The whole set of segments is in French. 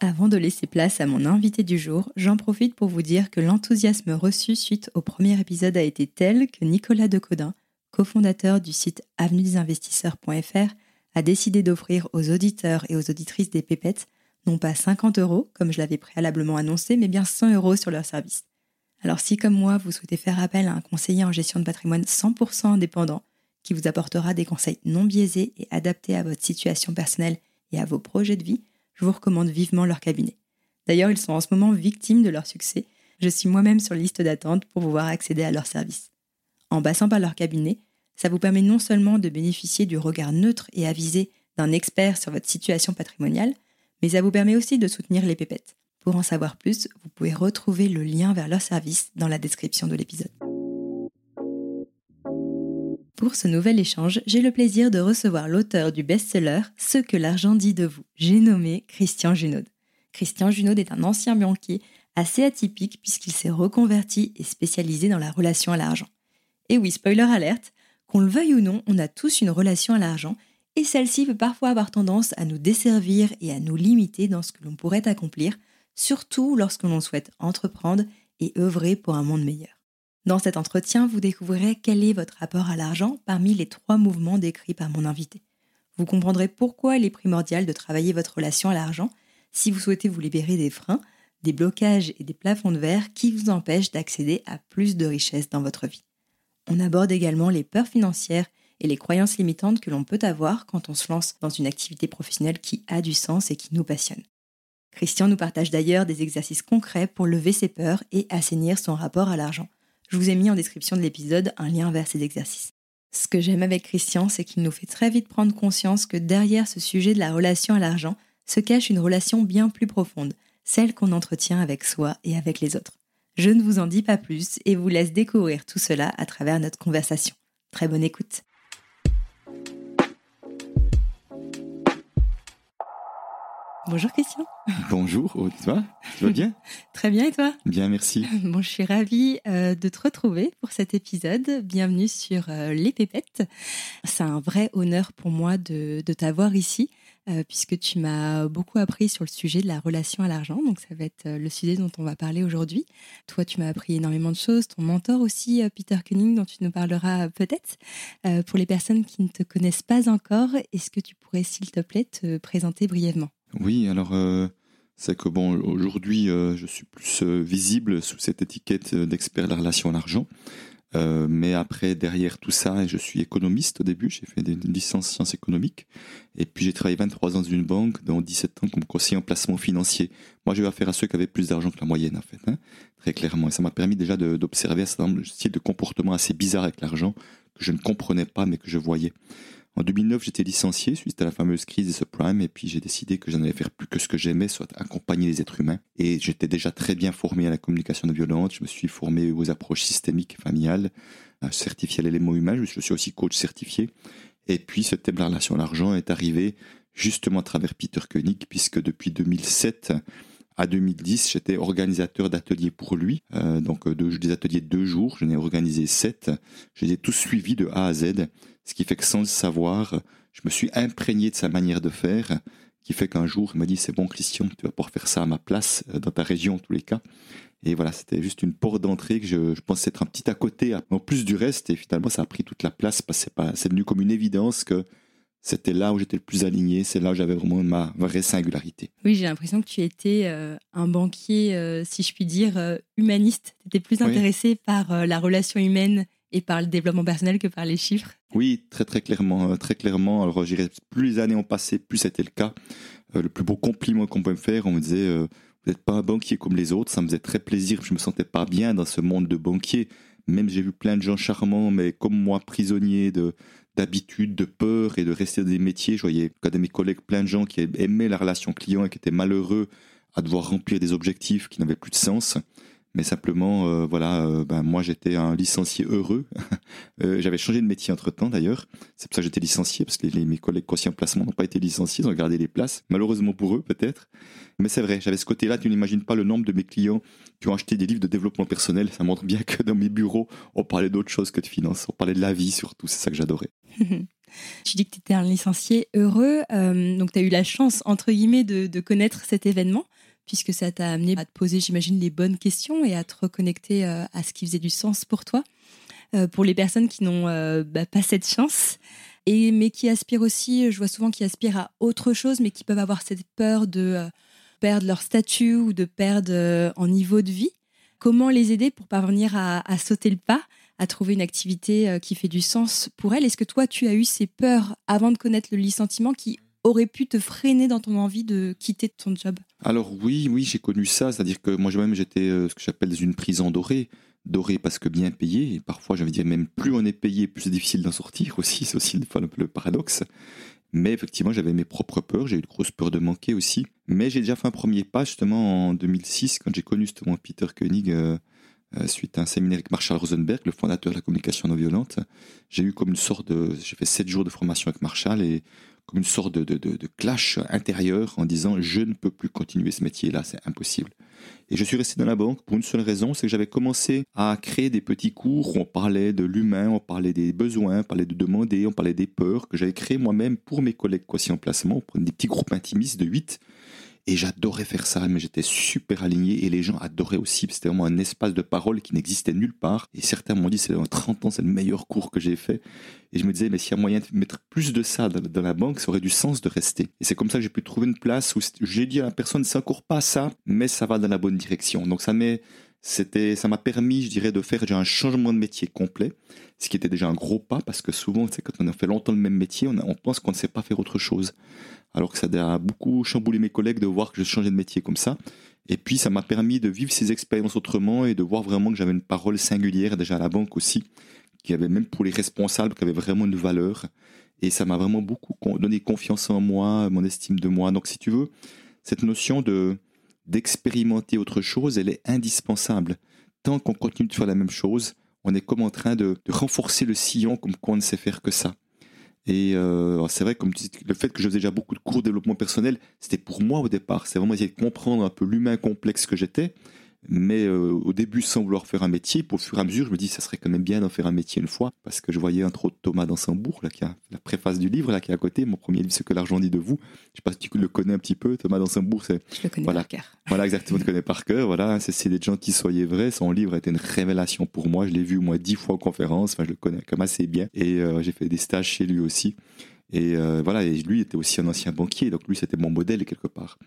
Avant de laisser place à mon invité du jour, j'en profite pour vous dire que l'enthousiasme reçu suite au premier épisode a été tel que Nicolas Decodin, cofondateur du site avenuedesinvestisseurs.fr, a décidé d'offrir aux auditeurs et aux auditrices des pépettes non pas 50 euros, comme je l'avais préalablement annoncé, mais bien 100 euros sur leur service. Alors si, comme moi, vous souhaitez faire appel à un conseiller en gestion de patrimoine 100% indépendant, qui vous apportera des conseils non biaisés et adaptés à votre situation personnelle et à vos projets de vie, je vous recommande vivement leur cabinet. D'ailleurs, ils sont en ce moment victimes de leur succès. Je suis moi-même sur liste d'attente pour pouvoir accéder à leur service. En passant par leur cabinet, ça vous permet non seulement de bénéficier du regard neutre et avisé d'un expert sur votre situation patrimoniale, mais ça vous permet aussi de soutenir les pépettes. Pour en savoir plus, vous pouvez retrouver le lien vers leur service dans la description de l'épisode. Pour ce nouvel échange, j'ai le plaisir de recevoir l'auteur du best-seller Ce que l'argent dit de vous. J'ai nommé Christian Junod. Christian Junod est un ancien banquier assez atypique puisqu'il s'est reconverti et spécialisé dans la relation à l'argent. Et oui, spoiler alerte, qu'on le veuille ou non, on a tous une relation à l'argent et celle-ci peut parfois avoir tendance à nous desservir et à nous limiter dans ce que l'on pourrait accomplir, surtout lorsque l'on souhaite entreprendre et œuvrer pour un monde meilleur. Dans cet entretien, vous découvrirez quel est votre rapport à l'argent parmi les trois mouvements décrits par mon invité. Vous comprendrez pourquoi il est primordial de travailler votre relation à l'argent si vous souhaitez vous libérer des freins, des blocages et des plafonds de verre qui vous empêchent d'accéder à plus de richesses dans votre vie. On aborde également les peurs financières et les croyances limitantes que l'on peut avoir quand on se lance dans une activité professionnelle qui a du sens et qui nous passionne. Christian nous partage d'ailleurs des exercices concrets pour lever ses peurs et assainir son rapport à l'argent. Je vous ai mis en description de l'épisode un lien vers ces exercices. Ce que j'aime avec Christian, c'est qu'il nous fait très vite prendre conscience que derrière ce sujet de la relation à l'argent se cache une relation bien plus profonde, celle qu'on entretient avec soi et avec les autres. Je ne vous en dis pas plus et vous laisse découvrir tout cela à travers notre conversation. Très bonne écoute. Bonjour Christian. Bonjour, oh, tu vas Tu vas bien? Très bien et toi? Bien, merci. Bon, je suis ravie euh, de te retrouver pour cet épisode. Bienvenue sur euh, Les Pépettes. C'est un vrai honneur pour moi de, t'avoir ici, euh, puisque tu m'as beaucoup appris sur le sujet de la relation à l'argent. Donc, ça va être le sujet dont on va parler aujourd'hui. Toi, tu m'as appris énormément de choses. Ton mentor aussi, Peter Koenig, dont tu nous parleras peut-être. pour les personnes qui ne te connaissent pas encore, est-ce que tu pourrais, s'il te plaît, te présenter brièvement? Oui, alors euh, c'est que bon, aujourd'hui, euh, je suis plus euh, visible sous cette étiquette d'expert de la relation à l'argent. mais après, derrière tout ça, je suis économiste au début, j'ai fait des licences sciences économiques, et puis j'ai travaillé 23 ans dans une banque, dans 17 ans comme conseiller en placement financier. Moi, j'ai eu affaire à ceux qui avaient plus d'argent que la moyenne, en fait, hein, très clairement. Et ça m'a permis déjà d'observer un certain style de comportement assez bizarre avec l'argent, que je ne comprenais pas, mais que je voyais. En 2009, j'étais licencié suite à la fameuse crise des subprimes et puis j'ai décidé que j'en allais faire plus que ce que j'aimais, soit accompagner les êtres humains. Et j'étais déjà très bien formé à la communication non violente, je me suis formé aux approches systémiques familiales, certifié à l'élément humain, je suis aussi coach certifié. Et puis ce thème de la relation à l'argent est arrivé justement à travers Peter Koenig, puisque depuis 2007 à 2010, j'étais organisateur d'ateliers pour lui, euh, donc des ateliers de deux jours, j'en ai organisé sept, je les ai tous suivis de A à Z ce qui fait que sans le savoir, je me suis imprégné de sa manière de faire, qui fait qu'un jour, il m'a dit, c'est bon Christian, tu vas pouvoir faire ça à ma place, euh, dans ta région en tous les cas. Et voilà, c'était juste une porte d'entrée que je, je pensais être un petit à côté, en plus du reste, et finalement ça a pris toute la place, parce que c'est devenu comme une évidence que c'était là où j'étais le plus aligné, c'est là où j'avais vraiment ma vraie singularité. Oui, j'ai l'impression que tu étais euh, un banquier, euh, si je puis dire, humaniste. Tu étais plus intéressé par la relation humaine et par le développement personnel que par les chiffres. Oui, très très clairement, euh, très clairement. Alors, plus les années ont passé, plus c'était le cas. Euh, le plus beau compliment qu'on pouvait me faire, on me disait, euh, vous n'êtes pas un banquier comme les autres. Ça me faisait très plaisir. Je me sentais pas bien dans ce monde de banquier. Même j'ai vu plein de gens charmants, mais comme moi, prisonniers de d'habitude, de peur et de rester dans des métiers. Je voyais cas de mes collègues plein de gens qui aimaient la relation client et qui étaient malheureux à devoir remplir des objectifs qui n'avaient plus de sens. Mais simplement, euh, voilà, euh, ben, moi j'étais un licencié heureux. euh, J'avais changé de métier entre temps d'ailleurs. C'est pour ça que j'étais licencié, parce que mes collègues conscients placement n'ont pas été licenciés, ils ont gardé les places. Malheureusement pour eux, peut-être. Mais c'est vrai, j'avais ce côté-là. Tu n'imagines pas le nombre de mes clients qui ont acheté des livres de développement personnel. Ça montre bien que dans mes bureaux, on parlait d'autre chose que de finances. On parlait de la vie surtout. C'est ça que j'adorais. tu dis que tu étais un licencié heureux. Donc, tu as eu la chance, entre guillemets, de connaître cet événement puisque ça t'a amené à te poser, j'imagine, les bonnes questions et à te reconnecter euh, à ce qui faisait du sens pour toi. Euh, pour les personnes qui n'ont euh, bah, pas cette chance, et, mais qui aspirent aussi, je vois souvent qui aspirent à autre chose, mais qui peuvent avoir cette peur de perdre leur statut ou de perdre en niveau de vie. Comment les aider pour parvenir à, sauter le pas, à trouver une activité qui fait du sens pour elles? Est-ce que toi, tu as eu ces peurs avant de connaître le licenciement qui aurait pu te freiner dans ton envie de quitter ton job Alors oui, oui, j'ai connu ça. C'est-à-dire que moi même j'étais euh, ce que j'appelle une prison dorée. Dorée parce que bien payée. Et parfois, j'avais dire même plus on est payé, plus c'est difficile d'en sortir aussi. C'est aussi le, le paradoxe. Mais effectivement, j'avais mes propres peurs. J'ai eu une grosse peur de manquer aussi. Mais j'ai déjà fait un premier pas justement en 2006 quand j'ai connu justement Peter Koenig. Euh, euh, suite à un séminaire avec Marshall Rosenberg, le fondateur de la communication non violente, j'ai eu comme une sorte de, j'ai fait sept jours de formation avec Marshall et comme une sorte de, de, de, clash intérieur en disant je ne peux plus continuer ce métier-là, c'est impossible. Et je suis resté dans la banque pour une seule raison, c'est que j'avais commencé à créer des petits cours où on parlait de l'humain, on parlait des besoins, on parlait de demander, on parlait des peurs que j'avais créé moi-même pour mes collègues en placement, des petits groupes intimistes de 8 et j'adorais faire ça, mais j'étais super aligné et les gens adoraient aussi. C'était vraiment un espace de parole qui n'existait nulle part. Et certains m'ont dit, c'est dans 30 ans, c'est le meilleur cours que j'ai fait. Et je me disais, mais s'il y a moyen de mettre plus de ça dans, la banque, ça aurait du sens de rester. Et c'est comme ça que j'ai pu trouver une place où j'ai dit à la personne, ça court pas ça, mais ça va dans la bonne direction. Donc ça m'est, c'était, ça m'a permis, je dirais, de faire déjà un changement de métier complet, ce qui était déjà un gros pas parce que souvent, c'est quand on a fait longtemps le même métier, on, on pense qu'on ne sait pas faire autre chose alors que ça a beaucoup chamboulé mes collègues de voir que je changeais de métier comme ça. Et puis ça m'a permis de vivre ces expériences autrement et de voir vraiment que j'avais une parole singulière déjà à la banque aussi, qui avait même pour les responsables, qui avait vraiment une valeur. Et ça m'a vraiment beaucoup donné confiance en moi, mon estime de moi. Donc si tu veux, cette notion de d'expérimenter autre chose, elle est indispensable. Tant qu'on continue de faire la même chose, on est comme en train de, renforcer le sillon comme qu'on ne sait faire que ça. Et euh, c'est vrai, comme tu dis, le fait que je faisais déjà beaucoup de cours de développement personnel, c'était pour moi au départ. C'est vraiment essayer de comprendre un peu l'humain complexe que j'étais mais euh, au début sans vouloir faire un métier. Pour au fur et à mesure, je me dis ça serait quand même bien d'en faire un métier une fois, parce que je voyais un trop de Thomas Dansembourg, là, qui a la préface du livre, là, qui est à côté, mon premier livre, Ce que l'argent dit de vous. Je sais pas si tu le connais un petit peu, Thomas Dansembourg, c'est. Je le connais voilà. par cœur. Voilà, exactement, tu le connais par cœur, voilà, c'est des gens qui soyez vrais. Son livre a été une révélation pour moi. Je l'ai vu, moi, dix fois en conférence, enfin, je le connais comme assez bien, et euh, j'ai fait des stages chez lui aussi. Et euh, voilà, et lui était aussi un ancien banquier, donc lui c'était mon modèle quelque part.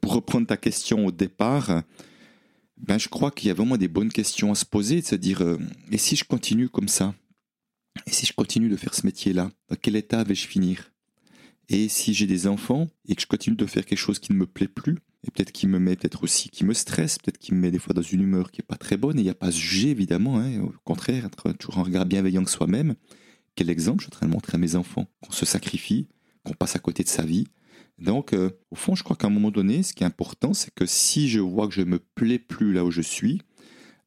Pour reprendre ta question au départ, ben, je crois qu'il y a vraiment des bonnes questions à se poser, de se dire, euh, et si je continue comme ça? Et si je continue de faire ce métier-là Dans quel état vais-je finir? Et si j'ai des enfants et que je continue de faire quelque chose qui ne me plaît plus, et peut-être qui me met peut-être aussi, qui me stresse, peut-être qui me met des fois dans une humeur qui n'est pas très bonne, et il n'y a pas à juger évidemment, hein, au contraire, être toujours un regard bienveillant que soi-même. Quel exemple je suis en train de montrer à mes enfants Qu'on se sacrifie, qu'on passe à côté de sa vie, donc, euh, au fond, je crois qu'à un moment donné, ce qui est important, c'est que si je vois que je me plais plus là où je suis,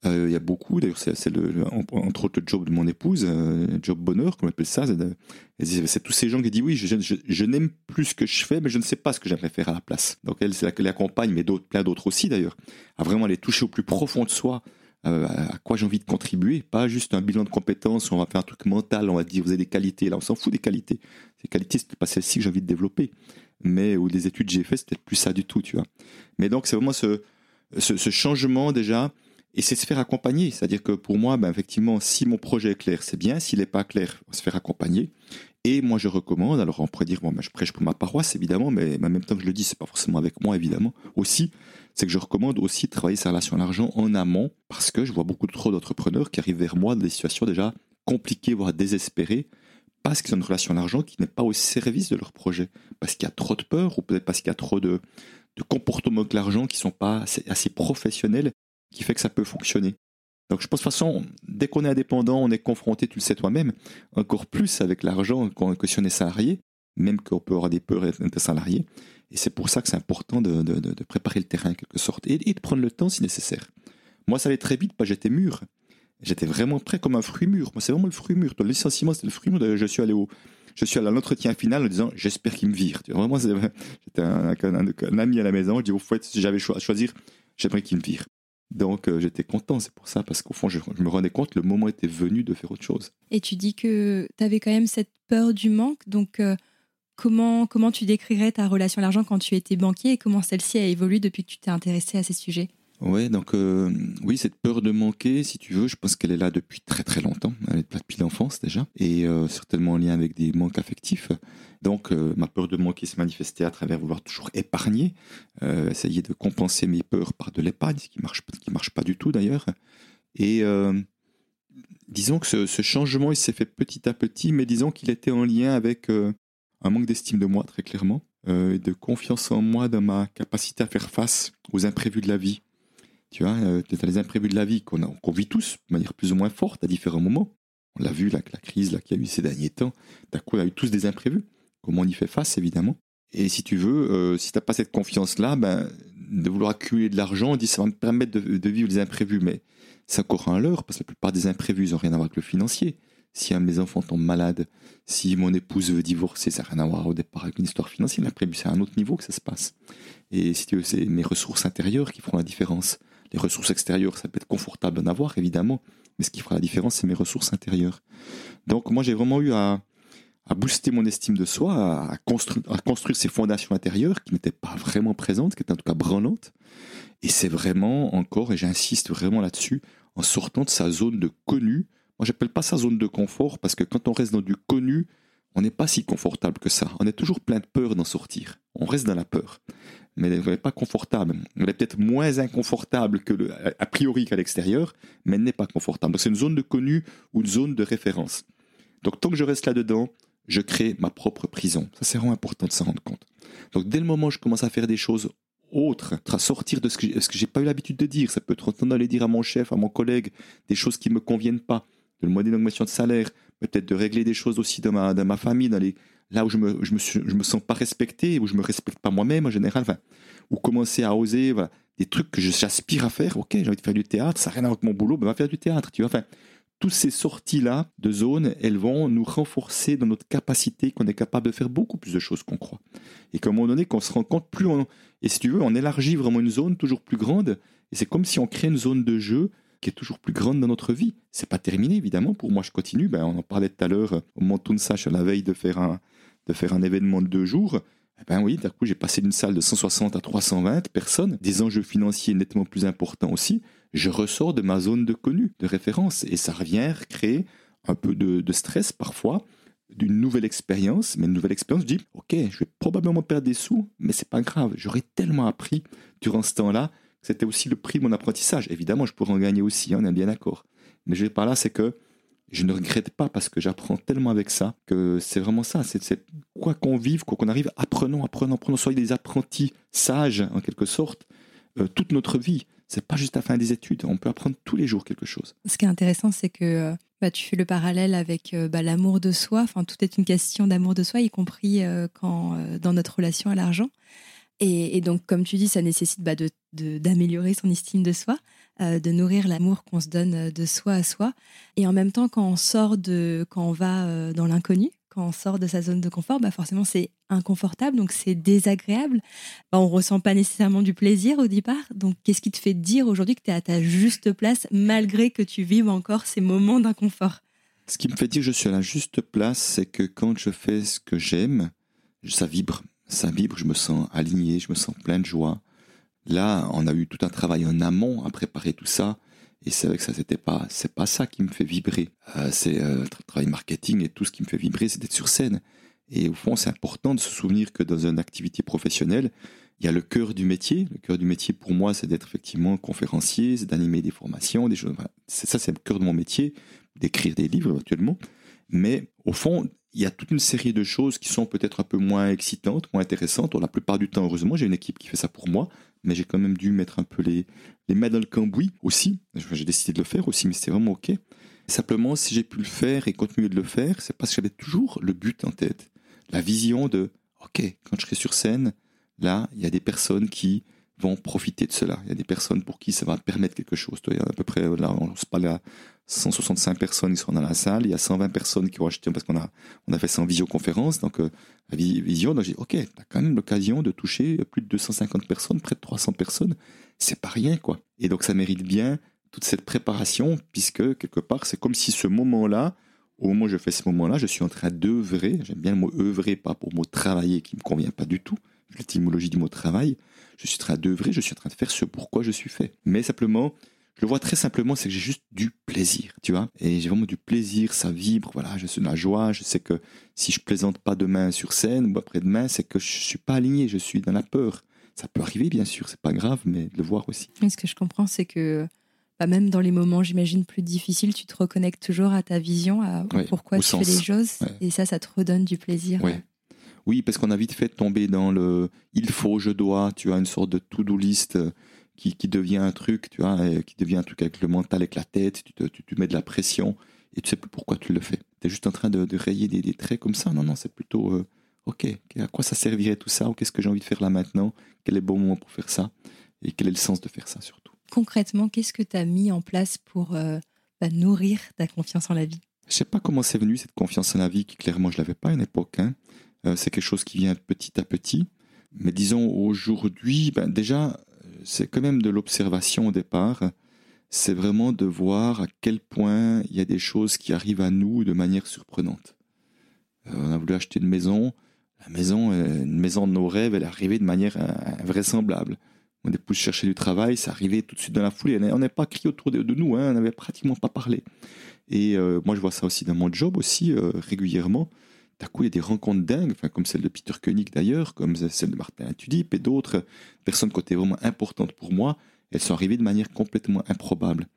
euh, il y a beaucoup, d'ailleurs, c'est entre autres le job de mon épouse, euh, job bonheur, comme on appelle ça. C'est tous ces gens qui disent oui, je, n'aime plus ce que je fais, mais je ne sais pas ce que j'aimerais faire à la place. Donc elle, c'est là qu'elle accompagne, mais plein d'autres aussi d'ailleurs, à vraiment aller toucher au plus profond de soi, à quoi j'ai envie de contribuer, pas juste un bilan de compétences, on va faire un truc mental, on va dire vous avez des qualités, là on s'en fout des qualités. Ces qualités, c'est pas celles-ci que j'ai envie de développer mais ou des études que j'ai fait, c'était plus ça du tout, tu vois. Mais donc c'est vraiment ce, ce, changement déjà, et c'est se faire accompagner. C'est-à-dire que pour moi, ben, effectivement, si mon projet est clair, c'est bien. S'il n'est pas clair, se faire accompagner. Et moi, je recommande. Alors, on pourrait dire, bon, ben, je prêche pour ma paroisse, évidemment, mais en même temps que je le dis, c'est pas forcément avec moi, évidemment. Aussi, c'est que je recommande aussi de travailler sa relation à l'argent en amont, parce que je vois beaucoup trop d'entrepreneurs qui arrivent vers moi dans des situations déjà compliquées, voire désespérées, parce qu'ils ont une relation à l'argent qui n'est pas au service de leur projet, parce qu'il y a trop de peur ou peut-être parce qu'il y a trop de, comportements avec l'argent qui sont pas assez, professionnels, qui fait que ça peut fonctionner. Donc je pense de toute façon, dès qu'on est indépendant, on est confronté, tu le sais toi-même, encore plus avec l'argent que si on est salarié, même qu'on peut avoir des peurs d'être salarié. Et c'est pour ça que c'est important de, préparer le terrain en quelque sorte et, de prendre le temps si nécessaire. Moi, ça allait très vite, que j'étais mûr. J'étais vraiment prêt comme un fruit mûr. Moi, c'est vraiment le fruit mûr. Le licenciement, c'était le fruit mûr. Je suis allé au, je suis allé à l'entretien final en disant j'espère qu'il me vire. Vraiment, j'étais un, un, ami à la maison. Je dis au fait, si j'avais à choisir, j'aimerais qu'il me vire. Donc euh, j'étais content, c'est pour ça, parce qu'au fond, je, me rendais compte, le moment était venu de faire autre chose. Et tu dis que tu avais quand même cette peur du manque, donc euh, comment, comment tu décrirais ta relation à l'argent quand tu étais banquier et comment celle-ci a évolué depuis que tu t'es intéressé à ces sujets? Ouais, donc euh, oui, cette peur de manquer, si tu veux, je pense qu'elle est là depuis très très longtemps. Elle est là depuis l'enfance déjà, et euh, certainement en lien avec des manques affectifs. Donc euh, ma peur de manquer se manifestait à travers vouloir toujours épargner, essayer de compenser mes peurs par de l'épargne, ce qui marche, qui marche pas du tout d'ailleurs. Et disons que ce, ce, changement, il s'est fait petit à petit, mais disons qu'il était en lien avec un manque d'estime de moi très clairement, et de confiance en moi dans ma capacité à faire face aux imprévus de la vie. Tu vois, euh, as les imprévus de la vie qu'on vit tous de manière plus ou moins forte à différents moments. On l'a vu, la, la crise qu'il y a eu ces derniers temps. D'un coup, on a eu tous des imprévus. Comment on y fait face, évidemment. Et si tu veux, euh, si tu n'as pas cette confiance-là, ben, de vouloir accumuler de l'argent, on dit ça va me permettre de, vivre les imprévus. Mais c'est encore un leurre, parce que la plupart des imprévus, n'ont rien à voir avec le financier. Si un de mes enfants tombe malade, si mon épouse veut divorcer, ça n'a rien à voir au départ avec une histoire financière. L'imprévu, c'est à un autre niveau que ça se passe. Et si tu veux, c'est mes ressources intérieures qui feront la différence. Les ressources extérieures, ça peut être confortable d'en avoir, évidemment, mais ce qui fera la différence, c'est mes ressources intérieures. Donc moi, j'ai vraiment eu à, booster mon estime de soi, à, construire, ces fondations intérieures qui n'étaient pas vraiment présentes, qui étaient en tout cas branlantes. Et c'est vraiment encore, et j'insiste vraiment là-dessus, en sortant de sa zone de connu. Moi, j'appelle pas ça zone de confort parce que quand on reste dans du connu, on n'est pas si confortable que ça. On est toujours plein de peur d'en sortir. On reste dans la peur mais elle n'est pas confortable. Elle est peut-être moins inconfortable que le, a priori qu'à l'extérieur, mais elle n'est pas confortable. c'est une zone de connu ou une zone de référence. Donc tant que je reste là-dedans, je crée ma propre prison. Ça, c'est vraiment important de s'en rendre compte. Donc dès le moment où je commence à faire des choses autres, à sortir de ce que, ce que j'ai pas eu l'habitude de dire, ça peut être entendre d'aller dire à mon chef, à mon collègue, des choses qui me conviennent pas, de demander une augmentation de salaire, peut-être de régler des choses aussi dans ma, dans ma famille, dans les, là où je me, je me, je me sens pas respecté, où je me respecte pas moi-même en général, ou commencer à oser, des trucs que j'aspire à faire. Ok, j'ai envie de faire du théâtre, ça n'a rien à voir avec mon boulot, ben, va faire du théâtre, tu vois. Enfin, toutes ces sorties-là de zone, elles vont nous renforcer dans notre capacité qu'on est capable de faire beaucoup plus de choses qu'on croit. Et qu'à un moment donné, qu'on se rend compte, plus on, et si tu veux, on élargit vraiment une zone toujours plus grande, et c'est comme si on crée une zone de jeu qui est toujours plus grande dans notre vie. C'est pas terminé, évidemment. Pour moi, je continue. Ben, on en parlait tout à l'heure au moment la veille de faire un, de faire un événement de deux jours. Eh ben oui, d'un coup, j'ai passé d'une salle de 160 à 320 personnes, des enjeux financiers nettement plus importants aussi. Je ressors de ma zone de connu, de référence, et ça revient créer un peu de, stress parfois, d'une nouvelle expérience. Mais une nouvelle expérience, je dis, ok, je vais probablement perdre des sous, mais c'est pas grave. J'aurais tellement appris durant ce temps-là que c'était aussi le prix de mon apprentissage. Évidemment, je pourrais en gagner aussi, hein, on est bien d'accord. Mais je vais par là, c'est que je ne regrette pas parce que j'apprends tellement avec ça que c'est vraiment ça. C'est quoi qu'on vive, quoi qu'on arrive, apprenons, apprenons, apprenons. Soyez des apprentis sages en quelque sorte euh, toute notre vie. C'est pas juste à la fin des études. On peut apprendre tous les jours quelque chose. Ce qui est intéressant, c'est que euh, bah, tu fais le parallèle avec euh, bah, l'amour de soi. Enfin, tout est une question d'amour de soi, y compris quand dans notre relation à l'argent. Et, donc, comme tu dis, ça nécessite bah, d'améliorer son estime de soi. Euh, de nourrir l'amour qu'on se donne euh, de soi à soi. Et en même temps, quand on sort de, quand on va euh, dans l'inconnu, quand on sort de sa zone de confort, bah forcément c'est inconfortable, donc c'est désagréable. Bah, on ressent pas nécessairement du plaisir au départ. Donc qu'est-ce qui te fait dire aujourd'hui que tu es à ta juste place malgré que tu vives encore ces moments d'inconfort? Ce qui me fait dire que je suis à la juste place, c'est que quand je fais ce que j'aime, ça vibre. Ça vibre, je me sens aligné, je me sens plein de joie. Là, on a eu tout un travail en amont à préparer tout ça. Et c'est vrai que ça, c'était pas, c'est pas ça qui me fait vibrer. Euh, c'est euh, travail marketing et tout ce qui me fait vibrer, c'est d'être sur scène. Et au fond, c'est important de se souvenir que dans une activité professionnelle, il y a le cœur du métier. Le cœur du métier, pour moi, c'est d'être effectivement conférencier, c'est d'animer des formations, des choses. c'est ça, c'est le cœur de mon métier, d'écrire des livres éventuellement. Mais au fond, il y a toute une série de choses qui sont peut-être un peu moins excitantes, moins intéressantes. la plupart du temps, heureusement, j'ai une équipe qui fait ça pour moi, mais j'ai quand même dû mettre un peu les, les mains dans le cambouis aussi. J'ai décidé de le faire aussi, mais c'était vraiment OK. Simplement, si j'ai pu le faire et continuer de le faire, c'est parce que j'avais toujours le but en tête. La vision de, OK, quand je serai sur scène, là, il y a des personnes qui vont profiter de cela. Il y a des personnes pour qui ça va permettre quelque chose. Il y a à peu près, là, on se parle à 165 personnes qui sont dans la salle, il y a 120 personnes qui ont acheté, parce qu'on a, on a fait ça en visioconférence, donc euh, la vision, donc j'ai dit, ok, tu as quand même l'occasion de toucher plus de 250 personnes, près de 300 personnes, c'est pas rien, quoi. Et donc ça mérite bien toute cette préparation, puisque quelque part, c'est comme si ce moment-là, au moment où je fais ce moment-là, je suis en train d'œuvrer, j'aime bien le mot œuvrer, pas pour le mot travailler qui me convient pas du tout, l'étymologie du mot travail, je suis en train d'œuvrer, je suis en train de faire ce pourquoi je suis fait. Mais simplement, je le vois très simplement, c'est que j'ai juste du plaisir, tu vois. Et j'ai vraiment du plaisir, ça vibre, voilà, je suis de la joie. Je sais que si je plaisante pas demain sur scène ou après-demain, c'est que je suis pas aligné, je suis dans la peur. Ça peut arriver, bien sûr, c'est pas grave, mais de le voir aussi. Et ce que je comprends, c'est que bah, même dans les moments, j'imagine, plus difficiles, tu te reconnectes toujours à ta vision, à pourquoi tu fais les choses. Et ça, ça te redonne du plaisir. Oui, parce qu'on a vite fait tomber dans le il faut, je dois, tu as une sorte de to-do list euh, qui, qui, devient un truc, tu vois, qui devient un truc avec le mental, avec la tête, tu te, tu, mets de la pression et tu sais plus pourquoi tu le fais. Tu es juste en train de, de rayer des, des, traits comme ça. Non, non, c'est plutôt euh, ok, à quoi ça servirait tout ça ou qu'est-ce que j'ai envie de faire là maintenant Quel est le bon moment pour faire ça Et quel est le sens de faire ça surtout concrètement, qu'est-ce que tu as mis en place pour euh, bah, nourrir ta confiance en la vie? Je sais pas comment c'est venu cette confiance en la vie, qui clairement je l'avais pas à une époque. Hein. Euh, c'est quelque chose qui vient petit à petit. Mais disons aujourd'hui, ben déjà, c'est quand même de l'observation au départ. C'est vraiment de voir à quel point il y a des choses qui arrivent à nous de manière surprenante. Euh, on a voulu acheter une maison. La maison, une maison de nos rêves, elle est arrivée de manière invraisemblable. Mon épouse cherchait du travail, ça arrivait tout de suite dans la foulée. On n'est pas crié autour de, nous, hein, on n'avait pratiquement pas parlé. Et euh, moi, je vois ça aussi dans mon job aussi euh, régulièrement. D'un coup, il y a des rencontres dingues, enfin, comme celle de Peter Koenig d'ailleurs, comme celle de Martin Tudip et d'autres personnes qui étaient vraiment importantes pour moi. Elles sont arrivées de manière complètement improbable.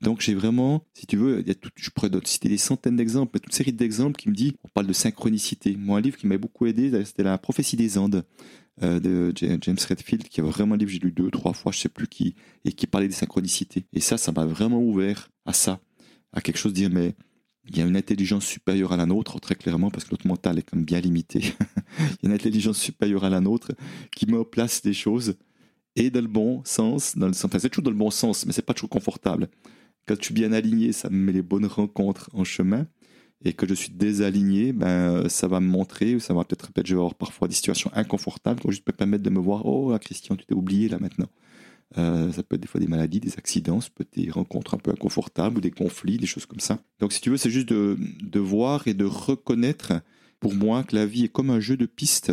Donc j'ai vraiment, si tu veux, il y a tout, je pourrais citer des centaines d'exemples, toute série d'exemples qui me dit, on parle de synchronicité. Moi, un livre qui m'a beaucoup aidé, c'était La prophétie des Andes. Euh, de James Redfield, qui est vraiment un livre j'ai lu deux, trois fois, je sais plus qui, et qui parlait des synchronicités. Et ça, ça m'a vraiment ouvert à ça, à quelque chose de dire, mais il y a une intelligence supérieure à la nôtre, très clairement, parce que notre mental est quand même bien limité. il y a une intelligence supérieure à la nôtre qui met en place des choses, et dans le bon sens, dans le sens, enfin, c'est toujours dans le bon sens, mais c'est pas toujours confortable. Quand je suis bien aligné, ça me met les bonnes rencontres en chemin et que je suis désaligné, ben, ça va me montrer, ça va peut-être, peut-être, je vais avoir parfois des situations inconfortables qui vont juste me permettre de me voir, oh, Christian, tu t'es oublié là maintenant. Euh, ça peut être des fois des maladies, des accidents, ça peut être des rencontres un peu inconfortables ou des conflits, des choses comme ça. Donc, si tu veux, c'est juste de, voir et de reconnaître, pour moi, que la vie est comme un jeu de pistes.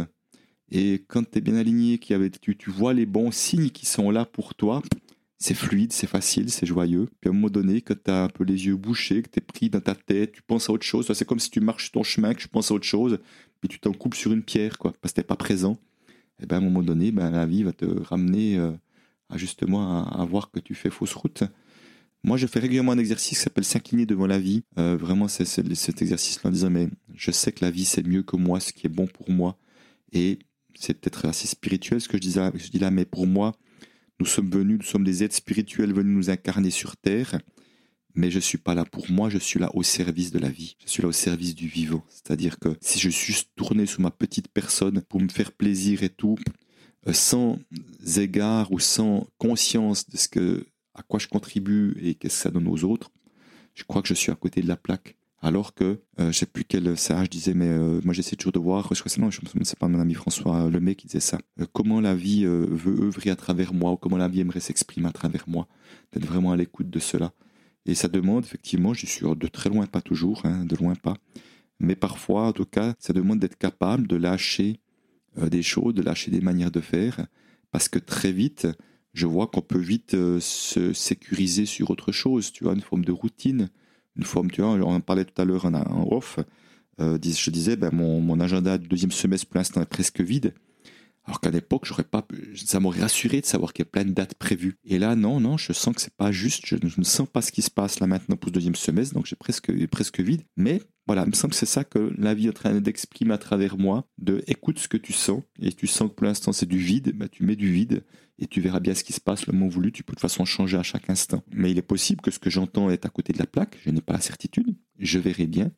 Et quand tu es bien aligné, tu, tu vois les bons signes qui sont là pour toi, c'est fluide, c'est facile, c'est joyeux. Puis à un moment donné, quand tu as un peu les yeux bouchés, que tu es pris dans ta tête, tu penses à autre chose. C'est comme si tu marches ton chemin, que tu penses à autre chose, puis tu t'en coupes sur une pierre, quoi, parce que tu pas présent. Et ben à un moment donné, ben, la vie va te ramener euh, à justement à, voir que tu fais fausse route. Moi, je fais régulièrement un exercice qui s'appelle s'incliner devant la vie. Euh, vraiment, c'est cet exercice-là en disant, mais je sais que la vie, c'est mieux que moi, ce qui est bon pour moi. Et c'est peut-être assez spirituel ce que je dis, là, mais pour moi, nous sommes venus, nous sommes des êtres spirituels venus nous incarner sur terre, mais je ne suis pas là pour moi, je suis là au service de la vie, je suis là au service du vivant. C'est-à-dire que si je suis juste tourné sur ma petite personne pour me faire plaisir et tout, sans égard ou sans conscience de ce que, à quoi je contribue et qu'est-ce que ça donne aux autres, je crois que je suis à côté de la plaque. Alors que, je euh, je sais plus quel sage disait, mais euh, moi j'essaie toujours de voir, je crois que c'est pas mon ami François Lemay qui disait ça, euh, comment la vie veut œuvrer à travers moi, ou comment la vie aimerait s'exprimer à travers moi, d'être vraiment à l'écoute de cela. Et ça demande, effectivement, je suis de très loin, pas toujours, hein, de loin pas, mais parfois, en tout cas, ça demande d'être capable de lâcher des choses, de lâcher des manières de faire, parce que très vite, je vois qu'on peut vite se sécuriser sur autre chose, tu vois, une forme de routine une forme, tu vois, on en parlait tout à l'heure en, off, euh, je disais, ben, mon, mon, agenda du deuxième semestre pour l'instant est presque vide. Alors qu'à l'époque, j'aurais pas, ça m'aurait rassuré de savoir qu'il y a plein de dates prévues. Et là, non, non, je sens que c'est pas juste. Je, ne sens pas ce qui se passe là maintenant pour ce deuxième semestre, donc j'ai presque, presque vide. Mais voilà, il me semble que c'est ça que la vie est en train d'exprimer à travers moi, de écoute ce que tu sens, et tu sens que pour l'instant c'est du vide, bah, tu mets du vide, et tu verras bien ce qui se passe le moment voulu, tu peux de toute façon changer à chaque instant. Mais il est possible que ce que j'entends est à côté de la plaque, je n'ai pas la certitude, je verrai bien,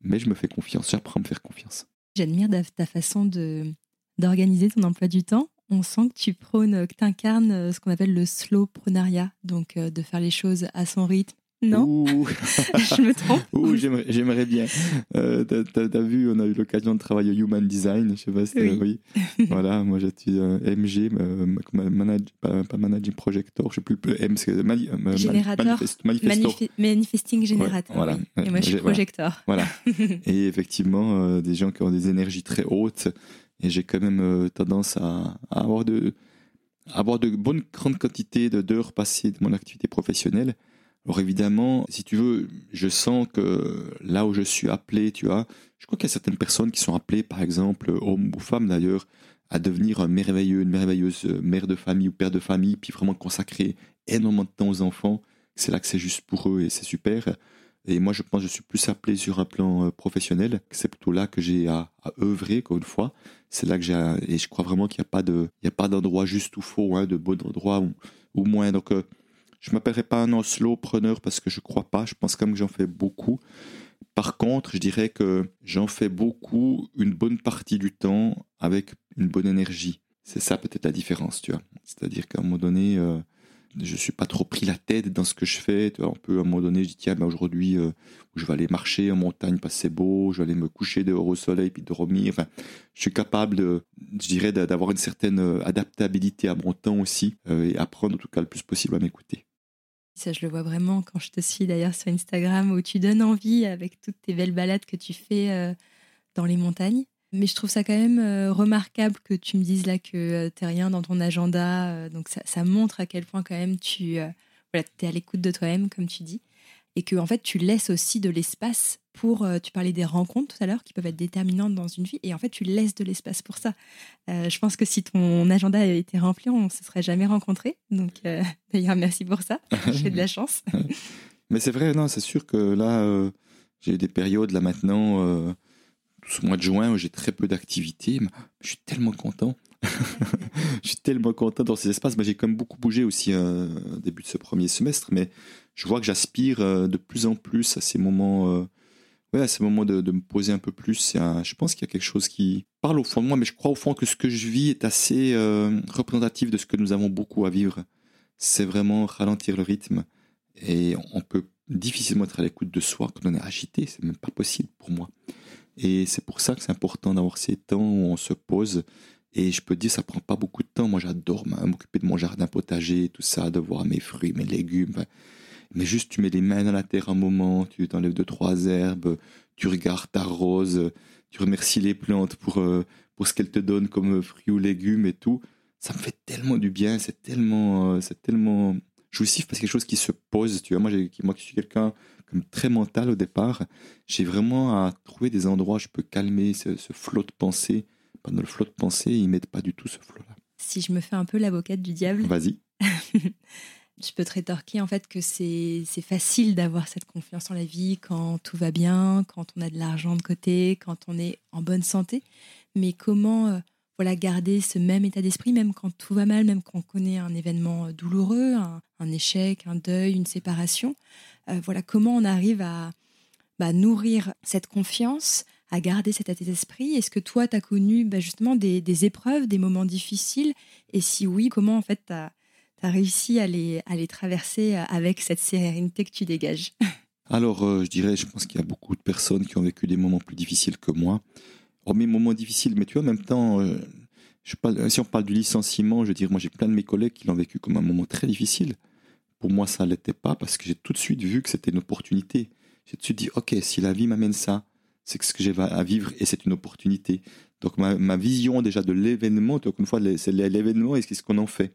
mais je me fais confiance, j'apprends à me faire confiance. J'admire ta façon de d'organiser ton emploi du temps. On sent que tu prônes, que tu incarnes euh, ce qu'on appelle le slow pronariat, donc euh, de faire les choses à son rythme, non Je me trompe j'aimerais bien. Euh, T'as vu, on a eu l'occasion de travailler au Human Design, je sais pas si oui. oui. voilà, moi j'étais MG, euh, pas, Managing Projector, je sais plus le M, c'est euh, Générateur. manifesting Générateur. voilà. Et moi je suis Projector. Voilà. et effectivement, euh, des gens qui ont des énergies très hautes, et j'ai quand même tendance à, à, avoir de avoir de bonnes grandes quantités d'heures passées de mon activité professionnelle alors évidemment, si tu veux, je sens que là où je suis appelé, tu vois, je crois qu'il y a certaines personnes qui sont appelées, par exemple, hommes ou femmes d'ailleurs, à devenir un merveilleux, une merveilleuse mère de famille ou père de famille, puis vraiment consacrer énormément de temps aux enfants. C'est là que c'est juste pour eux et c'est super. Et moi, je pense que je suis plus appelé sur un plan euh, professionnel. C'est plutôt là que j'ai à, œuvrer, encore une fois. C'est là que j'ai et je crois vraiment qu'il n'y a pas d'endroit juste ou faux, hein, de bon endroit ou, ou moins. Donc, euh, je m'appellerai pas un Oslo preneur parce que je crois pas. Je pense quand même que j'en fais beaucoup. Par contre, je dirais que j'en fais beaucoup une bonne partie du temps avec une bonne énergie. C'est ça peut-être la différence, tu vois. C'est-à-dire qu'à un moment donné, euh, je suis pas trop pris la tête dans ce que je fais. Tu vois, on peut à un moment donné, je dis tiens, ben aujourd'hui, euh, je vais aller marcher en montagne parce que c'est beau, je vais aller me coucher dehors au soleil puis dormir. Je suis capable, je dirais, d'avoir une certaine euh, adaptabilité à mon temps aussi et apprendre en tout cas le plus possible à m'écouter. Ça, je le vois vraiment quand je te suis d'ailleurs sur Instagram, où tu donnes envie avec toutes tes belles balades que tu fais euh, dans les montagnes. Mais je trouve ça quand même euh, remarquable que tu me dises là que euh, tu n'es rien dans ton agenda. donc ça, ça, montre à quel point quand même tu voilà, es à l'écoute de toi-même, comme tu dis et que en fait tu laisses aussi de l'espace pour euh, tu parlais des rencontres tout à l'heure qui peuvent être déterminantes dans une vie et en fait tu laisses de l'espace pour ça. Euh, je pense que si ton agenda avait été rempli on ne se serait jamais rencontrés. Donc euh, d'ailleurs merci pour ça. J'ai de la chance. Mais c'est vrai non c'est sûr que là j'ai des périodes là maintenant ce mois de juin où j'ai très peu d'activité je suis tellement content. Je suis tellement content dans ces espaces. j'ai quand même beaucoup bougé aussi au début de ce premier semestre, mais je vois que j'aspire euh, de plus en plus à ces moments, euh, ouais, à ces moments de, me poser un peu plus. je pense qu'il y a quelque chose qui parle au fond de moi, mais je crois au fond que ce que je vis est assez euh, représentatif de ce que nous avons beaucoup à vivre. C'est vraiment ralentir le rythme. Et on peut difficilement être à l'écoute de soi quand on est agité. C'est même pas possible pour moi. Et c'est pour ça que c'est important d'avoir ces temps où on se pose. Et je peux te dire, ça prend pas beaucoup de temps. Moi, j'adore m'occuper de mon jardin potager, tout ça, de voir mes fruits, mes légumes mais juste tu mets les mains dans la terre un moment, tu t'enlèves deux, trois herbes, tu regardes ta rose, tu remercies les plantes pour, euh, pour ce qu'elles te donnent comme fruits ou légumes et tout. Ça me fait tellement du bien, c'est tellement, euh, c'est tellement jouissif parce que quelque chose qui se pose. Tu vois, moi, moi qui suis quelqu'un comme très mental au départ, j'ai vraiment à trouver des endroits où je peux calmer ce, flot de pensée. Pendant le flot de pensée, ils mettent pas du tout ce flot-là. Si je me fais un peu l'avocate du diable. Vas-y. je peux te rétorquer en fait que c'est facile d'avoir cette confiance en la vie quand tout va bien, quand on a de l'argent de côté, quand on est en bonne santé. Mais comment euh, voilà garder ce même état d'esprit même quand tout va mal, même quand on connaît un événement euh, douloureux, un, échec, un deuil, une séparation. Euh, voilà comment on arrive à bah, nourrir cette confiance, à garder cet état d'esprit? Est-ce que toi, tu as connu bah, justement des, des, épreuves, des moments difficiles? Et si oui, comment en fait tu as réussi à les, à les traverser euh, avec cette sérénité que tu dégages Alors, euh, je dirais, je pense qu'il y a beaucoup de personnes qui ont vécu des moments plus difficiles que moi. Oh, mes moments difficiles, mais tu vois, en même temps, euh, si on parle du licenciement, je veux dire, moi j'ai plein de mes collègues qui l'ont vécu comme un moment très difficile. Pour moi, ça ne l'était pas parce que j'ai tout de suite vu que c'était une opportunité. J'ai tout de suite dit, OK, si la vie m'amène ça, c'est ce que j'ai à vivre et c'est une opportunité. Donc ma, ma vision déjà de l'événement, donc une fois, c'est l'événement et ce qu'on en fait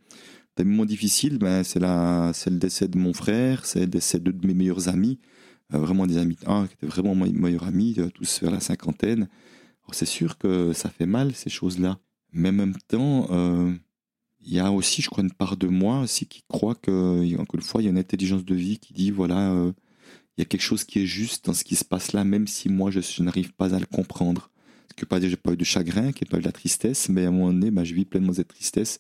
des moments difficiles, ben, c'est, le décès de mon frère, c'est le décès de, mes meilleurs amis, euh, vraiment des amis, un qui était vraiment mon meilleur ami, euh, tous vers la cinquantaine. c'est sûr que ça fait mal, ces choses-là. Mais en même temps, euh, il y a aussi, je crois, une part de moi aussi qui croit que, encore une fois, il y a une intelligence de vie qui dit, voilà, il y a quelque chose qui est juste dans ce qui se passe là, même si moi je, n'arrive pas à le comprendre. Ce qui veut pas dire que j'ai pas eu de chagrin, qu'il n'y a pas eu de la tristesse, mais à un moment donné, bah, je vis pleinement cette tristesse.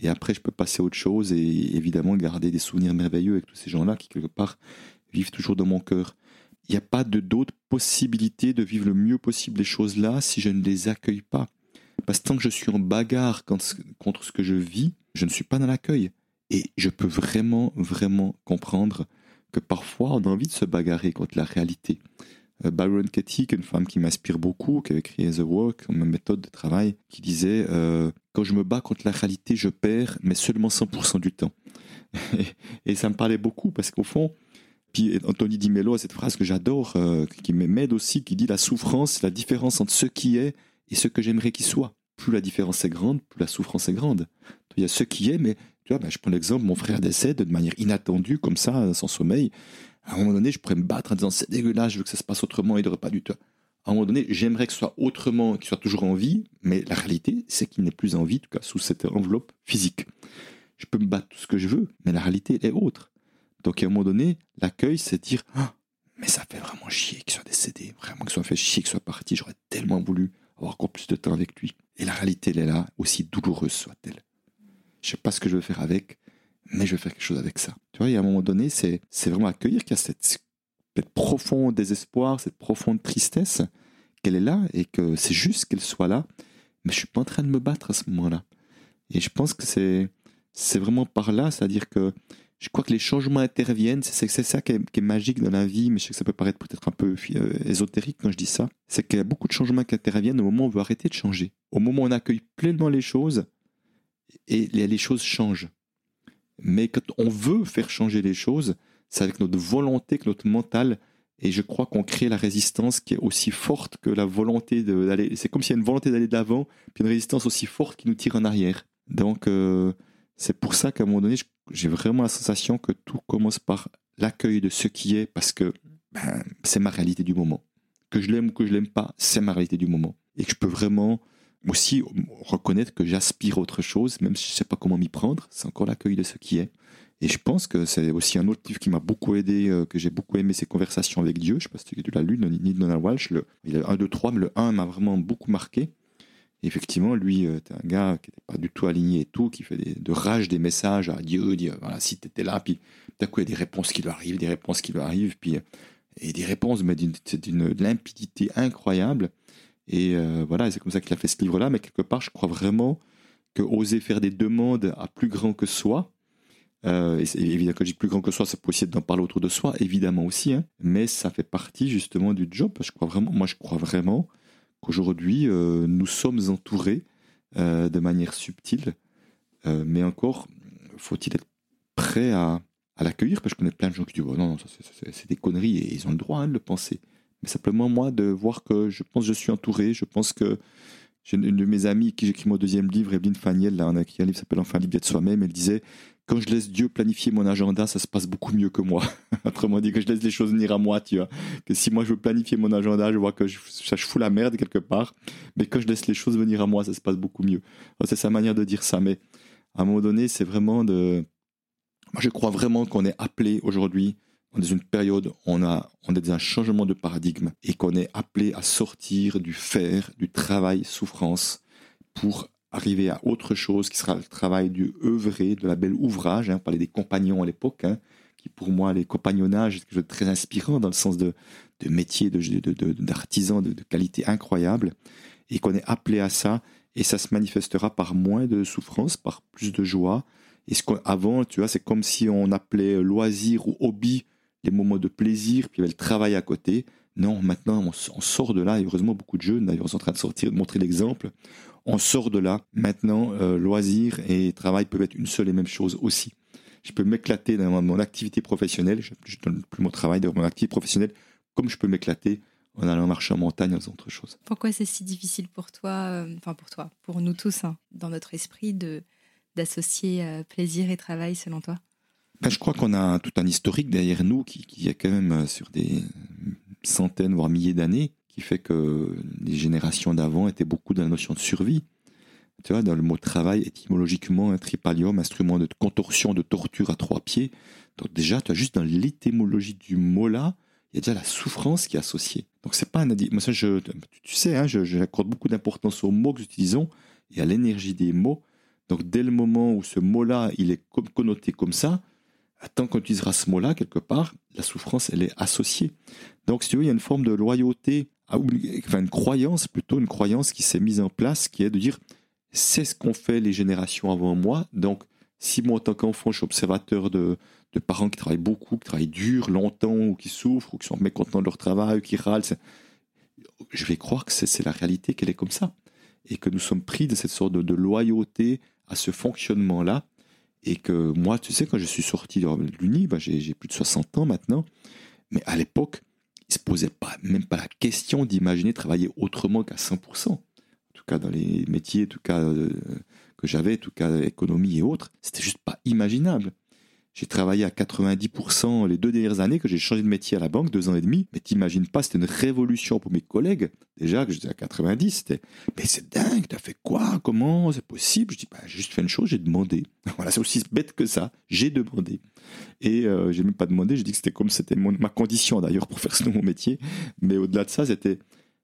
Et après, je peux passer à autre chose et évidemment garder des souvenirs merveilleux avec tous ces gens-là qui, quelque part, vivent toujours dans mon cœur. Il n'y a pas d'autre possibilité de vivre le mieux possible les choses là si je ne les accueille pas. Parce que tant que je suis en bagarre contre ce que je vis, je ne suis pas dans l'accueil. Et je peux vraiment, vraiment comprendre que parfois on a envie de se bagarrer contre la réalité. Euh, Byron Katie, une femme qui m'inspire beaucoup, qui avait créé The Work, ma méthode de travail, qui disait euh, Quand je me bats contre la réalité, je perds, mais seulement 100% du temps. et, ça me parlait beaucoup parce qu'au fond, puis Anthony Di Mello a cette phrase que j'adore, euh, qui m'aide aussi, qui dit La souffrance, c'est la différence entre ce qui est et ce que j'aimerais qu'il soit. Plus la différence est grande, plus la souffrance est grande. Il y a ce qui est, mais tu vois, ben, je prends l'exemple, mon frère décède de manière inattendue, comme ça, sans sommeil. À un moment donné, je pourrais me battre en disant c'est dégueulasse, je veux que ça se passe autrement, il n'aurait pas du tout. À un moment donné, j'aimerais que ce soit autrement, qu'il soit toujours en vie, mais la réalité, c'est qu'il n'est plus en vie, en tout cas sous cette enveloppe physique. Je peux me battre tout ce que je veux, mais la réalité est autre. Donc à un moment donné, l'accueil, c'est dire ah, mais ça fait vraiment chier qu'il soit décédé, vraiment qu'il soit fait chier qu'il soit parti, j'aurais tellement voulu avoir encore plus de temps avec lui. Et la réalité, elle est là, aussi douloureuse soit-elle. Je sais pas ce que je veux faire avec, mais je vais faire quelque chose avec ça. Tu vois, et à un moment donné, c'est, vraiment accueillir qu'il y a cette, profond désespoir, cette profonde tristesse, qu'elle est là et que c'est juste qu'elle soit là, mais je suis pas en train de me battre à ce moment-là. Et je pense que c'est, c'est vraiment par là, c'est-à-dire que je crois que les changements interviennent, c'est, c'est ça qui est, magique dans la vie, mais je sais que ça peut paraître peut-être un peu euh, ésotérique quand je dis ça, c'est qu'il y a beaucoup de changements qui interviennent au moment où on veut arrêter de changer. Au moment où on accueille pleinement les choses, et les choses changent. Mais quand on veut faire changer les choses, c'est avec notre volonté que notre mental. Et je crois qu'on crée la résistance qui est aussi forte que la volonté d'aller. C'est comme s'il y a une volonté d'aller de l'avant, puis une résistance aussi forte qui nous tire en arrière. Donc, euh, c'est pour ça qu'à un moment donné, j'ai vraiment la sensation que tout commence par l'accueil de ce qui est, parce que ben, c'est ma réalité du moment. Que je l'aime ou que je l'aime pas, c'est ma réalité du moment. Et que je peux vraiment aussi reconnaître que j'aspire à autre chose, même si je ne sais pas comment m'y prendre, c'est encore l'accueil de ce qui est. Et je pense que c'est aussi un autre livre qui m'a beaucoup aidé, euh, que j'ai beaucoup aimé, ces conversations avec Dieu. Je ne sais pas si tu l'as lu, ni Donald Walsh. Le, il a un, deux, trois, mais le 1 m'a vraiment beaucoup marqué. effectivement, lui, euh, un gars qui n'était pas du tout aligné et tout, qui fait de rage des messages à Dieu, dire voilà, si tu étais là, puis d'un coup, il y a des réponses qui lui arrivent, des réponses qui lui arrivent, puis, et des réponses, mais d'une limpidité incroyable. Et euh, voilà, c'est comme ça qu'il a fait ce livre-là. Mais quelque part, je crois vraiment que oser faire des demandes à plus grand que soi, euh, et évidemment, quand je dis plus grand que soi, ça peut aussi être d'en parler autour de soi, évidemment aussi, hein, mais ça fait partie justement du job. Je crois vraiment, moi, je crois vraiment qu'aujourd'hui, euh, nous sommes entourés de manière subtile, mais encore, faut-il être prêt à, l'accueillir? Parce que je connais plein de gens qui disent oh, non, non, c'est des conneries et ils ont le droit hein, de le penser mais simplement moi de voir que je pense que je suis entouré, je pense que j'ai une de mes amies qui j'écris mon deuxième livre, Evelyne Faniel, là, on a écrit un livre qui s'appelle Enfin libre de soi-même, elle disait quand je laisse Dieu planifier mon agenda, ça se passe beaucoup mieux que moi. Autrement dit, que je laisse les choses venir à moi, tu vois. Que si moi je veux planifier mon agenda, je vois que je, je fous la merde quelque part. Mais quand je laisse les choses venir à moi, ça se passe beaucoup mieux. C'est sa manière de dire ça. Mais à un moment donné, c'est vraiment de. Moi, je crois vraiment qu'on est appelé aujourd'hui on est dans une période on, a, on est dans un changement de paradigme et qu'on est appelé à sortir du faire, du travail souffrance pour arriver à autre chose qui sera le travail du œuvrer, de la belle ouvrage. Hein, on parlait des compagnons à l'époque, hein, qui pour moi, les compagnonnages, c'est quelque chose de très inspirant dans le sens de, de métier, d'artisan de, de, de, qualité incroyable, et qu'on est appelé à ça, et ça se manifestera par moins de souffrance, par plus de joie. Et ce qu'avant, tu vois, c'est comme si on appelait loisir ou hobby les moments de plaisir, puis il y avait le travail à côté. Non, maintenant, on, sort de là, et heureusement, beaucoup de jeunes, d'ailleurs, sont en train de sortir, de montrer l'exemple. On sort de là. Maintenant, euh, loisir et travail peuvent être une seule et même chose aussi. Je peux m'éclater dans mon activité professionnelle, je ne donne plus mon travail, dans mon activité professionnelle, comme je peux m'éclater en allant marcher en montagne, en faisant autre chose. Pourquoi c'est si difficile pour toi, euh, enfin pour toi, pour nous tous, hein, dans notre esprit, de d'associer euh, plaisir et travail selon toi? Ben, je crois qu'on a tout un historique derrière nous qui, qui est quand même euh, sur des centaines, voire milliers d'années, qui fait que les générations d'avant étaient beaucoup dans la notion de survie. Tu vois, dans le mot travail, étymologiquement, un tripalium, instrument de contorsion, de torture à trois pieds. Donc déjà, tu as juste dans l'étymologie du mot-là, il y a déjà la souffrance qui est associée. Donc c'est pas un Moi, ça, je, tu sais, hein, j'accorde beaucoup d'importance aux mots que nous utilisons et à l'énergie des mots. Donc dès le moment où ce mot-là, il est connoté comme ça, tant qu'on utilisera ce mot-là, quelque part, la souffrance, elle est associée. Donc si tu veux, il y a une forme de loyauté, enfin une croyance plutôt, une croyance qui s'est mise en place, qui est de dire, c'est ce qu'ont fait les générations avant moi, donc si moi, en tant qu'enfant, je suis observateur de, de, parents qui travaillent beaucoup, qui travaillent dur, longtemps, ou qui souffrent, ou qui sont mécontents de leur travail, ou qui râlent, je vais croire que c'est la réalité, qu'elle est comme ça. Et que nous sommes pris de cette sorte de, loyauté à ce fonctionnement-là. Et que moi, tu sais, quand je suis sorti de l'Uni, ben j'ai plus de 60 ans maintenant, mais à l'époque, il se posait même pas la question d'imaginer travailler autrement qu'à 100%. En tout cas, dans les métiers, en tout cas, euh, que j'avais, en tout cas économie et autres, c'était juste pas imaginable. J'ai travaillé à 90% les deux dernières années que j'ai changé de métier à la banque, deux ans et demi. Mais t'imagines pas, c'était une révolution pour mes collègues. Déjà que j'étais à 90, c'était mais c'est dingue, t'as fait quoi? Comment? C'est possible? Je dis bah, j'ai juste fait une chose, j'ai demandé. Voilà, c'est aussi bête que ça. J'ai demandé. Et euh, j'ai même pas demandé, j'ai dit que c'était comme c'était ma condition d'ailleurs pour faire ce nouveau métier. Mais au-delà de ça, c'était.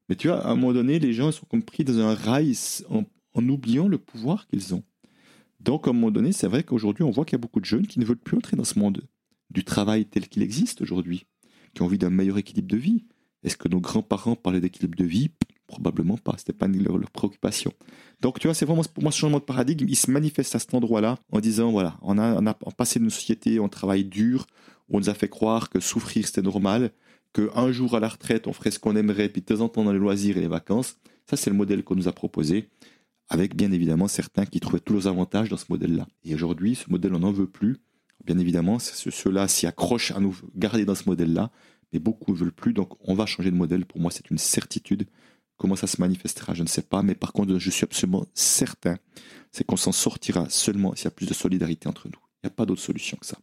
Mais tu vois, à un moment donné, les gens sont compris dans un rail en, en oubliant le pouvoir qu'ils ont. Donc, à un moment donné, c'est vrai qu'aujourd'hui, on voit qu'il y a beaucoup de jeunes qui ne veulent plus entrer dans ce monde du travail tel qu'il existe aujourd'hui, qui ont envie d'un meilleur équilibre de vie. Est-ce que nos grands-parents parlaient d'équilibre de vie? Probablement pas, c'était pas leur, préoccupation. Donc, tu vois, c'est vraiment pour moi ce changement de paradigme, il se manifeste à cet endroit-là en disant voilà, on a, passé d'une société, on travaille dur, où on nous a fait croire que souffrir c'était normal, qu'un jour à la retraite on ferait ce qu'on aimerait, puis de temps en temps dans les loisirs et les vacances. Ça, c'est le modèle qu'on nous a proposé avec bien évidemment certains qui trouvaient tous les avantages dans ce modèle-là. Et aujourd'hui, ce modèle, on n'en veut plus. Bien évidemment, ceux-là s'y accrochent à nous garder dans ce modèle-là, mais beaucoup ne veulent plus, donc on va changer de modèle. Pour moi, c'est une certitude. Comment ça se manifestera, je ne sais pas, mais par contre, je suis absolument certain, c'est qu'on s'en sortira seulement s'il y a plus de solidarité entre nous. Il n'y a pas d'autre solution que ça.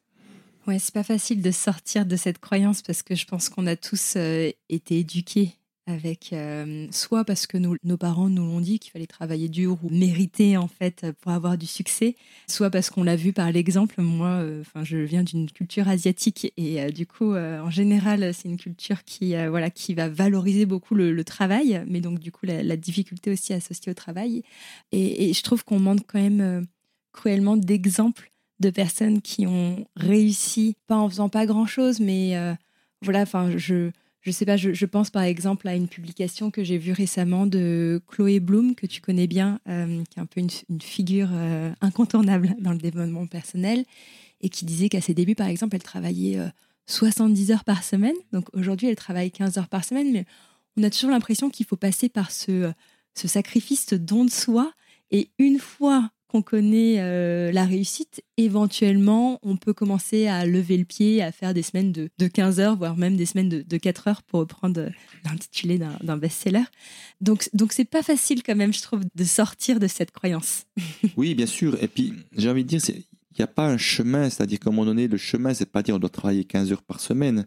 Ouais, c'est pas facile de sortir de cette croyance parce que je pense qu'on a tous euh, été éduqués avec euh, soit parce que nos parents nous l'ont dit qu'il fallait travailler dur ou mériter en fait pour avoir du succès, soit parce qu'on l'a vu par l'exemple. Moi, euh, enfin, je viens d'une culture asiatique et euh, du coup, en général, c'est une culture qui voilà qui va valoriser beaucoup le, travail, mais donc du coup la, difficulté aussi associée au travail. Et, et je trouve qu'on manque quand même cruellement d'exemples de personnes qui ont réussi, pas en faisant pas grand chose, mais voilà, enfin je je sais pas, je, pense par exemple à une publication que j'ai vue récemment de Chloé Bloom, que tu connais bien, euh, qui est un peu une, figure euh, incontournable dans le développement personnel, et qui disait qu'à ses débuts, par exemple, elle travaillait 70 euh, heures par semaine. Donc aujourd'hui, elle travaille 15 heures par semaine, mais on a toujours l'impression qu'il faut passer par ce, ce sacrifice, ce don de soi. Et une fois qu'on connaît euh, la réussite, éventuellement, on peut commencer à lever le pied, à faire des semaines de, 15 heures, voire même des semaines de, 4 heures pour reprendre l'intitulé d'un best-seller. Donc, donc c'est pas facile quand même, je trouve, de sortir de cette croyance. oui, bien sûr. Et puis, j'ai envie de dire, il n'y a pas un chemin, c'est-à-dire qu'à un moment donné, le chemin, c'est pas dire on doit travailler 15 heures par semaine.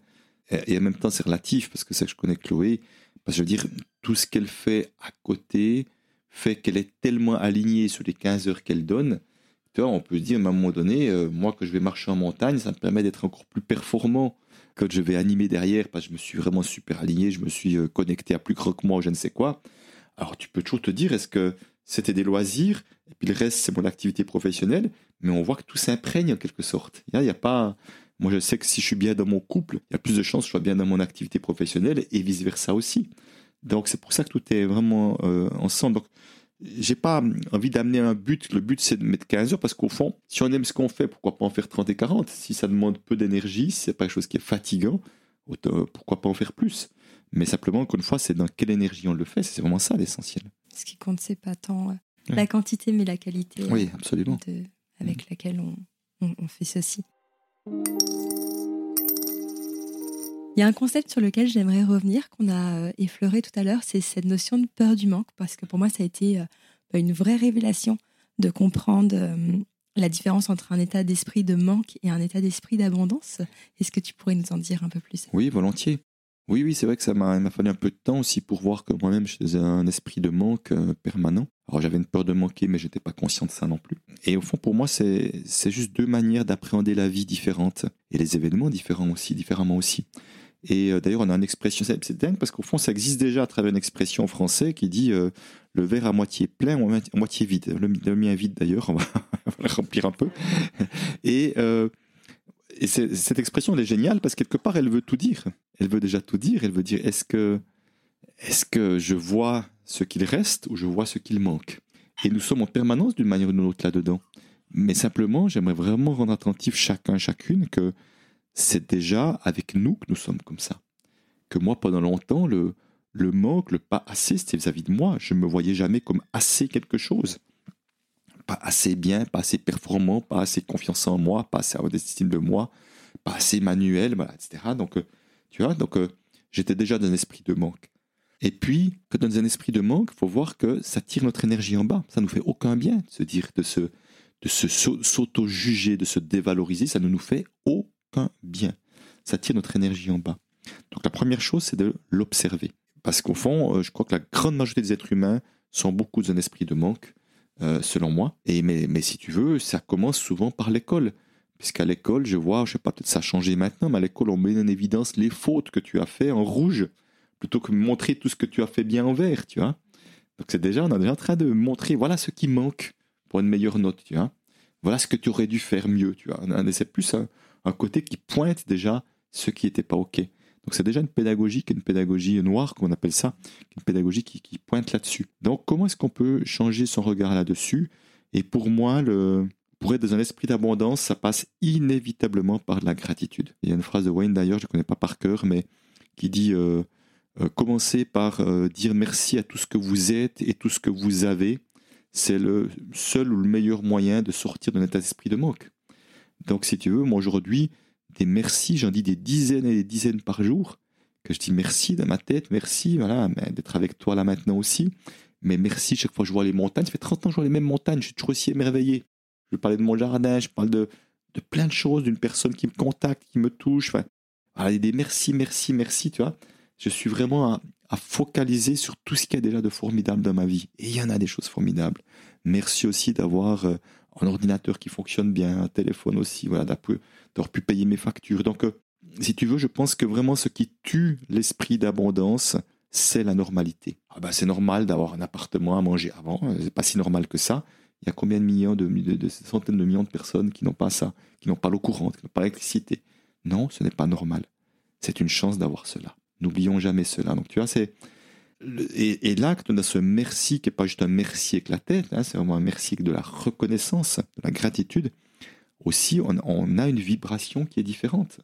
Et en même temps, c'est relatif, parce que c'est que je connais Chloé. Parce que je veux dire, tout ce qu'elle fait à côté, fait qu'elle est tellement alignée sur les 15 heures qu'elle donne. Tu vois, on peut se dire, à un moment donné, euh, moi, que je vais marcher en montagne, ça me permet d'être encore plus performant quand je vais animer derrière, parce que je me suis vraiment super aligné, je me suis euh, connecté à plus grand que moi, je ne sais quoi. Alors, tu peux toujours te dire, est-ce que c'était des loisirs, et puis le reste, c'est mon activité professionnelle, mais on voit que tout s'imprègne en quelque sorte. Il n'y a, pas. Moi, je sais que si je suis bien dans mon couple, il y a plus de chances que je sois bien dans mon activité professionnelle et vice-versa aussi. Donc, c'est pour ça que tout est vraiment euh, ensemble. Donc, j'ai pas envie d'amener un but. Le but, c'est de mettre 15 heures parce qu'au fond, si on aime ce qu'on fait, pourquoi pas en faire 30 et 40 Si ça demande peu d'énergie, si c'est pas quelque chose qui est fatigant, pourquoi pas en faire plus? Mais simplement, encore une fois, c'est dans quelle énergie on le fait. C'est vraiment ça l'essentiel. Ce qui compte, c'est pas tant euh, la quantité, mais la qualité. Oui, absolument. avec mm. laquelle on fait ceci. Il y a un concept sur lequel j'aimerais revenir, qu'on a euh, effleuré tout à l'heure, c'est cette notion de peur du manque, parce que pour moi, ça a été euh, bah, une vraie révélation de comprendre euh, la différence entre un état d'esprit de manque et un état d'esprit d'abondance. Est-ce que tu pourrais nous en dire un peu plus? Oui, volontiers. Oui, oui, c'est vrai que ça m'a fallu un peu de temps aussi pour voir que moi-même, j'étais un esprit de manque permanent. Alors j'avais une peur de manquer, mais j'étais pas conscient de ça non plus. Et au fond, pour moi, c'est juste deux manières d'appréhender la vie différentes et les événements différents aussi, différemment aussi. Et euh, d'ailleurs, on a une expression, c'est dingue parce qu'au fond, ça existe déjà à travers une expression en français qui dit euh, le verre à moitié plein ou à moitié vide. Le, le mien vide d'ailleurs, on va, le remplir un peu. Et, euh, cette expression, elle est géniale parce que quelque part, elle veut tout dire. Elle veut déjà tout dire. Elle veut dire est-ce que, est-ce que je vois ce qu'il reste ou je vois ce qu'il manque? Et nous sommes en permanence d'une manière ou d'une autre là-dedans. Mais simplement, j'aimerais vraiment rendre attentif chacun, chacune que c'est déjà avec nous que nous sommes comme ça. Que moi, pendant longtemps, le, le manque, le pas assez, c'était vis-à-vis de moi. Je ne me voyais jamais comme assez quelque chose. Pas assez bien, pas assez performant, pas assez confiance en moi, pas assez d'estime de moi, pas assez manuel, voilà, etc. Donc, euh, tu vois, donc euh, j'étais déjà dans un esprit de manque. Et puis, que dans un esprit de manque, il faut voir que ça tire notre énergie en bas. Ça nous fait aucun bien de se dire, de se, de se sau- s'auto-juger, de se dévaloriser. Ça ne nous fait aucun bien. Ça tire notre énergie en bas. Donc la première chose, c'est de l'observer. Parce qu'au fond, euh, je crois que la grande majorité des êtres humains sont beaucoup dans un esprit de manque, euh, selon moi. Et mais, si tu veux, ça commence souvent par l'école. Puisqu'à l'école, je vois, je sais pas, peut-être ça a changé maintenant, mais à l'école, on met en évidence les fautes que tu as fait en rouge, plutôt que montrer tout ce que tu as fait bien en vert, tu vois. Donc c'est déjà, on est déjà en train de montrer, voilà ce qui manque pour une meilleure note, tu vois. Voilà ce que tu aurais dû faire mieux, tu vois. C'est plus un, un côté qui pointe déjà ce qui n'était pas OK. Donc c'est déjà une pédagogie, qui une pédagogie noire, qu'on appelle ça, une pédagogie qui, qui pointe là-dessus. Donc comment est-ce qu'on peut changer son regard là-dessus? Et pour moi, le, pour être dans un esprit d'abondance, ça passe inévitablement par de la gratitude. Il y a une phrase de Wayne d'ailleurs, je ne connais pas par cœur, mais qui dit euh, euh, commencez par euh, dire merci à tout ce que vous êtes et tout ce que vous avez. C'est le seul ou le meilleur moyen de sortir d'un état d'esprit de manque. Donc, si tu veux, moi aujourd'hui, des merci, j'en dis des dizaines et des dizaines par jour, que je dis merci dans ma tête, merci voilà, d'être avec toi là maintenant aussi. Mais merci, chaque fois que je vois les montagnes, ça fait 30 ans que je vois les mêmes montagnes, je suis toujours aussi émerveillé. Je parlais de mon jardin, je parle de, de plein de choses, d'une personne qui me contacte, qui me touche. Enfin, voilà, des merci, merci, merci, tu vois. Je suis vraiment à, à focaliser sur tout ce qu'il y a déjà de formidable dans ma vie. Et il y en a des choses formidables. Merci aussi d'avoir euh, un ordinateur qui fonctionne bien, un téléphone aussi, voilà, d'avoir pu, payer mes factures. Donc, euh, si tu veux, je pense que vraiment ce qui tue l'esprit d'abondance, c'est la normalité. Ah bah, c'est normal d'avoir un appartement à manger avant, euh, c'est pas si normal que ça. Il y a combien de millions, de, centaines de millions de personnes qui n'ont pas ça, qui n'ont pas l'eau courante, qui n'ont pas l'électricité? Non, ce n'est pas normal. C'est une chance d'avoir cela. N'oublions jamais cela. Donc tu vois, c'est et, et l'acte de ce merci qui n'est pas juste un merci avec la tête, hein, c'est vraiment un merci avec de la reconnaissance, de la gratitude. Aussi, on, a une vibration qui est différente.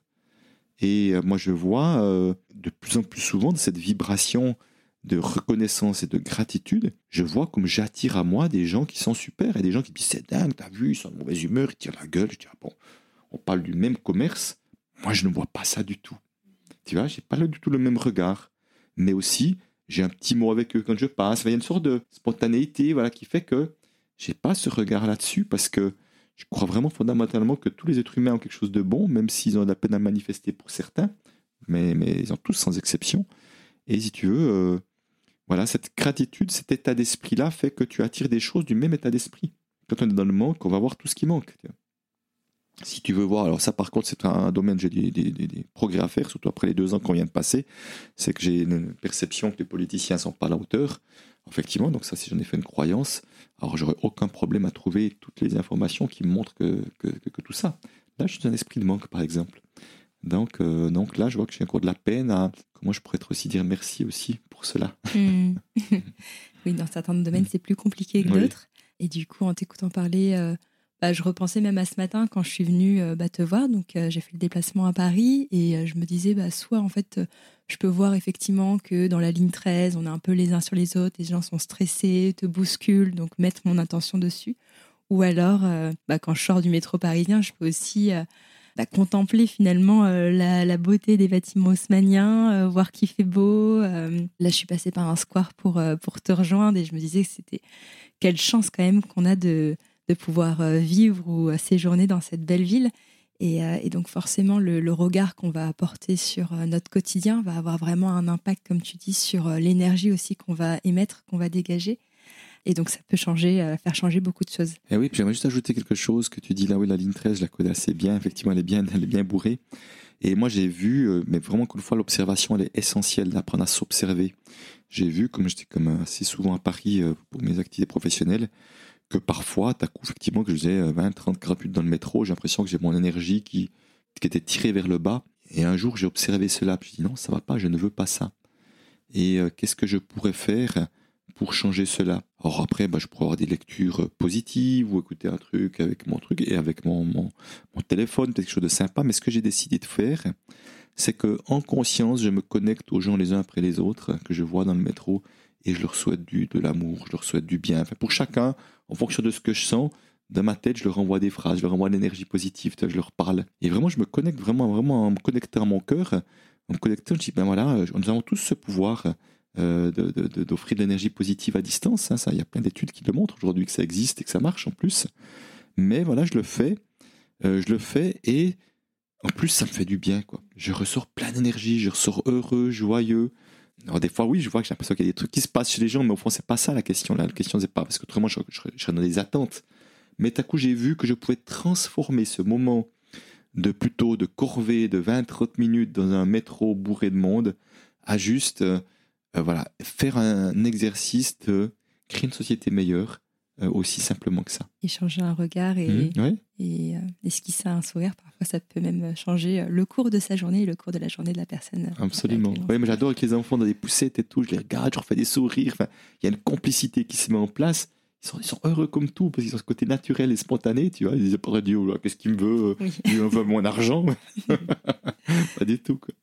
Et euh, moi, je vois euh, de plus en plus souvent de cette vibration de reconnaissance et de gratitude, je vois comme j'attire à moi des gens qui sont super et des gens qui disent c'est dingue, t'as vu, ils sont de mauvaise humeur, ils tirent la gueule. Je dis ah bon, on parle du même commerce, moi je ne vois pas ça du tout. Tu vois, j'ai pas du tout le même regard, mais aussi j'ai un petit mot avec eux quand je passe. Il y a une sorte de spontanéité, voilà, qui fait que j'ai pas ce regard là-dessus parce que je crois vraiment fondamentalement que tous les êtres humains ont quelque chose de bon, même s'ils ont de la peine à manifester pour certains, mais, mais ils ont tous sans exception. Et si tu veux, euh, voilà, cette gratitude, cet état d'esprit-là fait que tu attires des choses du même état d'esprit. Quand on est dans le manque, on va voir tout ce qui manque. Si tu veux voir, alors ça par contre c'est un domaine, j'ai des, des- des- des progrès à faire, surtout après les deux ans qu'on vient de passer, c'est que j'ai une perception que les politiciens sont pas à la hauteur, effectivement, donc ça si j'en ai fait une croyance, alors j'aurais aucun problème à trouver toutes les informations qui montrent que, que, que- que tout ça. Là je suis dans un esprit de manque par exemple. Donc, euh, donc là je vois que j'ai encore de la peine à, comment je pourrais être aussi dire merci aussi pour cela. Hmm. oui, dans certains domaines, c'est plus compliqué que Oui. d'autres. Et du coup, en t'écoutant parler, euh, bah, je repensais même à ce matin quand je suis venue euh, bah, te voir. Donc, euh, j'ai fait le déplacement à Paris et euh, je me disais, bah, soit en fait, je peux voir effectivement que dans la ligne 13, on est un peu les uns sur les autres, les gens sont stressés, te bousculent, donc mettre mon attention dessus. Ou alors, bah, quand je sors du métro parisien, je peux aussi contempler finalement la, beauté des bâtiments haussmanniens, voir qu'il fait beau. là, je suis passée par un square pour, pour te rejoindre et je me disais que c'était quelle chance quand même qu'on a de, de pouvoir euh, vivre ou euh, séjourner dans cette belle ville. Et, euh, donc forcément, le, regard qu'on va apporter sur notre quotidien va avoir vraiment un impact, comme tu dis, sur l'énergie aussi qu'on va émettre, qu'on va dégager. Et donc ça peut changer, faire changer beaucoup de choses. Et oui, puis j'aimerais juste ajouter quelque chose que tu dis là, oui, la ligne 13, je la connais assez bien, effectivement, elle est bien, elle est bien bourrée. Et moi, j'ai vu, mais vraiment, qu'une fois, l'observation, elle est essentielle, d'apprendre à s'observer. J'ai vu, comme j'étais comme assez souvent à Paris pour mes activités professionnelles, que parfois, t'as coup, effectivement, que je faisais 20, 30, 40 minutes dans le métro, j'ai l'impression que j'ai mon énergie qui, qui était tirée vers le bas. Et un jour, j'ai observé cela, je dis non, ça va pas, je ne veux pas ça. Et euh, qu'est-ce que je pourrais faire pour changer cela? Alors après, bah, je pourrais avoir des lectures positives ou écouter un truc avec mon truc et avec mon, mon, mon téléphone, quelque chose de sympa. Mais ce que j'ai décidé de faire, c'est que en conscience, je me connecte aux gens les uns après les autres que je vois dans le métro et je leur souhaite du, de l'amour, je leur souhaite du bien. Enfin, pour chacun, en fonction de ce que je sens, dans ma tête, je leur envoie des phrases, je leur envoie de l'énergie positive, je leur parle. Et vraiment, je me connecte vraiment, vraiment en me connectant à mon cœur, en me connectant, je dis, ben voilà, nous avons tous ce pouvoir euh, d'offrir de, de l'énergie positive à distance. Hein. Ça, il y a plein d'études qui le montrent aujourd'hui que ça existe et que ça marche en plus. Mais voilà, je le fais, euh, je le fais et en plus, ça me fait du bien, quoi. Je ressors plein d'énergie, je ressors heureux, joyeux. Alors, des fois, oui, je vois que j'ai l'impression qu'il y a des trucs qui se passent chez les gens, mais au fond, c'est pas ça la question. Là. La question, c'est pas parce que autrement, je, je, je, serais dans des attentes. Mais tout à coup, j'ai vu que je pouvais transformer ce moment de plutôt de corvée de 20-30 minutes dans un métro bourré de monde à juste, euh, voilà, faire un exercice de créer une société meilleure, euh, aussi simplement que ça. Échanger un regard et, Mmh, ouais. Et euh, esquisser un sourire, parfois ça peut même changer euh, le cours de sa journée et le cours de la journée de la personne. euh, Absolument. Oui, mais j'adore avec les enfants dans des poussettes et tout. Je les regarde, je leur fais des sourires. Enfin, il y a une complicité qui se met en place. Ils sont, ils sont heureux comme tout parce qu'ils ont ce côté naturel et spontané. Tu vois, ils disent pas Dieu, là, qu'est-ce qu'il me veut Oui. Il veut mon argent. pas du tout. Quoi.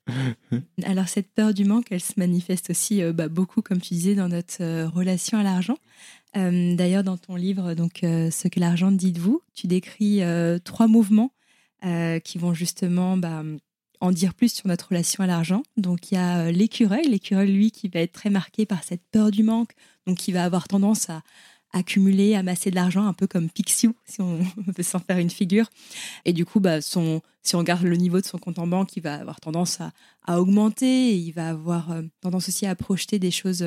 Alors cette peur du manque, elle se manifeste aussi euh, bah, beaucoup, comme tu disais, dans notre euh, relation à l'argent. Euh, D'ailleurs, dans ton livre, donc euh, ce que l'argent dit de vous, tu décris euh, trois mouvements qui vont justement bah, en dire plus sur notre relation à l'argent. Donc il y a l'écureuil, l'écureuil lui qui va être très marqué par cette peur du manque, donc qui va avoir tendance à accumuler, amasser de l'argent, un peu comme Pixiu, si on veut s'en faire une figure. Et du coup, bah, si on regarde le niveau de son compte en banque, il va avoir tendance à, à augmenter. Et il va avoir tendance aussi à projeter des choses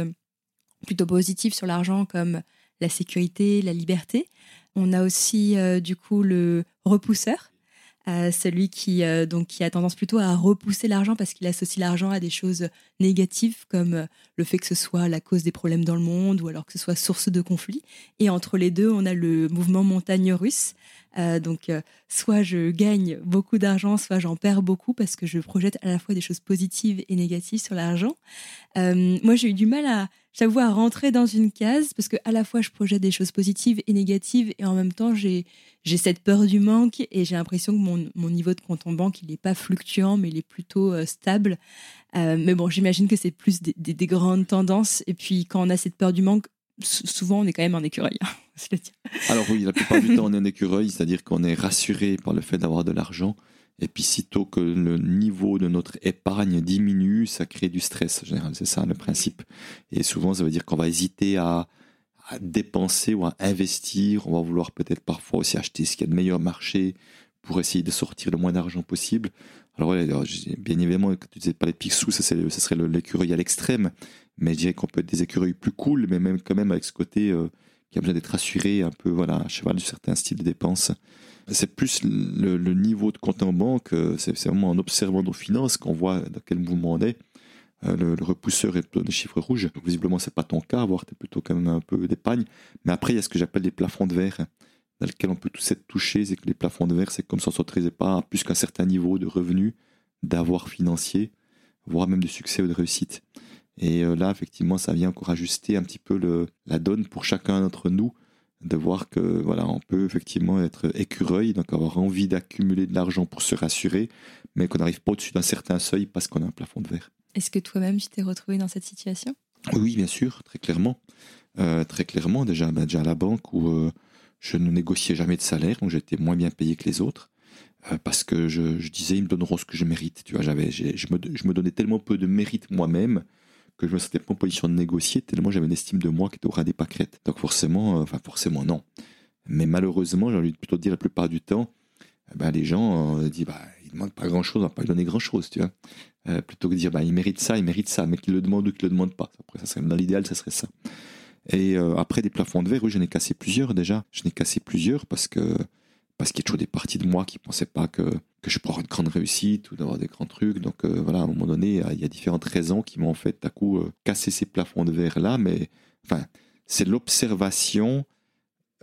plutôt positives sur l'argent, comme la sécurité, la liberté. On a aussi euh, du coup le repousseur, euh, celui qui, euh, donc, qui a tendance plutôt à repousser l'argent parce qu'il associe l'argent à des choses négatives comme le fait que ce soit la cause des problèmes dans le monde ou alors que ce soit source de conflits. Et entre les deux, on a le mouvement montagne russe. Donc, soit je gagne beaucoup d'argent, soit j'en perds beaucoup parce que je projette à la fois des choses positives et négatives sur l'argent. Moi, j'ai eu du mal à, j'avoue, à rentrer dans une case parce que à la fois je projette des choses positives et négatives et en même temps j'ai j'ai cette peur du manque et j'ai l'impression que mon, mon niveau de compte en banque il n'est pas fluctuant mais il est plutôt euh, stable. Euh, mais bon, j'imagine que c'est plus des, des- des grandes tendances et puis quand on a cette peur du manque, sou- souvent on est quand même en écureuil. hein. Alors oui, la plupart du temps, on est un écureuil, c'est-à-dire qu'on est rassuré par le fait d'avoir de l'argent. Et puis, sitôt que le niveau de notre épargne diminue, ça crée du stress. En général, c'est ça le principe. Et souvent, ça veut dire qu'on va hésiter à, dépenser ou à investir. On va vouloir peut-être parfois aussi acheter ce qu'il y a de meilleur marché pour essayer de sortir le moins d'argent possible. Alors, bien évidemment, quand tu disais pas les picsous, ça, c'est le- ça serait l'écureuil à l'extrême. Mais je dirais qu'on peut être des écureuils plus cool, mais même quand même avec ce côté euh, qui a besoin d'être assuré un peu voilà, à cheval sur certains styles de dépenses. C'est plus le, niveau de compte en banque, euh, c'est vraiment en observant nos finances qu'on voit dans quel mouvement on est. Euh, le, repousseur est plutôt des chiffres rouges. Visiblement, c'est pas ton cas, voire tu es plutôt quand même un peu d'épargne. Mais après, il y a ce que j'appelle des plafonds de verre, dans lesquels on peut tous être touchés. C'est que les plafonds de verre, c'est comme si on s'autorisait pas plus qu'un certain niveau de revenus, d'avoir financier, voire même de succès ou de réussite. Et euh, là, effectivement, ça vient encore ajuster un petit peu la donne pour chacun d'entre nous, de voir que voilà, on peut effectivement être écureuil, donc avoir envie d'accumuler de l'argent pour se rassurer, mais qu'on n'arrive pas au-dessus d'un certain seuil parce qu'on a un plafond de verre. Est-ce que toi-même tu t'es retrouvé dans cette situation? Oui, bien sûr, très clairement. Euh, très clairement, déjà, ben, déjà à la banque où euh, je ne négociais jamais de salaire, donc j'étais moins bien payé que les autres. euh, parce que je, je disais, ils me donneront ce que je mérite. Tu vois, j'avais, je, me, je me donnais tellement peu de mérite moi-même que je me sentais pas en position de négocier, tellement j'avais une estime de moi qui était au ras des pâquerettes. Donc forcément, euh, enfin forcément non. Mais malheureusement, j'ai envie de plutôt dire la plupart du temps, eh ben, les gens euh, disent, bah, il ne demande pas grand-chose, on va pas lui donner grand-chose, tu vois. Euh, plutôt que de dire, bah, il mérite ça, il mérite ça, mais qu'il le demande ou qu'il le demande pas. Après, ça serait, dans l'idéal, ça serait ça. Et euh, après des plafonds de verre, oui, j'en ai cassé plusieurs déjà. J'en ai cassé plusieurs parce que parce qu'il y a toujours des parties de moi qui pensaient pas que que je pourrais avoir une grande réussite ou d'avoir des grands trucs. Donc euh, voilà, à un moment donné, il y a différentes raisons qui m'ont en fait à coup euh, cassé ces plafonds de verre là, mais enfin, c'est l'observation.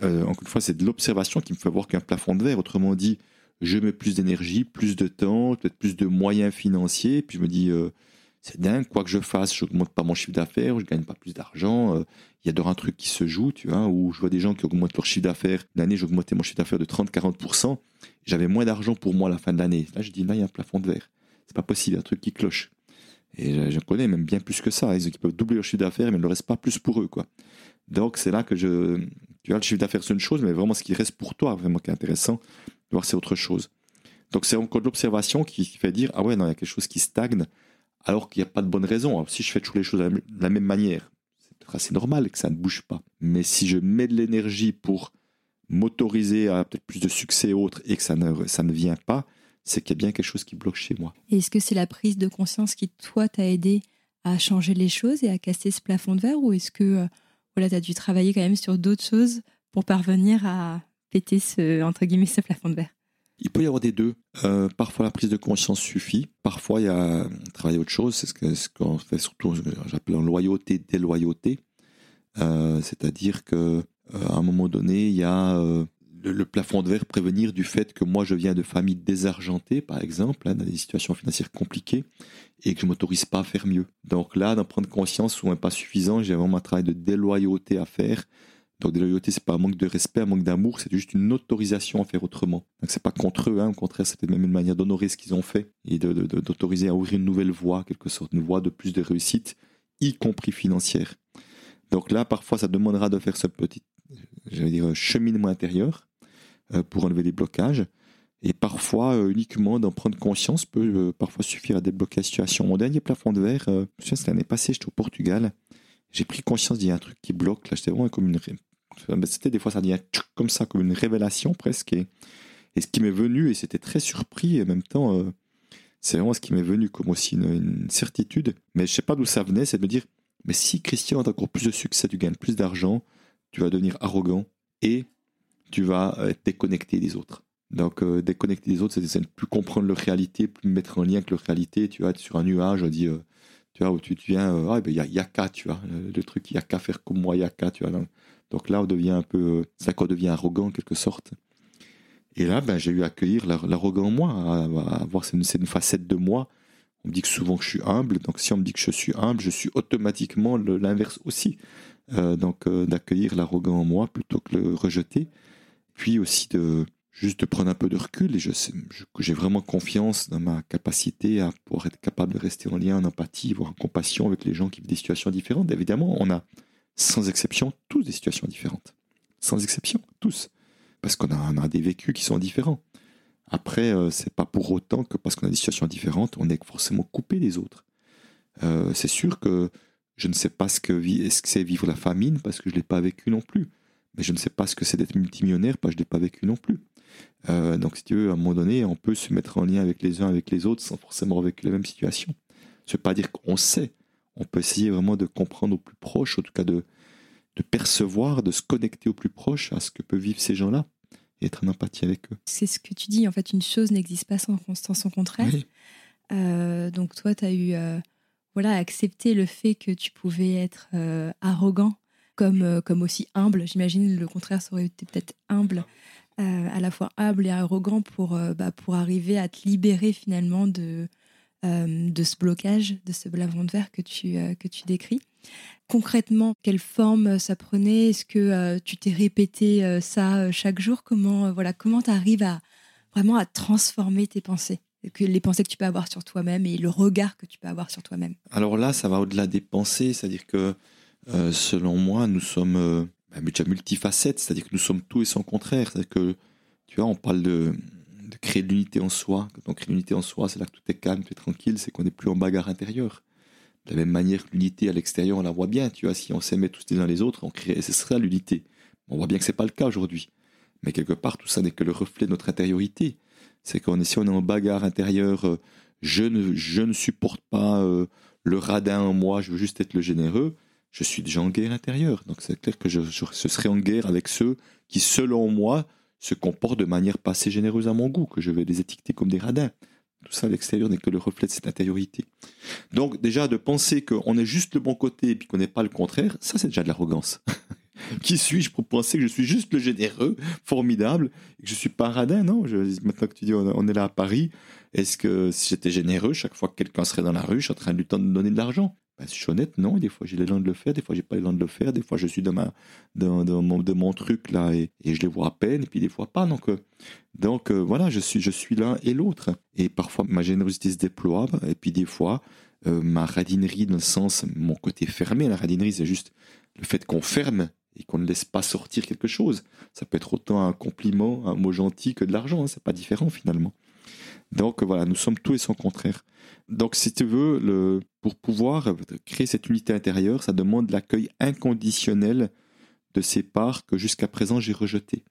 Euh, encore une fois, c'est de l'observation qui me fait voir qu'un plafond de verre. Autrement dit, je mets plus d'énergie, plus de temps, peut-être plus de moyens financiers, puis je me dis, c'est dingue, quoi que je fasse, je n'augmente pas mon chiffre d'affaires, je gagne pas plus d'argent. Il y a d'autres un truc qui se joue, tu vois, où je vois des gens qui augmentent leur chiffre d'affaires. L'année, j'augmentais mon chiffre d'affaires de 30-40%. J'avais moins d'argent pour moi à la fin de l'année. Là, je dis, là, il y a un plafond de verre. C'est pas possible, un truc qui cloche. Et je connais même bien plus que ça. Ils peuvent doubler leur chiffre d'affaires, mais il ne reste pas plus pour eux, quoi. Donc, c'est là que je. Tu vois, le chiffre d'affaires, c'est une chose, mais vraiment, ce qui reste pour toi, vraiment, qui est intéressant, voir, c'est autre chose. Donc, c'est encore de l'observation qui fait dire, ah ouais, non, il y a quelque chose qui stagne alors qu'il n'y a pas de bonne raison. si je fais toujours les choses de la même manière, c'est normal que ça ne bouge pas. Mais si je mets de l'énergie pour m'autoriser à peut-être plus de succès et autres et que ça ne, ça ne vient pas, c'est qu'il y a bien quelque chose qui bloque chez moi. Est-ce que c'est la prise de conscience qui, toi, t'a aidé à changer les choses et à casser ce plafond de verre ou est-ce que euh, voilà, tu as dû travailler quand même sur d'autres choses pour parvenir à péter ce, entre guillemets, ce plafond de verre? Il peut y avoir des deux. Euh, parfois la prise de conscience suffit. Parfois il y a travailler autre chose. C'est ce qu'on fait surtout, j'appelle en loyauté, déloyauté. Euh, c'est-à-dire que euh, un moment donné, il y a le, plafond de verre prévenir du fait que moi je viens de familles désargentées, par exemple, hein, dans des situations financières compliquées, et que je m'autorise pas à faire mieux. Donc là, d'en prendre conscience ou pas suffisant, j'ai vraiment un travail de déloyauté à faire donc, déloyauté, c'est pas un manque de respect, un manque d'amour, c'est juste une autorisation à faire autrement. Donc, c'est pas contre eux, hein, au contraire, c'était même une manière d'honorer ce qu'ils ont fait et d'autoriser à ouvrir une nouvelle voie, quelque sorte, une voie de plus de réussite, y compris financière. Donc là, parfois, ça demandera de faire ce petit, j'allais dire, cheminement intérieur euh, pour enlever les blocages. Et parfois, euh, uniquement d'en prendre conscience peut euh, parfois suffire à débloquer la situation. Mon dernier plafond de verre, je me souviens, c'était l'année passée, j'étais au Portugal. J'ai pris conscience qu'il y a un truc qui bloque. Là, j'étais vraiment comme une, c'était des fois ça devient comme ça, comme une révélation presque. Et, ce qui m'est venu, et c'était très surpris, et en même temps, euh, c'est vraiment ce qui m'est venu comme aussi une, certitude. Mais je sais pas d'où ça venait, c'est de me dire, mais si Christian a encore plus de succès, tu gagnes plus d'argent, tu vas devenir arrogant et tu vas être déconnecté des autres. Donc euh, déconnecter des autres, c'est ne plus comprendre leur réalité, plus me mettre en lien avec leur réalité. Tu vas être sur un nuage, on dit, euh, tu vois, où tu, viens, ah, ben, il y, a, qu'à, tu vois, le, truc, il y a qu'à faire comme moi, il y a qu'à, tu vois. Donc là, on devient un peu, ça qu'on devient arrogant en quelque sorte. Et là, ben, j'ai eu à accueillir l'arrogant en moi, à, voir c'est une, facette de moi. On me dit que souvent que je suis humble, donc si on me dit que je suis humble, je suis automatiquement l'inverse aussi. Euh, donc euh, d'accueillir l'arrogant en moi plutôt que le rejeter. Puis aussi de juste de prendre un peu de recul et je j'ai vraiment confiance dans ma capacité à pouvoir être capable de rester en lien, en empathie, voire en compassion avec les gens qui vivent des situations différentes. Évidemment, on a sans exception, tous des situations différentes. Sans exception, tous. Parce qu'on a, des vécus qui sont différents. Après, euh, c'est pas pour autant que parce qu'on a des situations différentes, on est forcément coupé des autres. Euh, c'est sûr que je ne sais pas ce que c'est vivre la famine parce que je ne l'ai pas vécu non plus. Mais je ne sais pas ce que c'est d'être multimillionnaire parce que je ne l'ai pas vécu non plus. Euh, donc, si tu veux, à un moment donné, on peut se mettre en lien avec les uns, avec les autres, sans forcément avoir vécu la même situation. Ça ne pas dire qu'on sait, on peut essayer vraiment de comprendre au plus proche, en tout cas de, de percevoir, de se connecter au plus proche à ce que peuvent vivre ces gens-là et être en empathie avec eux. C'est ce que tu dis, en fait, une chose n'existe pas sans, son contraire. Euh, donc toi, tu as eu euh, voilà, accepté le fait que tu pouvais être euh, arrogant comme, comme aussi humble. J'imagine le contraire, ça aurait été peut-être humble, à la fois humble et arrogant pour, bah, pour arriver à te libérer finalement de, de ce blocage, de ce blavon de verre que tu, euh, que tu décris. Concrètement, quelle forme ça prenait? Est-ce que euh, tu t'es répété ça chaque jour? Comment voilà, comment tu arrives à vraiment à transformer tes pensées? Que les pensées que tu peux avoir sur toi-même et le regard que tu peux avoir sur toi-même Alors là, ça va au-delà des pensées, c'est-à-dire que selon moi, nous sommes bah, multifacettes, c'est-à-dire que nous sommes tout et son contraire. C'est-à-dire que, tu vois, on parle de créer de l'unité en soi. Quand on crée l'unité en soi, c'est là que tout est calme, tout est tranquille, c'est qu'on n'est plus en bagarre intérieure. De la même manière que l'unité à l'extérieur, on la voit bien, tu vois, si on s'aimait tous les uns les autres, on crée, ce serait l'unité. On voit bien que c'est pas le cas aujourd'hui. Mais quelque part, tout ça n'est que le reflet de notre intériorité. C'est qu'on si on est en bagarre intérieure, euh, je ne, je ne supporte pas euh, le radin en moi, je veux juste être le généreux, je suis déjà en guerre intérieure. Donc c'est clair que je, je, en guerre avec ceux qui, selon moi, se comportent de manière pas assez généreuse à mon goût, que je vais les étiqueter comme des radins. Tout ça à l'extérieur n'est que le reflet de cette intériorité. Donc déjà de penser qu'on est juste le bon côté et puis qu'on n'est pas le contraire, ça c'est déjà de l'arrogance. Qui suis-je pour penser que je suis juste le généreux, formidable, et que je suis pas radin Non, je, maintenant que tu dis on est là à Paris, est-ce que si j'étais généreux, chaque fois que quelqu'un serait dans la rue, je suis en train de lui donner de l'argent? Ben, je suis honnête, non. Des fois, j'ai l'élan de le faire, des fois, j'ai pas l'élan de le faire. Des fois, je suis dans, ma, dans, mon, de mon truc là et, je les vois à peine, et puis des fois pas. Donc, euh, donc euh, voilà, je suis, je suis l'un et l'autre. Et parfois, ma générosité se déploie, et puis des fois, euh, ma radinerie, dans le sens, mon côté fermé, la radinerie, c'est juste le fait qu'on ferme et qu'on ne laisse pas sortir quelque chose. Ça peut être autant un compliment, un mot gentil que de l'argent. Hein, c'est pas différent finalement. Donc voilà, nous sommes tout et son contraire. Donc si tu veux, pour pouvoir créer cette unité intérieure, ça demande l'accueil inconditionnel de ces parts que jusqu'à présent j'ai rejetées.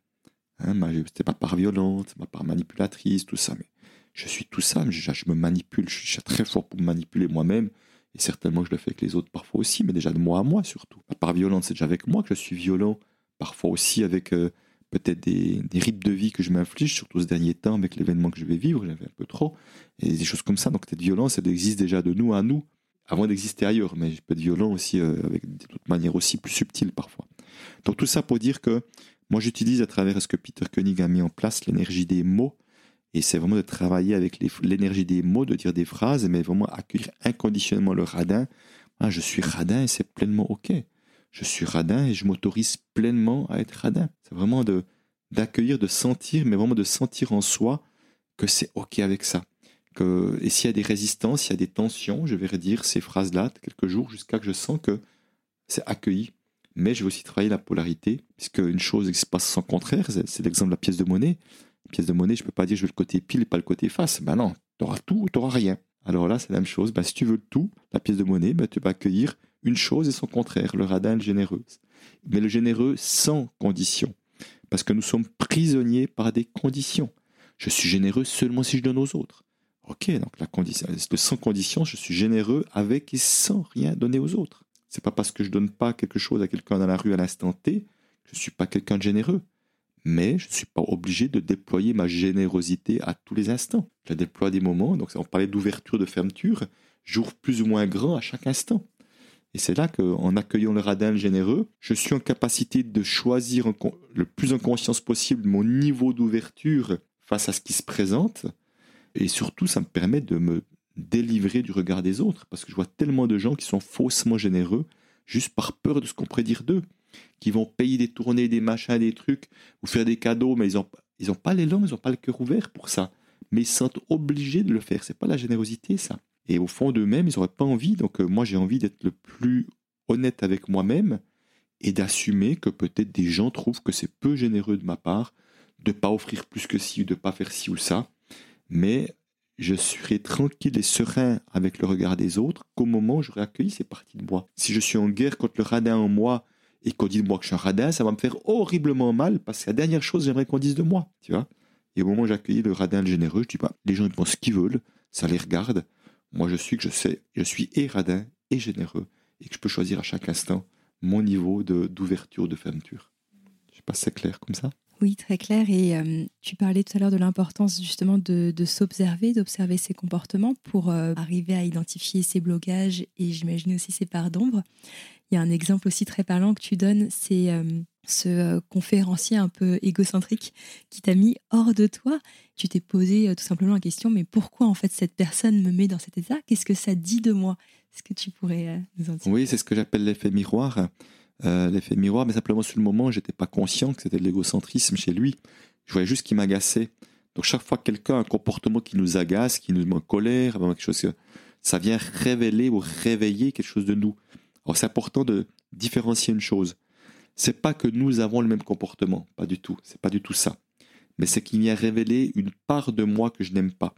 Hein, c'était ma part violente, ma part manipulatrice, tout ça. Mais je suis tout ça, je, je me manipule, je suis très fort pour me manipuler moi-même. Et certainement je le fais avec les autres parfois aussi, mais déjà de moi à moi surtout. Ma part violente, c'est déjà avec moi que je suis violent. Parfois aussi avec euh, peut-être des, des, de vie que je m'inflige, surtout ce dernier temps avec l'événement que je vais vivre, j'avais un peu trop, et des choses comme ça. Donc cette violence, elle existe déjà de nous à nous, avant d'exister ailleurs, mais je peux être violent aussi euh, avec d'autres manières aussi plus subtiles parfois. Donc tout ça pour dire que moi j'utilise à travers ce que Peter Koenig a mis en place l'énergie des mots, et c'est vraiment de travailler avec l'énergie des mots, de dire des phrases, mais vraiment accueillir inconditionnellement le radin. Ah, je suis radin et c'est pleinement OK je suis radin et je m'autorise pleinement à être radin. C'est vraiment de d'accueillir, de sentir, mais vraiment de sentir en soi que c'est ok avec ça. Que, et s'il y a des résistances, s'il y a des tensions, je vais redire ces phrases-là quelques jours jusqu'à que je sens que c'est accueilli. Mais je vais aussi travailler la polarité, puisque une chose se passe sans contraire, c'est l'exemple de la pièce de monnaie. Une pièce de monnaie, je ne peux pas dire je veux le côté pile et pas le côté face. Ben non, tu auras tout ou tu n'auras rien. Alors là, c'est la même chose. Ben, si tu veux tout, la pièce de monnaie, ben, tu vas accueillir une chose et son contraire, le radin le généreux. Mais le généreux sans condition, parce que nous sommes prisonniers par des conditions. Je suis généreux seulement si je donne aux autres. Ok, donc la condition, sans condition, je suis généreux avec et sans rien donner aux autres. C'est pas parce que je donne pas quelque chose à quelqu'un dans la rue à l'instant T que je suis pas quelqu'un de généreux. Mais je ne suis pas obligé de déployer ma générosité à tous les instants. Je la déploie à des moments. Donc, on parlait d'ouverture, de fermeture. J'ouvre plus ou moins grand à chaque instant. Et c'est là qu'en accueillant le radin généreux, je suis en capacité de choisir le plus en conscience possible mon niveau d'ouverture face à ce qui se présente. Et surtout, ça me permet de me délivrer du regard des autres, parce que je vois tellement de gens qui sont faussement généreux, juste par peur de ce qu'on pourrait dire d'eux, qui vont payer des tournées, des machins, des trucs, ou faire des cadeaux, mais ils n'ont ils ont pas l'élan, ils n'ont pas le cœur ouvert pour ça. Mais ils sentent obligés de le faire. C'est pas la générosité, ça. Et au fond d'eux-mêmes, ils n'auraient pas envie. Donc euh, moi, j'ai envie d'être le plus honnête avec moi-même et d'assumer que peut-être des gens trouvent que c'est peu généreux de ma part de ne pas offrir plus que ci ou de ne pas faire ci ou ça. Mais je serai tranquille et serein avec le regard des autres qu'au moment où j'aurai accueilli ces parties de moi. Si je suis en guerre contre le radin en moi et qu'on dit de moi que je suis un radin, ça va me faire horriblement mal parce que la dernière chose, j'aimerais qu'on dise de moi, tu vois. Et au moment où j'accueille le radin le généreux, je dis, bah, les gens ils pensent ce qu'ils veulent, ça les regarde. Moi, je suis que je sais, je suis et et généreux et que je peux choisir à chaque instant mon niveau d'ouverture, de, fermeture. Je sais pas si c'est clair comme ça? Oui, très clair. Et euh, tu parlais tout à l'heure de l'importance justement de, s'observer, d'observer ses comportements pour euh, arriver à identifier ses blocages et j'imagine aussi ses parts d'ombre. Il y a un exemple aussi très parlant que tu donnes, c'est euh, ce conférencier un peu égocentrique qui t'a mis hors de toi. Tu t'es posé tout simplement la question, mais pourquoi en fait cette personne me met dans cet état? Qu'est-ce que ça dit de moi? Est-ce que tu pourrais nous en dire Oui, c'est ce que j'appelle l'effet miroir. L'effet miroir, mais simplement sur le moment, j'étais pas conscient que c'était de l'égocentrisme chez lui. Je voyais juste qu'il m'agaçait. Donc chaque fois que quelqu'un a un comportement qui nous agace, qui nous met en colère, quelque chose, ça vient révéler ou réveiller quelque chose de nous. Alors c'est important de différencier une chose. C'est pas que nous avons le même comportement, pas du tout, c'est pas du tout ça. Mais c'est qu'il y a révélé une part de moi que je n'aime pas.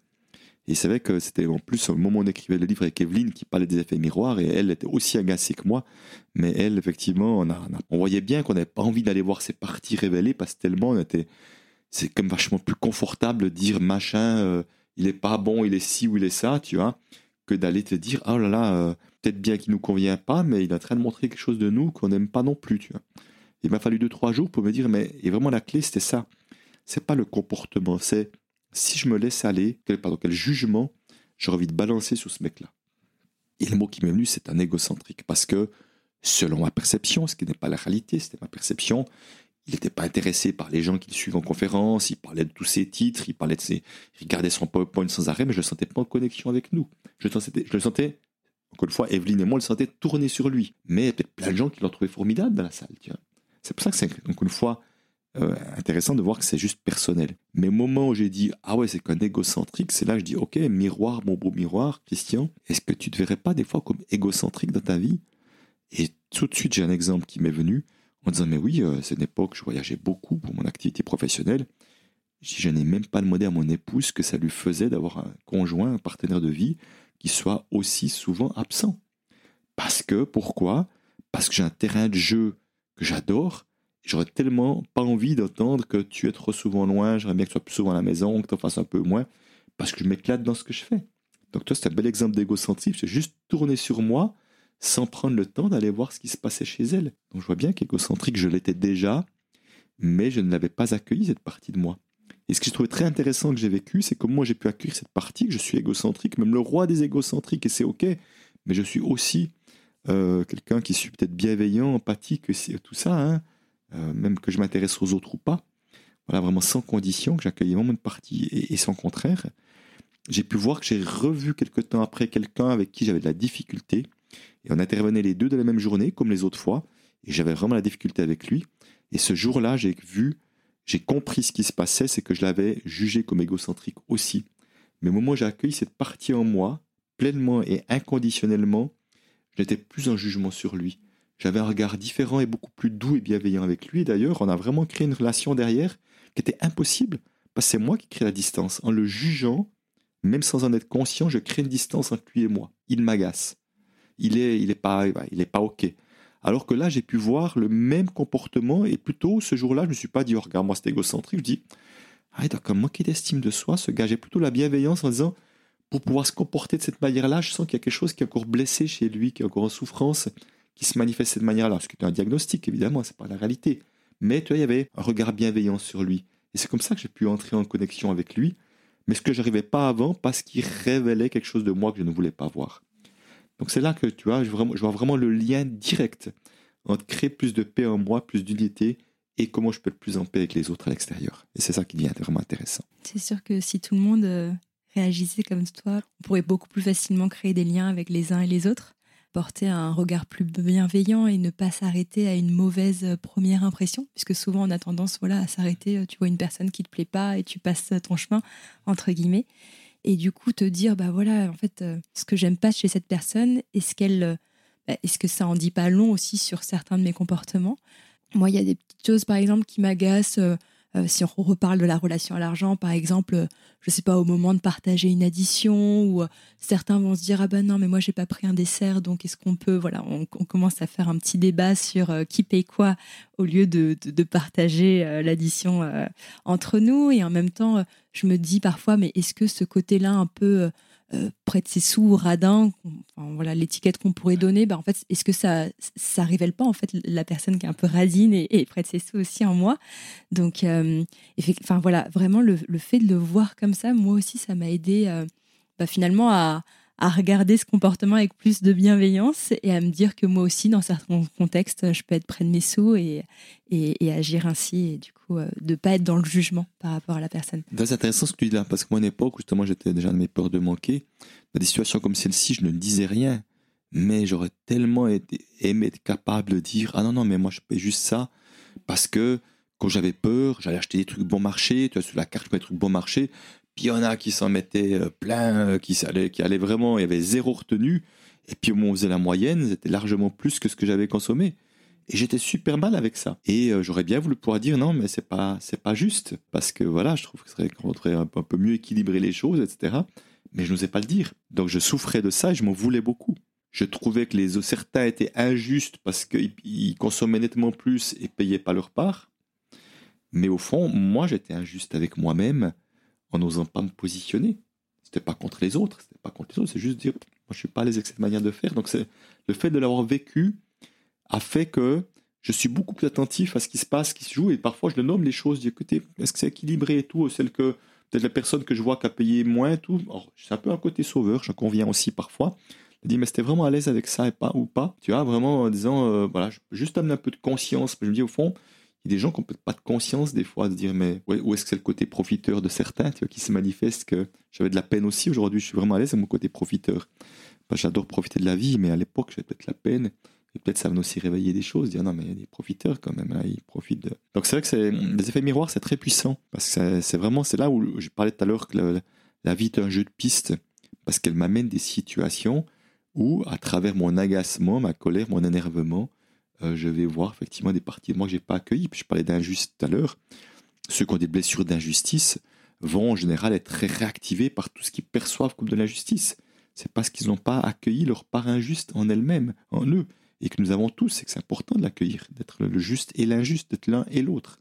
Et c'est vrai que c'était en plus au moment où on écrivait le livre avec Evelyne qui parlait des effets miroirs et elle était aussi agacée que moi. Mais elle, effectivement, on, voyait bien qu'on n'avait pas envie d'aller voir ces parties révélées parce que tellement on était. C'est comme vachement plus confortable de dire machin, euh, il est pas bon, il est ci ou il est ça, tu vois, que d'aller te dire oh là là, euh, peut-être bien qu'il nous convient pas, mais il est en train de montrer quelque chose de nous qu'on n'aime pas non plus, tu vois. Il m'a fallu deux, trois jours pour me dire, mais et vraiment la clé, c'était ça. c'est pas le comportement, c'est si je me laisse aller, quel, quel jugement j'aurais envie de balancer sur ce mec-là? Et le mot qui m'est venu, c'est un égocentrique, parce que selon ma perception, ce qui n'est pas la réalité, c'était ma perception, il n'était pas intéressé par les gens qui le suivent en conférence, il parlait de tous ses titres, il parlait de ses, il regardait son PowerPoint sans arrêt, mais je ne le sentais pas en connexion avec nous. Je le sentais, je le sentais encore une fois, Evelyne et moi, on le sentait tourner sur lui. Mais il y a peut-être plein de gens qui l'ont trouvé formidable dans la salle. C'est pour ça que c'est, encore une fois, euh, intéressant de voir que c'est juste personnel. Mais au moment où j'ai dit, ah ouais, c'est qu'un égocentrique, c'est là que je dis, ok, miroir, mon beau miroir, Christian, est-ce que tu te verrais pas des fois comme égocentrique dans ta vie? Et tout de suite, j'ai un exemple qui m'est venu en disant, mais oui, euh, c'est une époque, je voyageais beaucoup pour mon activité professionnelle. Je n'ai même pas demandé à mon épouse que ça lui faisait d'avoir un conjoint, un partenaire de vie qui soit aussi souvent absent. Parce que, pourquoi? Parce que j'ai un terrain de jeu que j'adore. J'aurais tellement pas envie d'entendre que tu es trop souvent loin, j'aimerais bien que tu sois plus souvent à la maison, que tu en fasses un peu moins, parce que je m'éclate dans ce que je fais. Donc toi, c'est un bel exemple d'égocentrisme, c'est juste tourner sur moi sans prendre le temps d'aller voir ce qui se passait chez elle. Donc je vois bien qu'égocentrique, je l'étais déjà, mais je ne l'avais pas accueilli, cette partie de moi. Et ce que je trouvais très intéressant que j'ai vécu, c'est comment j'ai pu accueillir cette partie, que je suis égocentrique, même le roi des égocentriques, et c'est ok, mais je suis aussi euh, quelqu'un qui suis peut-être bienveillant, empathique, tout ça, hein, euh, même que je m'intéresse aux autres ou pas. Voilà, vraiment sans condition, que j'accueille vraiment une partie, et, sans contraire. J'ai pu voir que j'ai revu quelque temps après quelqu'un avec qui j'avais de la difficulté, et on intervenait les deux de la même journée, comme les autres fois, et j'avais vraiment la difficulté avec lui. Et ce jour-là, j'ai vu j'ai compris ce qui se passait, c'est que je l'avais jugé comme égocentrique aussi. Mais au moment où j'ai accueilli cette partie en moi, pleinement et inconditionnellement, je n'étais plus en jugement sur lui. J'avais un regard différent et beaucoup plus doux et bienveillant avec lui. D'ailleurs, on a vraiment créé une relation derrière qui était impossible, parce que c'est moi qui crée la distance. En le jugeant, même sans en être conscient, je crée une distance entre lui et moi. Il m'agace. Il est, il est pas, il est pas ok. Alors que là, j'ai pu voir le même comportement et plutôt ce jour-là, je ne me suis pas dit, oh, regarde, moi c'est égocentrique. Je dis, ah, d'accord, manquer d'estime de soi, ce gars, j'ai plutôt la bienveillance en disant, pour pouvoir se comporter de cette manière-là, je sens qu'il y a quelque chose qui est encore blessé chez lui, qui est encore en souffrance, qui se manifeste de cette manière-là. Ce qui est un diagnostic, évidemment, c'est pas la réalité. Mais tu vois, il y avait un regard bienveillant sur lui. Et c'est comme ça que j'ai pu entrer en connexion avec lui, mais ce que je n'arrivais pas avant parce qu'il révélait quelque chose de moi que je ne voulais pas voir. Donc c'est là que tu vois, je, vois vraiment le lien direct entre créer plus de paix en moi, plus d'unité, et comment je peux être plus en paix avec les autres à l'extérieur. Et c'est ça qui devient vraiment intéressant. C'est sûr que si tout le monde euh, réagissait comme toi, on pourrait beaucoup plus facilement créer des liens avec les uns et les autres, porter un regard plus bienveillant et ne pas s'arrêter à une mauvaise euh, première impression, puisque souvent on a tendance voilà, à s'arrêter, euh, tu vois une personne qui te plaît pas et tu passes ton chemin, entre guillemets. Et du coup te dire bah voilà en fait euh, ce que j'aime pas chez cette personne est-ce qu'elle euh, bah, est-ce que ça en dit pas long aussi sur certains de mes comportements? Moi il y a des petites choses par exemple qui m'agacent euh, si on reparle de la relation à l'argent, par exemple, euh, je sais pas, au moment de partager une addition, ou euh, certains vont se dire ah ben non, mais moi j'ai pas pris un dessert, donc est-ce qu'on peut, voilà, on, commence à faire un petit débat sur qui paye quoi au lieu de, de partager l'addition entre nous, et en même temps, je me dis parfois, mais est-ce que ce côté-là un peu euh, prête ses sous radin, voilà l'étiquette qu'on pourrait donner, bah en fait, est-ce que ça ça révèle pas en fait la personne qui est un peu radine et, prête ses sous aussi en moi? Donc, euh, enfin voilà, vraiment le, fait de le voir comme ça, moi aussi, ça m'a aidé euh, bah, finalement à, à regarder ce comportement avec plus de bienveillance et à me dire que moi aussi, dans certains contextes, je peux être près de mes sous et, agir ainsi, et du coup, euh, de pas être dans le jugement par rapport à la personne. C'est intéressant ce que tu dis là, parce que moi, à une époque, justement, j'étais déjà dans mes peurs de manquer. Dans des situations comme celle-ci, je ne disais rien, mais j'aurais tellement été, aimé être capable de dire Ah non, non, mais moi, je fais juste ça, parce que quand j'avais peur, j'allais acheter des trucs bon marché, tu vois, sur la carte, je mets des trucs bon marché, puis il y en a qui s'en mettaient euh, plein, euh, qui allaient, qui vraiment, il y avait zéro retenue. Et puis au moment où on faisait la moyenne, c'était largement plus que ce que j'avais consommé. Et j'étais super mal avec ça. Et euh, j'aurais bien voulu pouvoir dire non, mais c'est pas, c'est pas juste. Parce que voilà, je trouve que serait un peu, mieux équilibrer les choses, etc. Mais je n'osais pas le dire. Donc je souffrais de ça et je m'en voulais beaucoup. Je trouvais que les certains étaient injustes parce qu'ils consommaient nettement plus et payaient pas leur part. Mais au fond, moi, j'étais injuste avec moi-même en n'osant pas me positionner. C'était pas contre les autres, c'était pas contre les autres, c'est juste dire, moi je suis pas à l'aise avec cette manière de faire. Donc c'est le fait de l'avoir vécu a fait que je suis beaucoup plus attentif à ce qui se passe, qui se joue, et parfois je le nomme les choses, écoutez, est-ce que c'est équilibré et tout, celle que peut-être la personne que je vois qui a payé moins, tout, c'est un peu un côté sauveur, j'en conviens aussi parfois. Je dis, mais c'était vraiment à l'aise avec ça et pas ou pas, tu vois, vraiment en disant, euh, voilà, je juste amener un peu de conscience. Je me dis, au fond, il y a des gens qui n'ont peut-être pas de conscience des fois de dire, mais où est-ce que c'est le côté profiteur de certains, tu vois, qui se manifeste que j'avais de la peine aussi. Aujourd'hui, je suis vraiment à l'aise avec mon côté profiteur. J'adore profiter de la vie, mais à l'époque, j'avais peut-être la peine. Et peut-être ça va aussi réveiller des choses, dire non, mais il y a des profiteurs quand même, ils profitent de. Donc c'est vrai que les effets miroirs, c'est très puissant. Parce que c'est vraiment, c'est là où je parlais tout à l'heure que la vie est un jeu de piste. Parce qu'elle m'amène des situations où, à travers mon agacement, ma colère, mon énervement, euh, je vais voir effectivement des parties de moi que j'ai pas accueillies. Puis je parlais d'injuste tout à l'heure. Ceux qui ont des blessures d'injustice vont en général être réactivés par tout ce qu'ils perçoivent comme de l'injustice. C'est parce qu'ils n'ont pas accueilli leur part injuste en elles-mêmes, en eux, et que nous avons tous, c'est que c'est important de l'accueillir, d'être le juste et l'injuste, d'être l'un et l'autre,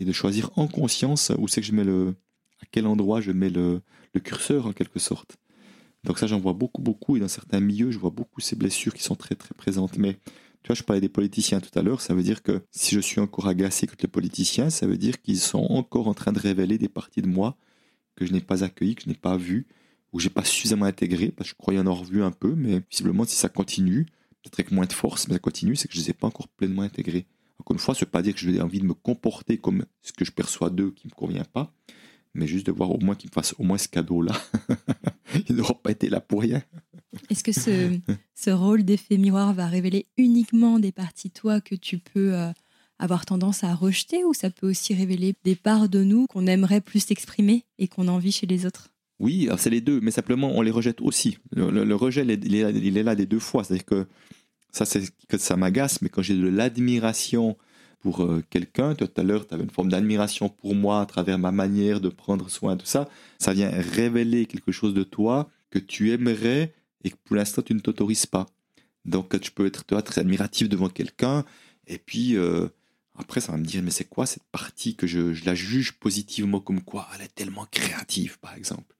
et de choisir en conscience où c'est que je mets le, à quel endroit je mets le, le curseur en quelque sorte. Donc ça, j'en vois beaucoup, beaucoup, et dans certains milieux, je vois beaucoup ces blessures qui sont très, très présentes. Mais tu vois, je parlais des politiciens tout à l'heure, ça veut dire que si je suis encore agacé contre les politiciens, ça veut dire qu'ils sont encore en train de révéler des parties de moi que je n'ai pas accueillies, que je n'ai pas vues, ou que j'ai pas suffisamment intégré, parce que je croyais en avoir vu un peu, mais visiblement, si ça continue, peut-être avec moins de force, mais ça continue, c'est que je ne les ai pas encore pleinement intégrés. Encore une fois, ce ne pas dire que j'ai envie de me comporter comme ce que je perçois d'eux qui ne me convient pas, mais juste de voir au moins qu'ils me fassent au moins ce cadeau-là. Ils n'auront pas été là pour rien. Est-ce que ce, ce rôle d'effet miroir va révéler uniquement des parties toi que tu peux euh, avoir tendance à rejeter ou ça peut aussi révéler des parts de nous qu'on aimerait plus exprimer et qu'on envie chez les autres? Oui, c'est les deux, mais simplement on les rejette aussi. Le, rejet, il est, il est, là des deux fois. C'est-à-dire que ça, c'est que ça m'agace, mais quand j'ai de l'admiration pour euh, quelqu'un, tout à l'heure, tu avais une forme d'admiration pour moi à travers ma manière de prendre soin de ça, ça vient révéler quelque chose de toi que tu aimerais et que pour l'instant tu ne t'autorises pas. Donc tu peux être toi, très admiratif devant quelqu'un, et puis euh, après ça va me dire, mais c'est quoi cette partie que je, je la juge positivement comme quoi Elle est tellement créative, par exemple?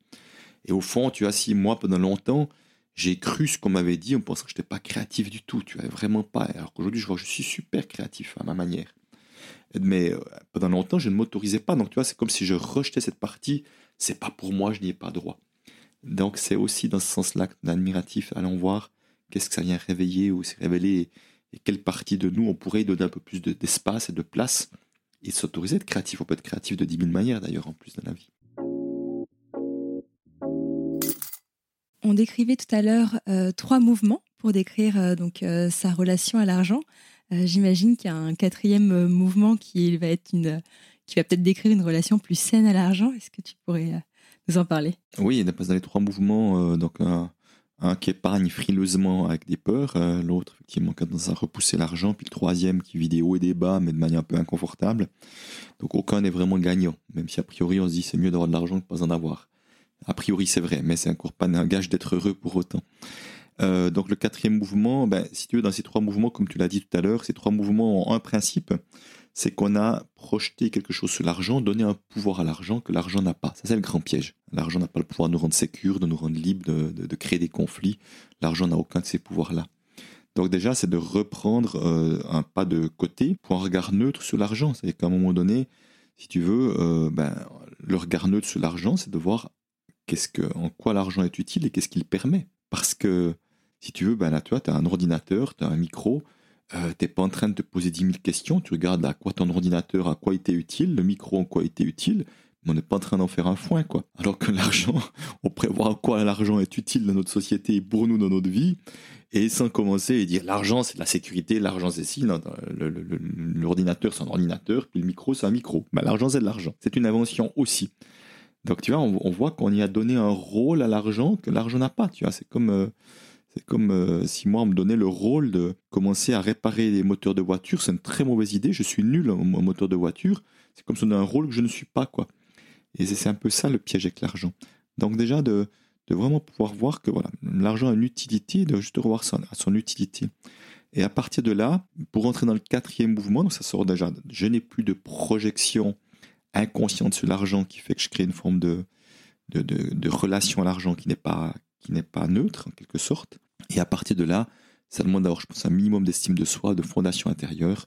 Et au fond, tu vois, si moi, pendant longtemps, j'ai cru ce qu'on m'avait dit en pensant que je n'étais pas créatif du tout, tu vois, vraiment pas. Alors qu'aujourd'hui, je vois je suis super créatif à ma manière. Mais euh, pendant longtemps, je ne m'autorisais pas. Donc, tu vois, c'est comme si je rejetais cette partie. C'est pas pour moi, je n'y ai pas droit. Donc, c'est aussi dans ce sens-là d'admiratif, allons voir qu'est-ce que ça vient réveiller ou se révéler et quelle partie de nous on pourrait donner un peu plus d'espace et de place et s'autoriser à être créatif. On peut être créatif de dix mille manières d'ailleurs en plus dans la vie. On décrivait tout à l'heure euh, trois mouvements pour décrire euh, donc euh, sa relation à l'argent. J'imagine qu'il y a un quatrième mouvement qui va être une, qui va peut-être décrire une relation plus saine à l'argent. Est-ce que tu pourrais nous en parler? Oui, il a dans les trois mouvements, donc un, qui épargne frileusement avec des peurs, l'autre qui a tendance à repousser l'argent, puis le troisième qui vit des hauts et des bas, mais de manière un peu inconfortable. Donc aucun n'est vraiment gagnant, même si a priori on se dit c'est mieux d'avoir de l'argent que de pas en avoir. A priori, c'est vrai, mais c'est encore pas un gage d'être heureux pour autant. Euh, donc le quatrième mouvement, ben, si tu veux, dans ces trois mouvements, comme tu l'as dit tout à l'heure, ces trois mouvements ont un principe, c'est qu'on a projeté quelque chose sur l'argent, donné un pouvoir à l'argent que l'argent n'a pas. Ça, c'est le grand piège. L'argent n'a pas le pouvoir de nous rendre sécures, de nous rendre libres, de, créer des conflits. L'argent n'a aucun de ces pouvoirs-là. Donc déjà, c'est de reprendre euh, un pas de côté pour un regard neutre sur l'argent. C'est-à-dire qu'à un moment donné, si tu veux, euh, ben, le regard neutre sur l'argent, c'est de voir qu'est-ce que, en quoi l'argent est utile et qu'est-ce qu'il permet? Parce que, si tu veux, ben là, tu as un ordinateur, tu as un micro, euh, tu n'es pas en train de te poser 10 000 questions, tu regardes à quoi ton ordinateur, à quoi était utile, le micro en quoi était utile, mais on n'est pas en train d'en faire un foin, quoi. Alors que l'argent, on prévoit à quoi l'argent est utile dans notre société et pour nous dans notre vie, et sans commencer et dire l'argent c'est de la sécurité, l'argent c'est ci, l'ordinateur c'est un ordinateur, puis le micro c'est un micro. Ben, l'argent c'est de l'argent. C'est une invention aussi. Donc tu vois, on, voit qu'on y a donné un rôle à l'argent que l'argent n'a pas. Tu vois, c'est comme euh, c'est comme euh, si moi on me donnait le rôle de commencer à réparer les moteurs de voiture. C'est une très mauvaise idée. Je suis nul en, moteur de voiture. C'est comme si on a un rôle que je ne suis pas quoi. Et c'est un peu ça le piège avec l'argent. Donc déjà de, vraiment pouvoir voir que voilà, l'argent a une utilité, de juste revoir son, son utilité. Et à partir de là, pour rentrer dans le quatrième mouvement, donc ça sort déjà, je n'ai plus de projection inconsciente sur l'argent qui fait que je crée une forme de, de, de, relation à l'argent qui n'est pas, qui n'est pas neutre en quelque sorte. Et à partir de là, Ça demande d'avoir, je pense, un minimum d'estime de soi, de fondation intérieure.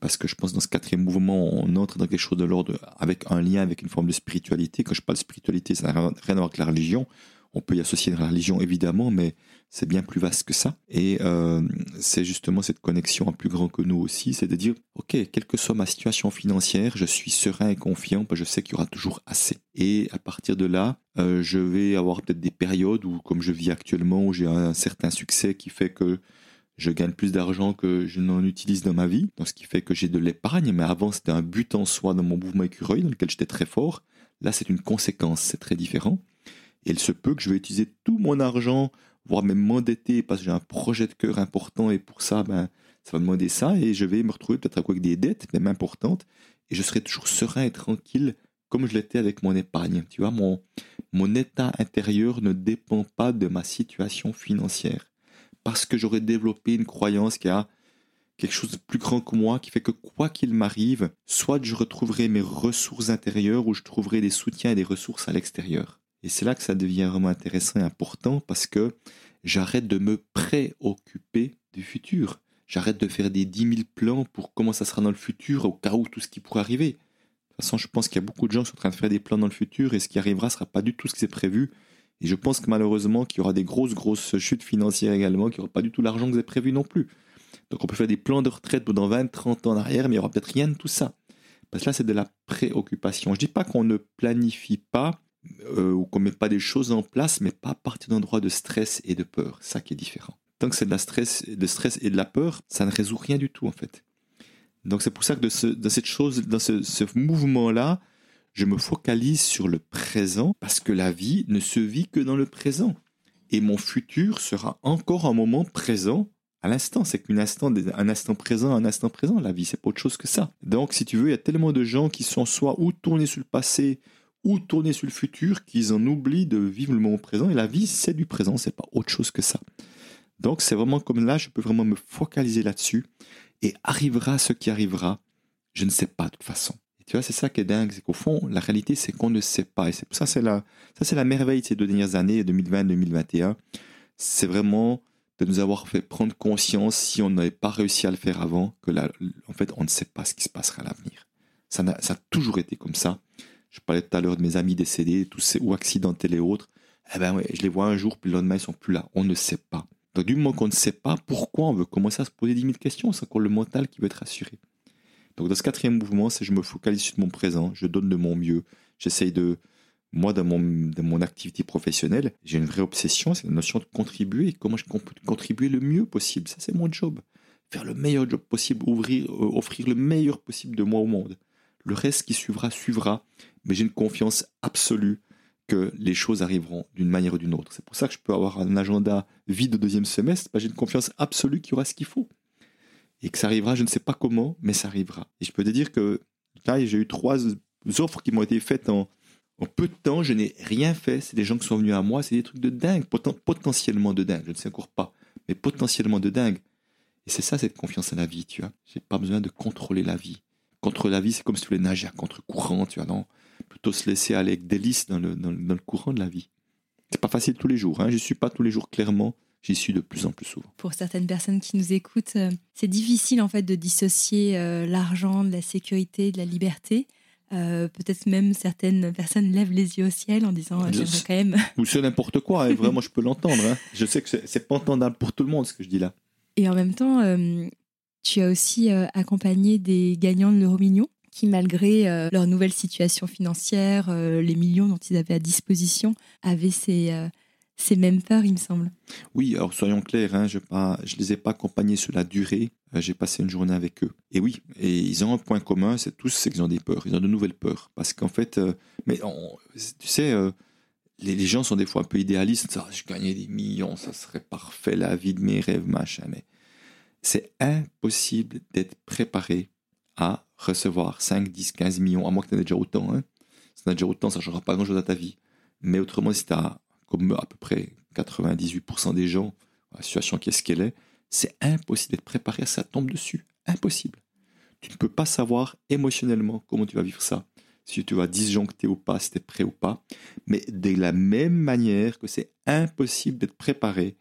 Parce que je pense dans ce quatrième mouvement, on entre dans quelque chose de l'ordre avec un lien avec une forme de spiritualité. Quand je parle de spiritualité, ça n'a rien à voir avec la religion. On peut y associer la religion évidemment, mais c'est bien plus vaste que ça. Et euh, c'est justement cette connexion à plus grand que nous aussi, c'est de dire, ok, quelle que soit ma situation financière, je suis serein et confiant, je sais qu'il y aura toujours assez. Et à partir de là, euh, je vais avoir peut-être des périodes où, comme je vis actuellement, où j'ai un certain succès qui fait que je gagne plus d'argent que je n'en utilise dans ma vie, ce qui fait que j'ai de l'épargne, mais avant c'était un but en soi dans mon mouvement écureuil dans lequel j'étais très fort. Là, c'est une conséquence, c'est très différent. Et il se peut que je vais utiliser tout mon argent, voire même m'endetter parce que j'ai un projet de cœur important et pour ça, ben, ça va demander ça et je vais me retrouver peut-être avec des dettes, même importantes, et je serai toujours serein et tranquille comme je l'étais avec mon épargne. Tu vois, mon, mon état intérieur ne dépend pas de ma situation financière parce que j'aurais développé une croyance qui a quelque chose de plus grand que moi qui fait que quoi qu'il m'arrive, soit je retrouverai mes ressources intérieures ou je trouverai des soutiens et des ressources à l'extérieur. Et c'est là que ça devient vraiment intéressant et important parce que j'arrête de me préoccuper du futur. J'arrête de faire des 10 000 plans pour comment ça sera dans le futur au cas où tout ce qui pourrait arriver. De toute façon, je pense qu'il y a beaucoup de gens qui sont en train de faire des plans dans le futur et ce qui arrivera ne sera pas du tout ce qui est prévu. Et je pense que malheureusement qu'il y aura des grosses, grosses chutes financières également, qu'il n'y aura pas du tout l'argent que vous avez prévu non plus. Donc on peut faire des plans de retraite pendant 20, 30 ans en arrière, mais il n'y aura peut-être rien de tout ça. Parce que là, c'est de la préoccupation. Je ne dis pas qu'on ne planifie pas, euh, ou qu'on met pas des choses en place, mais pas à partir d'endroits de stress et de peur. Ça qui est différent. Tant que c'est de la stress, stress et de la peur, ça ne résout rien du tout en fait. Donc c'est pour ça que dans cette chose, dans ce, ce mouvement-là, je me focalise sur le présent parce que la vie ne se vit que dans le présent. Et mon futur sera encore un moment présent à l'instant. C'est qu'un instant, un instant présent, un instant présent. La vie, c'est pas autre chose que ça. Donc, si tu veux, il y a tellement de gens qui sont soit ou tournés sur le passé, ou tourner sur le futur qu'ils en oublient de vivre le moment présent. Et la vie, c'est du présent, c'est pas autre chose que ça. Donc c'est vraiment comme là, je peux vraiment me focaliser là-dessus. Et arrivera ce qui arrivera, je ne sais pas de toute façon. Et tu vois, c'est ça qui est dingue, c'est qu'au fond, la réalité, c'est qu'on ne sait pas. Et c'est ça, c'est la, ça, c'est la merveille de ces deux dernières années, 2020-2021. C'est vraiment de nous avoir fait prendre conscience, si on n'avait pas réussi à le faire avant, que là, en fait, on ne sait pas ce qui se passera à l'avenir. Ça, ça a toujours été comme ça. Je parlais tout à l'heure de mes amis décédés, ou accidentés et autres. Eh ben ouais, je les vois un jour, puis le lendemain, ils sont plus là. On ne sait pas. Donc, du moment qu'on ne sait pas, pourquoi on veut commencer à se poser 10 000 questions? C'est encore le mental qui veut être assuré. Donc, dans ce quatrième mouvement, c'est je me focalise sur mon présent, je donne de mon mieux. J'essaye de. Moi, dans mon, dans mon activité professionnelle, j'ai une vraie obsession, c'est la notion de contribuer comment je peux contribuer le mieux possible. Ça, c'est mon job. Faire le meilleur job possible, ouvrir, euh, offrir le meilleur possible de moi au monde. Le reste qui suivra, suivra mais j'ai une confiance absolue que les choses arriveront d'une manière ou d'une autre. C'est pour ça que je peux avoir un agenda vide au deuxième semestre, j'ai une confiance absolue qu'il y aura ce qu'il faut. Et que ça arrivera, je ne sais pas comment, mais ça arrivera. Et je peux te dire que là, j'ai eu trois offres qui m'ont été faites en, peu de temps, je n'ai rien fait. C'est des gens qui sont venus à moi, c'est des trucs de dingue, potentiellement de dingue, je ne sais encore pas, mais potentiellement de dingue. Et c'est ça cette confiance en la vie, tu vois. J'ai pas besoin de contrôler la vie. Contre la vie, c'est comme si tu voulais nager à contre-courant, tu vois, non? Plutôt se laisser aller avec délice dans le, dans, le courant de la vie. C'est pas facile tous les jours. Hein. Je suis pas tous les jours clairement. J'y suis de plus en plus souvent. Pour certaines personnes qui nous écoutent, euh, c'est difficile en fait de dissocier euh, l'argent de la sécurité, de la liberté. Euh, peut-être même certaines personnes lèvent les yeux au ciel en disant j'aimerais quand même. Ou c'est n'importe quoi. Hein. vraiment, je peux l'entendre. Hein. Je sais que c'est pas entendable pour tout le monde ce que je dis là. Et en même temps, tu as aussi accompagné des gagnants de l'euro million qui, malgré euh, leur nouvelle situation financière, euh, les millions dont ils avaient à disposition, avaient ces, euh, ces mêmes peurs, il me semble. Oui, alors soyons clairs, hein, je ne les ai pas accompagnés sur la durée, j'ai passé une journée avec eux. Et oui, et ils ont un point commun, c'est tous c'est qu'ils ont des peurs, ils ont de nouvelles peurs. Parce qu'en fait, mais tu sais, les, gens sont des fois un peu idéalistes, je gagnais des millions, ça serait parfait, la vie de mes rêves, machin, mais c'est impossible d'être préparé à recevoir 5, 10, 15 millions, à moins que tu aies déjà autant. Hein. Si tu as déjà autant, ça ne changera pas grand-chose à ta vie. Mais autrement, si tu as, comme à peu près 98% des gens, la situation qui est ce qu'elle est, c'est impossible d'être préparé à ça tombe dessus. Impossible. Tu ne peux pas savoir émotionnellement comment tu vas vivre ça. Si tu vas disjoncter ou pas, si tu es prêt ou pas. Mais de la même manière que c'est impossible d'être préparé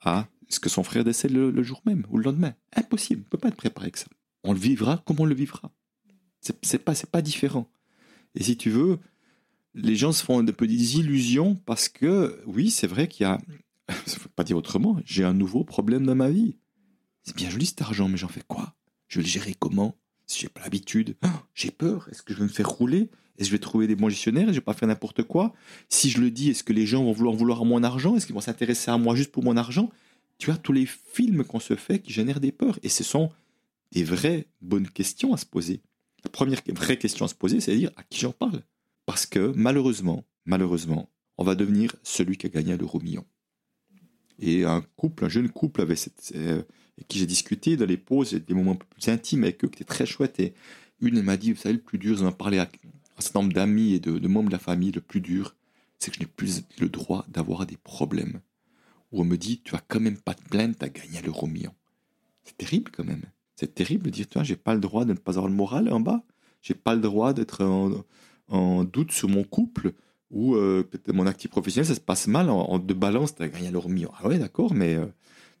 à Est-ce que son frère décède le, le, jour même ou le lendemain Impossible, on ne peut pas être préparé avec ça. On le vivra comme on le vivra. C'est, pas, pas différent. Et si tu veux, les gens se font un peu des illusions parce que, oui, c'est vrai qu'il y a, ne faut pas dire autrement, j'ai un nouveau problème dans ma vie. C'est bien joli cet argent, mais j'en fais quoi? Je vais le gérer comment? Si j'ai pas l'habitude, Ah, j'ai peur. Est-ce que je vais me faire rouler? Est-ce que je vais trouver des bons gestionnaires? Je vais pas faire n'importe quoi? Si je le dis, est-ce que les gens vont vouloir vouloir mon argent? Est-ce qu'ils vont s'intéresser à moi juste pour mon argent? Tu as tous les films qu'on se fait qui génèrent des peurs. Et ce sont des vraies bonnes questions à se poser. La première vraie question à se poser, c'est de dire à qui j'en parle. Parce que malheureusement, malheureusement, on va devenir celui qui a gagné l'euro million. Et un couple, un jeune couple avec cette, euh, avec qui j'ai discuté dans les pauses, des moments un peu plus intimes avec eux, qui étaient très chouettes. Et une m'a dit, vous savez, le plus dur, j'en ai parlé à un certain nombre d'amis et de, membres de la famille, le plus dur, c'est que je n'ai plus le droit d'avoir des problèmes. Où on me dit, tu vas quand même pas te plaindre, as gagné l'euro million. C'est terrible quand même. C'est terrible de dire, tu vois, j'ai pas le droit de ne pas avoir le moral en bas. J'ai pas le droit d'être en, doute sur mon couple ou euh, peut-être mon actif professionnel, ça se passe mal en, en de balance, tu as gagné l'euro million. Ah ouais, d'accord, mais euh,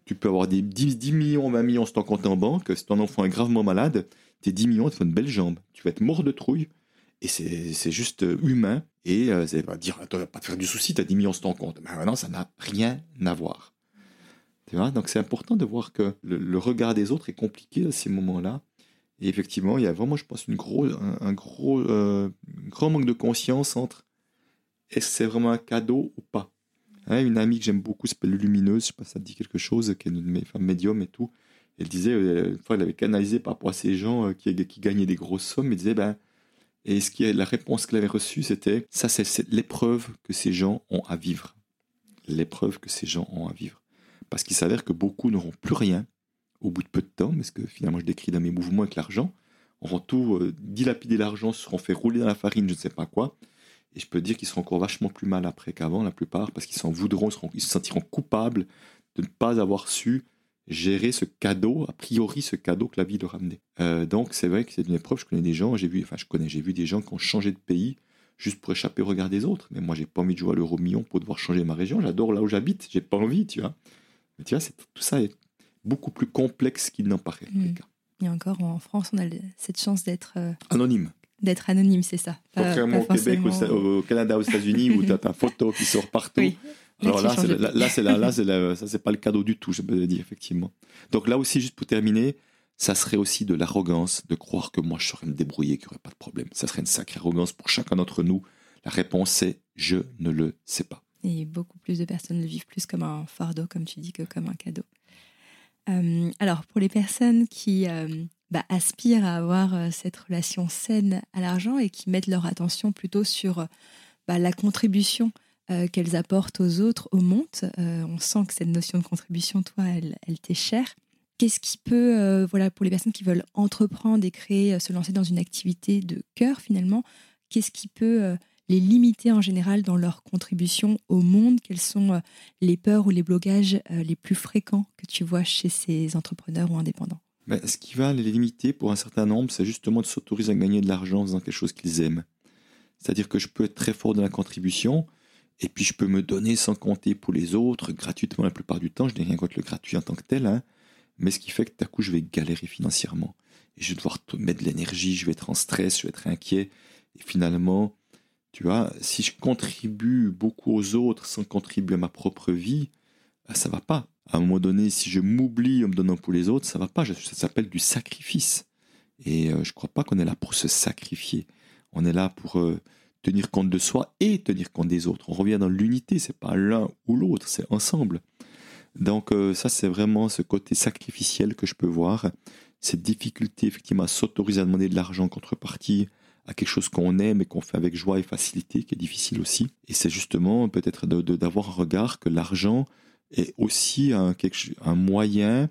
tu peux avoir des 10, 10 millions, 20 millions sur ton compte en banque. Si ton enfant est gravement malade, tes 10 millions te font une belle jambe. Tu vas être mort de trouille. Et c'est c'est juste euh, humain. Et euh, c'est pas dire, tu vas pas te faire du souci, tu as 10 millions sur ton compte. Mais maintenant, ça n'a rien à voir. Donc c'est important de voir que le, regard des autres est compliqué à ces moments-là. Et effectivement, il y a vraiment, je pense, un, gros, euh, grand manque de conscience entre est-ce que c'est vraiment un cadeau ou pas. Hein, une amie que j'aime beaucoup s'appelle Lumineuse, je sais pas si ça dit quelque chose, qui est une femmes médium et tout. Elle disait, euh, une fois, elle avait canalisé par rapport à ces gens euh, qui, gagnaient des grosses sommes, elle disait, ben, et ce qui la réponse qu'elle avait reçue, c'était, ça, c'est l'épreuve que ces gens ont à vivre. L'épreuve que ces gens ont à vivre. Parce qu'il s'avère que beaucoup n'auront plus rien au bout de peu de temps, parce que finalement, je décris dans mes mouvements avec l'argent, auront tout euh, dilapidé l'argent, se seront fait rouler dans la farine, je ne sais pas quoi. Et je peux dire qu'ils seront encore vachement plus mal après qu'avant, la plupart, parce qu'ils s'en voudront, ils, se sentiront coupables de ne pas avoir su gérer ce cadeau, a priori ce cadeau que la vie leur a amené. Euh, donc c'est vrai que c'est une épreuve, je connais des gens, j'ai vu, enfin je connais, j'ai vu des gens qui ont changé de pays juste pour échapper au regard des autres. Mais moi j'ai pas envie de jouer à l'euro million pour devoir changer ma région, j'adore là où j'habite, j'ai pas envie, tu vois. Mais tu vois, c'est- tout ça est beaucoup plus complexe qu'il n'en paraît. Mm. Et encore, en France, on a cette chance d'être euh, Anonyme. d'être anonyme, c'est ça. Pas- Contrairement pas au Québec, au, Canada, aux États-Unis, où tu as ta photo qui sort partout. Oui. Alors Là, c'est là, là, c'est là, c'est là, ça c'est pas le cadeau du tout, je peux le dire effectivement. Donc là aussi, juste pour terminer, ça serait aussi de l'arrogance de croire que moi je saurais me débrouiller, qu'il n'y aurait pas de problème. Ça serait une sacrée arrogance pour chacun d'entre nous. La réponse c'est je ne le sais pas. Et beaucoup plus de personnes le vivent plus comme un fardeau, comme tu dis, que comme un cadeau. Euh, alors, pour les personnes qui euh, bah, aspirent à avoir euh, cette relation saine à l'argent et qui mettent leur attention plutôt sur bah, la contribution qu'elles apportent aux autres, au monde, on sent que cette notion de contribution, toi, elle, elle t'est chère. Qu'est-ce qui peut, voilà, pour les personnes qui veulent entreprendre et créer, se lancer dans une activité de cœur finalement, qu'est-ce qui peut les limiter en général dans leur contribution au monde Quelles sont euh, les peurs ou les blocages euh, les plus fréquents que tu vois chez ces entrepreneurs ou indépendants? Ben, ce qui va les limiter pour un certain nombre, c'est justement de s'autoriser à gagner de l'argent en faisant quelque chose qu'ils aiment. C'est-à-dire que je peux être très fort dans la contribution, et puis je peux me donner sans compter pour les autres, gratuitement la plupart du temps. Je n'ai rien contre le gratuit en tant que tel, hein. mais ce qui fait que à coup, je vais galérer financièrement. Et je vais devoir mettre de l'énergie, je vais être en stress, je vais être inquiet. Et finalement, tu vois, si je contribue beaucoup aux autres sans contribuer à ma propre vie, ben, ça va pas. À un moment donné, si je m'oublie en me donnant pour les autres, ça va pas. Ça s'appelle du sacrifice. Et euh, je crois pas qu'on est là pour se sacrifier. On est là pour euh, tenir compte de soi et tenir compte des autres. On revient dans l'unité, c'est pas l'un ou l'autre, c'est ensemble. Donc euh, ça, c'est vraiment ce côté sacrificiel que je peux voir, cette difficulté effectivement à s'autoriser à demander de l'argent en contrepartie à quelque chose qu'on aime et qu'on fait avec joie et facilité, qui est difficile aussi. Et c'est justement peut-être d'avoir un regard que l'argent est aussi un, moyen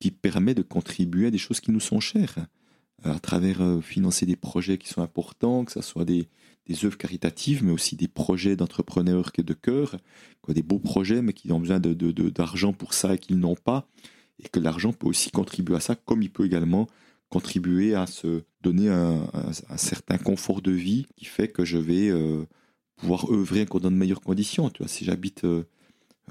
qui permet de contribuer à des choses qui nous sont chères, euh, à travers euh, financer des projets qui sont importants, que ce soit des, œuvres caritatives, mais aussi des projets d'entrepreneurs qui de cœur, des beaux projets, mais qui ont besoin de- de- d'argent pour ça et qu'ils n'ont pas, et que l'argent peut aussi contribuer à ça, comme il peut également contribuer à se donner un, certain confort de vie qui fait que je vais euh, pouvoir œuvrer encore dans de meilleures conditions. Tu vois, si j'habite euh,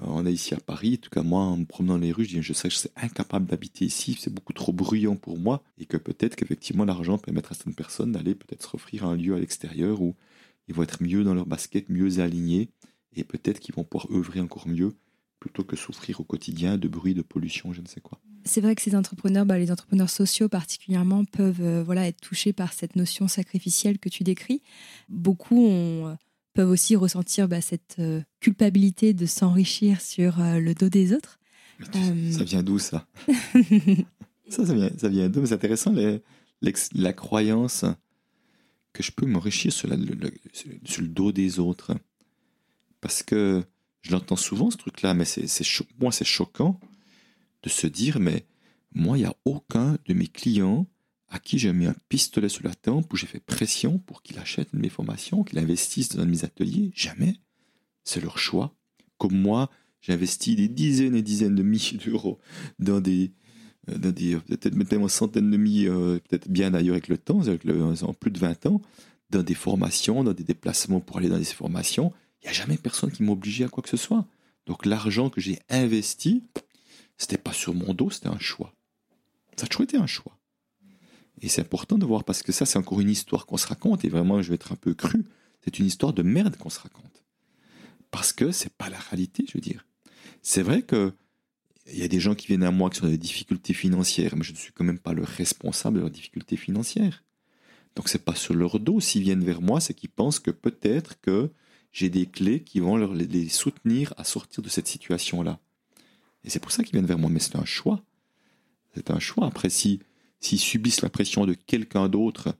on est ici à Paris, en tout cas moi, en me promenant dans les rues, je dis, je sais que je incapable d'habiter ici, c'est beaucoup trop bruyant pour moi, et que peut-être qu'effectivement l'argent permettra à certaines personnes d'aller peut-être se offrir un lieu à l'extérieur où ils vont être mieux dans leur basket, mieux alignés, et peut-être qu'ils vont pouvoir œuvrer encore mieux plutôt que souffrir au quotidien de bruit, de pollution, je ne sais quoi. C'est vrai que ces entrepreneurs, bah, les entrepreneurs sociaux particulièrement, peuvent euh, voilà, être touchés par cette notion sacrificielle que tu décris. Beaucoup ont, euh, peuvent aussi ressentir bah, cette euh, culpabilité de s'enrichir sur le dos des autres. Ça vient d'où ça? Ça, ça vient, ça vient d'où? C'est intéressant la croyance que je peux m'enrichir sur, sur, le dos des autres. Parce que je l'entends souvent, ce truc-là, mais c'est, moi, c'est choquant de se dire, mais moi, il n'y a aucun de mes clients à qui j'ai mis un pistolet sur la tempe, où j'ai fait pression pour qu'il achète une de mes formations, qu'il investisse dans un de mes ateliers. Jamais. C'est leur choix. Comme moi, j'ai investi des dizaines et dizaines de milliers d'euros dans des, euh, des peut-être même centaines de milliers, euh, peut-être bien d'ailleurs avec le temps, avec en plus de 20 ans, dans des formations, dans des déplacements pour aller dans des formations. Il n'y a jamais personne qui m'a obligé à quoi que ce soit. Donc l'argent que j'ai investi, c'était pas sur mon dos, c'était un choix. Ça a toujours été un choix. Et c'est important de voir parce que ça, c'est encore une histoire qu'on se raconte. Et vraiment, je vais être un peu cru. C'est une histoire de merde qu'on se raconte. Parce que c'est pas la réalité, je veux dire. C'est vrai que il y a des gens qui viennent à moi qui ont des difficultés financières, mais je ne suis quand même pas le responsable de leurs difficultés financières. Donc c'est pas sur leur dos. S'ils viennent vers moi, c'est qu'ils pensent que peut-être que j'ai des clés qui vont leur, les soutenir à sortir de cette situation-là. Et c'est pour ça qu'ils viennent vers moi. Mais c'est un choix. C'est un choix. Après, si, s'ils subissent la pression de quelqu'un d'autre,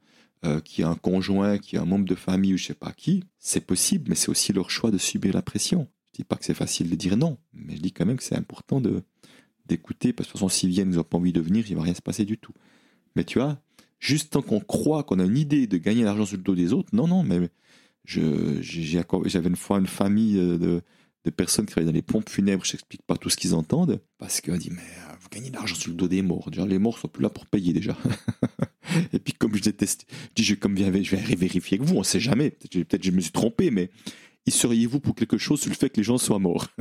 euh, qui a un conjoint, qui a un membre de famille ou je sais pas qui, c'est possible, mais c'est aussi leur choix de subir la pression. Je dis pas que c'est facile de dire non, mais je dis quand même que c'est important de d'écouter, parce que de toute façon, s'ils viennent, ils n'ont pas envie de venir, il va rien se passer du tout. Mais tu vois, juste tant qu'on croit qu'on a une idée de gagner l'argent sur le dos des autres, non, non, mais j'avais une fois une famille euh, de, de, personnes qui travaillaient dans les pompes funèbres, je n'explique pas tout ce qu'ils entendent, parce qu'on dit, mais euh, vous gagnez de l'argent sur le dos des morts. Déjà, les morts sont plus là pour payer déjà. et puis comme je déteste, je dis, je, comme je vais vérifier avec vous, on ne sait jamais. Peut-être je me suis trompé, mais y seriez-vous pour quelque chose sur le fait que les gens soient morts?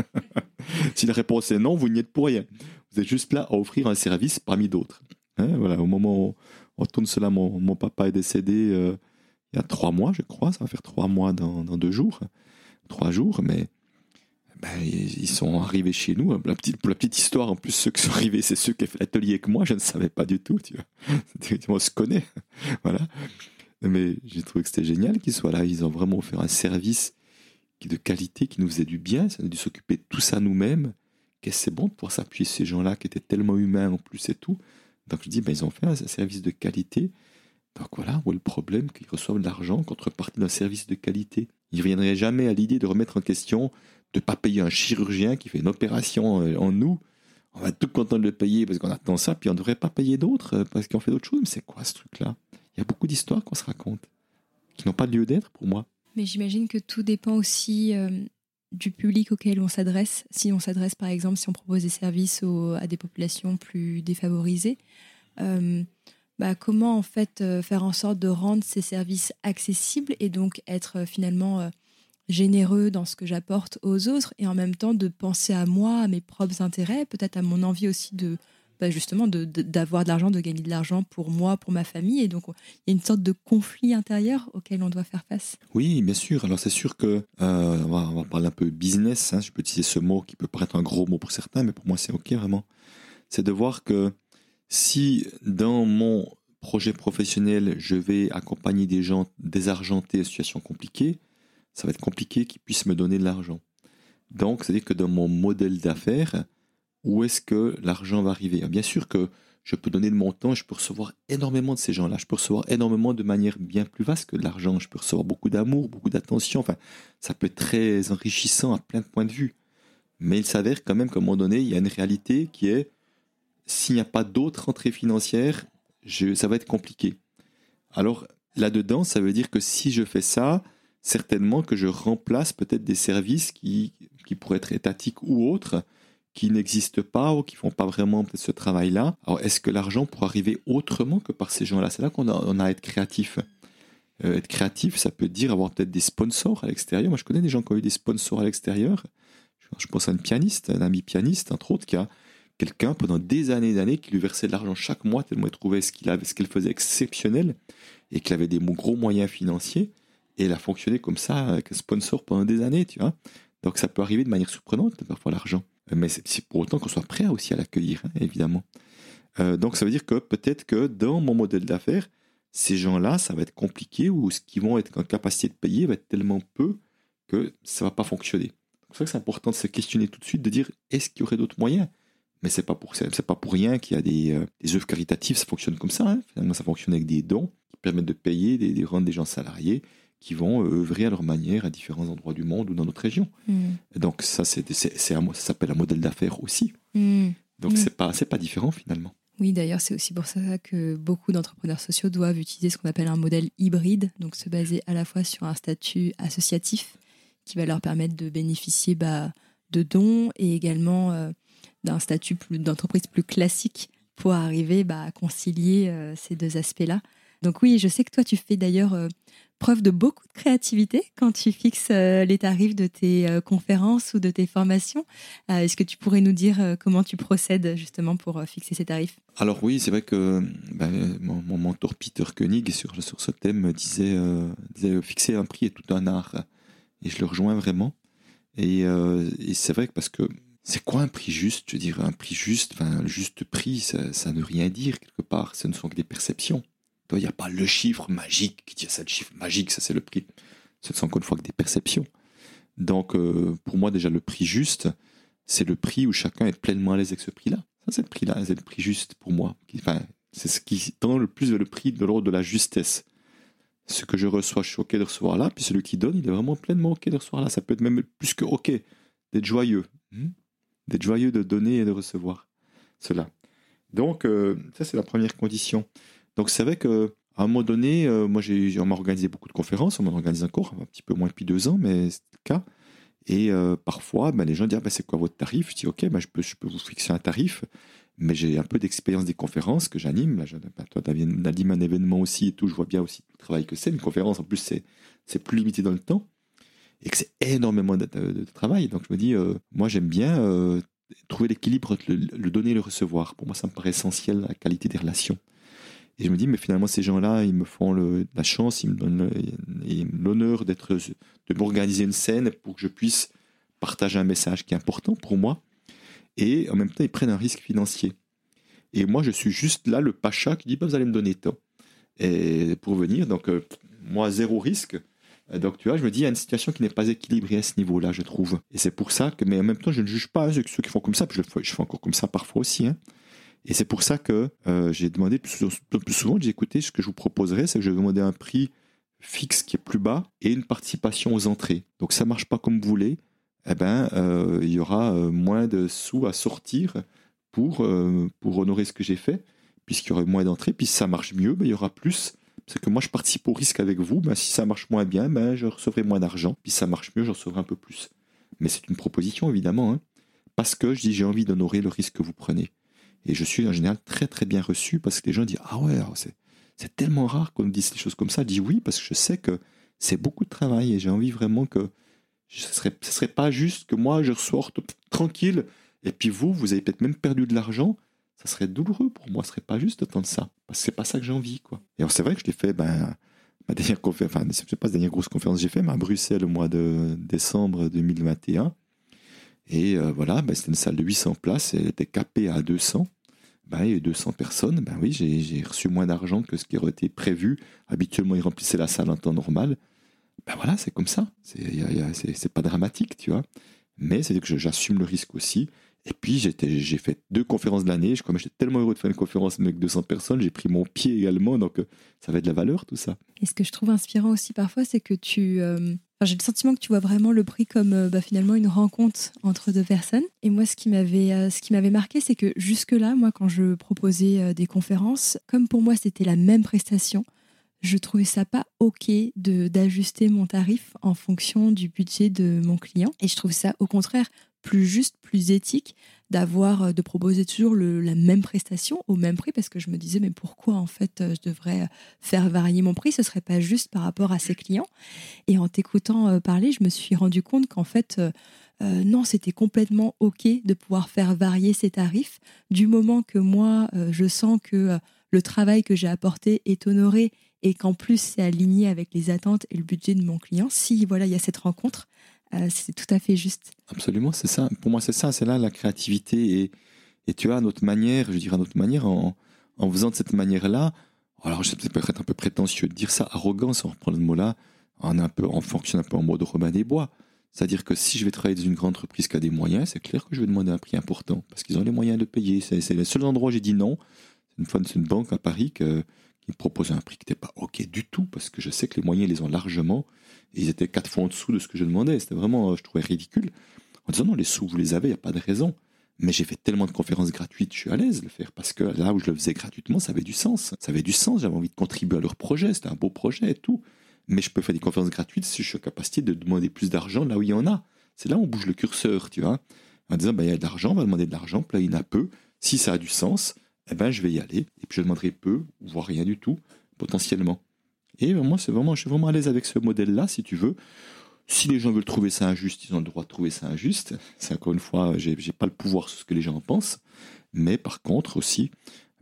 Si la réponse est non, vous n'y êtes pour rien. Vous êtes juste là à offrir un service parmi d'autres. Hein, voilà, au moment où on tourne cela, mon, mon papa est décédé euh, il y a trois mois, je crois. Ça va faire trois mois dans, deux jours, trois jours, mais ben, ils sont arrivés chez nous. Pour la petite histoire, en plus, ceux qui sont arrivés, c'est ceux qui ont fait l'atelier avec moi. Je ne savais pas du tout. Tu vois. On se connaît. voilà. Mais j'ai trouvé que c'était génial qu'ils soient là. Ils ont vraiment fait un service de qualité qui nous faisait du bien. Ça a dû s'occuper de tout ça nous-mêmes. Qu'est-ce c'est bon de pouvoir s'appuyer sur ces gens-là qui étaient tellement humains en plus et tout. Donc je dis, ben, ils ont fait un service de qualité. Donc voilà, où est le problème qu'ils reçoivent de l'argent contrepartie d'un service de qualité? Ils ne reviendraient jamais à l'idée de remettre en question, de ne pas payer un chirurgien qui fait une opération euh, en nous. On va être tout content de le payer parce qu'on attend ça, puis on ne devrait pas payer d'autres euh, parce qu'on fait d'autres choses. Mais c'est quoi ce truc-là? Il y a beaucoup d'histoires qu'on se raconte, qui n'ont pas lieu d'être pour moi. Mais j'imagine que tout dépend aussi euh, du public auquel on s'adresse. Si on s'adresse, par exemple, si on propose des services à des populations plus défavorisées, euh, bah, comment en fait euh, faire en sorte de rendre ces services accessibles et donc être finalement généreux dans ce que j'apporte aux autres et en même temps de penser à moi, à mes propres intérêts, peut-être à mon envie aussi de bah, justement d'avoir de, l'argent, de gagner de l'argent pour moi, pour ma famille. Et donc, il y a une sorte de conflit intérieur auquel on doit faire face. Oui, bien sûr. Alors, c'est sûr que, euh, on, va, parler un peu business. Hein. Je peux utiliser ce mot qui peut paraître un gros mot pour certains, mais pour moi, c'est OK vraiment. C'est de voir que si dans mon projet professionnel, je vais accompagner des gens désargentés, en situation compliquée, ça va être compliqué qu'ils puissent me donner de l'argent. Donc, c'est-à-dire que dans mon modèle d'affaires, où est-ce que l'argent va arriver? Bien sûr que je peux donner de mon temps, je peux recevoir énormément de ces gens-là, je peux recevoir énormément de manière bien plus vaste que de l'argent, je peux recevoir beaucoup d'amour, beaucoup d'attention, enfin, ça peut être très enrichissant à plein de points de vue. Mais il s'avère quand même qu'à un moment donné, il y a une réalité qui est, s'il n'y a pas d'autres rentrées financières, ça va être compliqué. Alors là-dedans, ça veut dire que si je fais ça, certainement que je remplace peut-être des services qui, pourraient être étatiques ou autres, qui n'existent pas ou qui font pas vraiment ce travail-là. Alors, est-ce que l'argent pourrait arriver autrement que par ces gens-là? C'est là qu'on a, à être créatif. Euh, être créatif, ça peut dire avoir peut-être des sponsors à l'extérieur. Moi, je connais des gens qui ont eu des sponsors à l'extérieur. Je Je pense à une pianiste, un ami pianiste, entre autres, qui a quelqu'un pendant des années et des années qui lui versait de l'argent chaque mois tellement il trouvait ce qu'il ce faisait exceptionnel et qu'il avait des gros moyens financiers. Et elle a fonctionné comme ça avec un sponsor pendant des années, tu vois. Donc ça peut arriver de manière surprenante, parfois l'argent. Mais c'est pour autant qu'on soit prêt aussi à l'accueillir, hein, évidemment. Euh, donc ça veut dire que peut-être que dans mon modèle d'affaires, ces gens-là, ça va être compliqué ou ce qu'ils vont être en capacité de payer va être tellement peu que ça va pas fonctionner. C'est pour ça que c'est important de se questionner tout de suite, de dire est-ce qu'il y aurait d'autres moyens? Mais c'est pas pour c'est pas pour rien qu'il y a des, euh, des, œuvres caritatives, ça fonctionne comme ça. Hein. Finalement, ça fonctionne avec des dons qui permettent de payer, des, rendre des gens salariés qui vont euh, œuvrer à leur manière à différents endroits du monde ou dans notre région. Hmm. donc ça, c'est, ça s'appelle un modèle d'affaires aussi. Hmm. Donc hmm. c'est pas c'est pas différent finalement. Oui, d'ailleurs, c'est aussi pour ça que beaucoup d'entrepreneurs sociaux doivent utiliser ce qu'on appelle un modèle hybride, donc se baser à la fois sur un statut associatif qui va leur permettre de bénéficier bah, de dons et également euh, d'un statut d'entreprise plus classique pour arriver bah, à concilier euh, ces deux aspects-là. Donc oui, je sais que toi, tu fais d'ailleurs euh, preuve de beaucoup de créativité quand tu fixes euh, les tarifs de tes conférences ou de tes formations. Est-ce que tu pourrais nous dire comment tu procèdes justement pour fixer ces tarifs? Alors oui, c'est vrai que ben, mon, mentor Peter Koenig sur, ce thème disait, disait, fixer un prix est tout un art. Et je le rejoins vraiment. Et, c'est vrai que parce que c'est quoi un prix juste Je veux dire, un prix juste, enfin, le juste prix, ça, ne veut rien dire quelque part. Ce ne sont que des perceptions. Il n'y a pas le chiffre magique qui dit ça, le chiffre magique, ça c'est le prix. Ce ne sont encore une fois que des perceptions. Donc, euh, pour moi, déjà, le prix juste, c'est le prix où chacun est pleinement à l'aise avec ce prix-là. C'est le prix-là, c'est le prix juste pour moi. Enfin, c'est ce qui tend le plus vers le prix de l'ordre de la justesse. Ce que je reçois, je suis OK de recevoir là, puis celui qui donne, il est vraiment pleinement OK de recevoir là. Ça peut être même plus que OK, d'être joyeux. Hmm? D'être joyeux de donner et de recevoir cela. Donc, euh, ça, c'est la première condition. Donc c'est vrai qu'à un moment donné, euh, moi j'ai, on m'a organisé beaucoup de conférences, on m'en organise encore, un petit peu moins depuis deux ans, mais c'est le cas. Et euh, parfois, ben, les gens disent ah, ben, c'est quoi votre tarif Je dis ok, ben, je, peux, je peux vous fixer un tarif, mais j'ai un peu d'expérience des conférences que j'anime. Là, ben, toi, tu as un événement aussi et tout, je vois bien aussi le travail que c'est. Une conférence, en plus, c'est, c'est plus limité dans le temps et que c'est énormément de, travail. Donc je me dis, euh, moi j'aime bien trouver l'équilibre entre le, donner et le recevoir. Pour moi, ça me paraît essentiel, la qualité des relations. Et je me dis, mais finalement, ces gens-là, ils me font la chance, ils me donnent l'honneur de m'organiser une scène pour que je puisse partager un message qui est important pour moi. Et en même temps, ils prennent un risque financier. Et moi, je suis juste là, le pacha, qui dit, bah, vous allez me donner tant. Et pour venir, donc, euh, moi, zéro risque. Donc, tu vois, je me dis, il y a une situation qui n'est pas équilibrée à ce niveau-là, je trouve. Et c'est pour ça que, mais en même temps, je ne juge pas ceux qui font comme ça, puis je, je fais encore comme ça parfois aussi. Hein. Et c'est pour ça que euh, j'ai demandé plus, souvent, j'ai écouté, ce que je vous proposerais, c'est que je vais demander un prix fixe qui est plus bas et une participation aux entrées. Donc ça marche pas comme vous voulez, eh ben, euh, il y aura euh, moins de sous à sortir pour, pour honorer ce que j'ai fait, puisqu'il y aura moins d'entrées. Puis si ça marche mieux, ben, il y aura plus. C'est que moi, je participe au risque avec vous. Ben, si ça marche moins bien, ben, je recevrai moins d'argent. Puis si ça marche mieux, je recevrai un peu plus. Mais c'est une proposition, évidemment. Hein, parce que je dis, j'ai envie d'honorer le risque que vous prenez. Et je suis en général très très bien reçu parce que les gens disent Ah ouais, c'est tellement rare qu'on dise des choses comme ça. Je dis oui parce que je sais que c'est beaucoup de travail et j'ai envie vraiment que ce ne serait, serait pas juste que moi je ressorte tranquille et puis vous, vous avez peut-être même perdu de l'argent. Serait douloureux pour moi, ce serait pas juste de ça. Parce que c'est pas ça que j'ai envie. Quoi. Et c'est vrai que je l'ai fait, ben, ma dernière conférence, enfin, c'est pas la dernière grosse conférence que j'ai fait, mais à Bruxelles au mois de décembre 2021. Et euh, voilà, ben, c'était une salle de 800 places, elle était capée à 200 bah, il y a 200 personnes, ben oui, j'ai reçu moins d'argent que ce qui aurait été prévu. Habituellement, ils remplissaient la salle en temps normal. Ben voilà, c'est comme ça. C'est pas dramatique, tu vois. Mais c'est que j'assume le risque aussi. Et puis, j'ai fait deux conférences de l'année. Comme j'étais tellement heureux de faire une conférence avec 200 personnes, j'ai pris mon pied également. Donc, euh, ça va être de la valeur, tout ça. Et ce que je trouve inspirant aussi parfois, c'est que tu, euh, j'ai le sentiment que tu vois vraiment le prix comme euh, bah, finalement une rencontre entre deux personnes. Et moi, ce qui m'avait, ce qui m'avait marqué, c'est que jusque-là, moi, quand je proposais des conférences, comme pour moi, c'était la même prestation, je trouvais ça pas ok de d'ajuster mon tarif en fonction du budget de mon client. Et je trouve ça, au contraire, plus juste, plus éthique d'avoir euh, de proposer toujours la même prestation au même prix parce que je me disais mais pourquoi en fait euh, je devrais faire varier mon prix? Ce serait pas juste par rapport à ses clients. Et en t'écoutant euh, parler je me suis rendu compte qu'en fait non c'était complètement ok de pouvoir faire varier ses tarifs. Du moment que moi je sens que le travail que j'ai apporté est honoré et qu'en plus c'est aligné avec les attentes et le budget de mon client si voilà il y a cette rencontre euh, c'est tout à fait juste. Absolument, c'est ça. Pour moi, c'est ça. C'est là la créativité. Et, et tu as notre manière, je dirais notre manière, en, en faisant de cette manière-là, alors je sais peut-être un peu prétentieux de dire ça, arrogance, on reprend le mot-là, on, un peu, on fonctionne un peu en mode Robin des Bois. C'est-à-dire que si je vais travailler dans une grande entreprise qui a des moyens, c'est clair que je vais demander un prix important, parce qu'ils ont les moyens de payer. C'est le seul endroit où j'ai dit non. C'est une c'est une banque à Paris qui me proposait un prix qui n'était pas OK du tout, parce que je sais que les moyens, ils les ont largement ils étaient quatre fois en dessous de ce que je demandais. C'était vraiment, je trouvais ridicule. En disant non, les sous, vous les avez, il n'y a pas de raison. Mais j'ai fait tellement de conférences gratuites, je suis à l'aise de le faire parce que là où je le faisais gratuitement, ça avait du sens. Ça avait du sens, j'avais envie de contribuer à leur projet, c'était un beau projet et tout. Mais je peux faire des conférences gratuites si je suis en capacité de demander plus d'argent là où il y en a. C'est là où on bouge le curseur, tu vois. En disant, ben, il y a de l'argent, on va demander de l'argent, puis là, il y en a peu. Si ça a du sens, eh ben, je vais y aller. Et puis, je demanderai peu, voire rien du tout, potentiellement. Et moi, c'est vraiment, je suis vraiment à l'aise avec ce modèle-là, si tu veux. Si les gens veulent trouver ça injuste, ils ont le droit de trouver ça injuste. C'est encore une fois, j'ai, j'ai pas le pouvoir sur ce que les gens en pensent. Mais par contre aussi,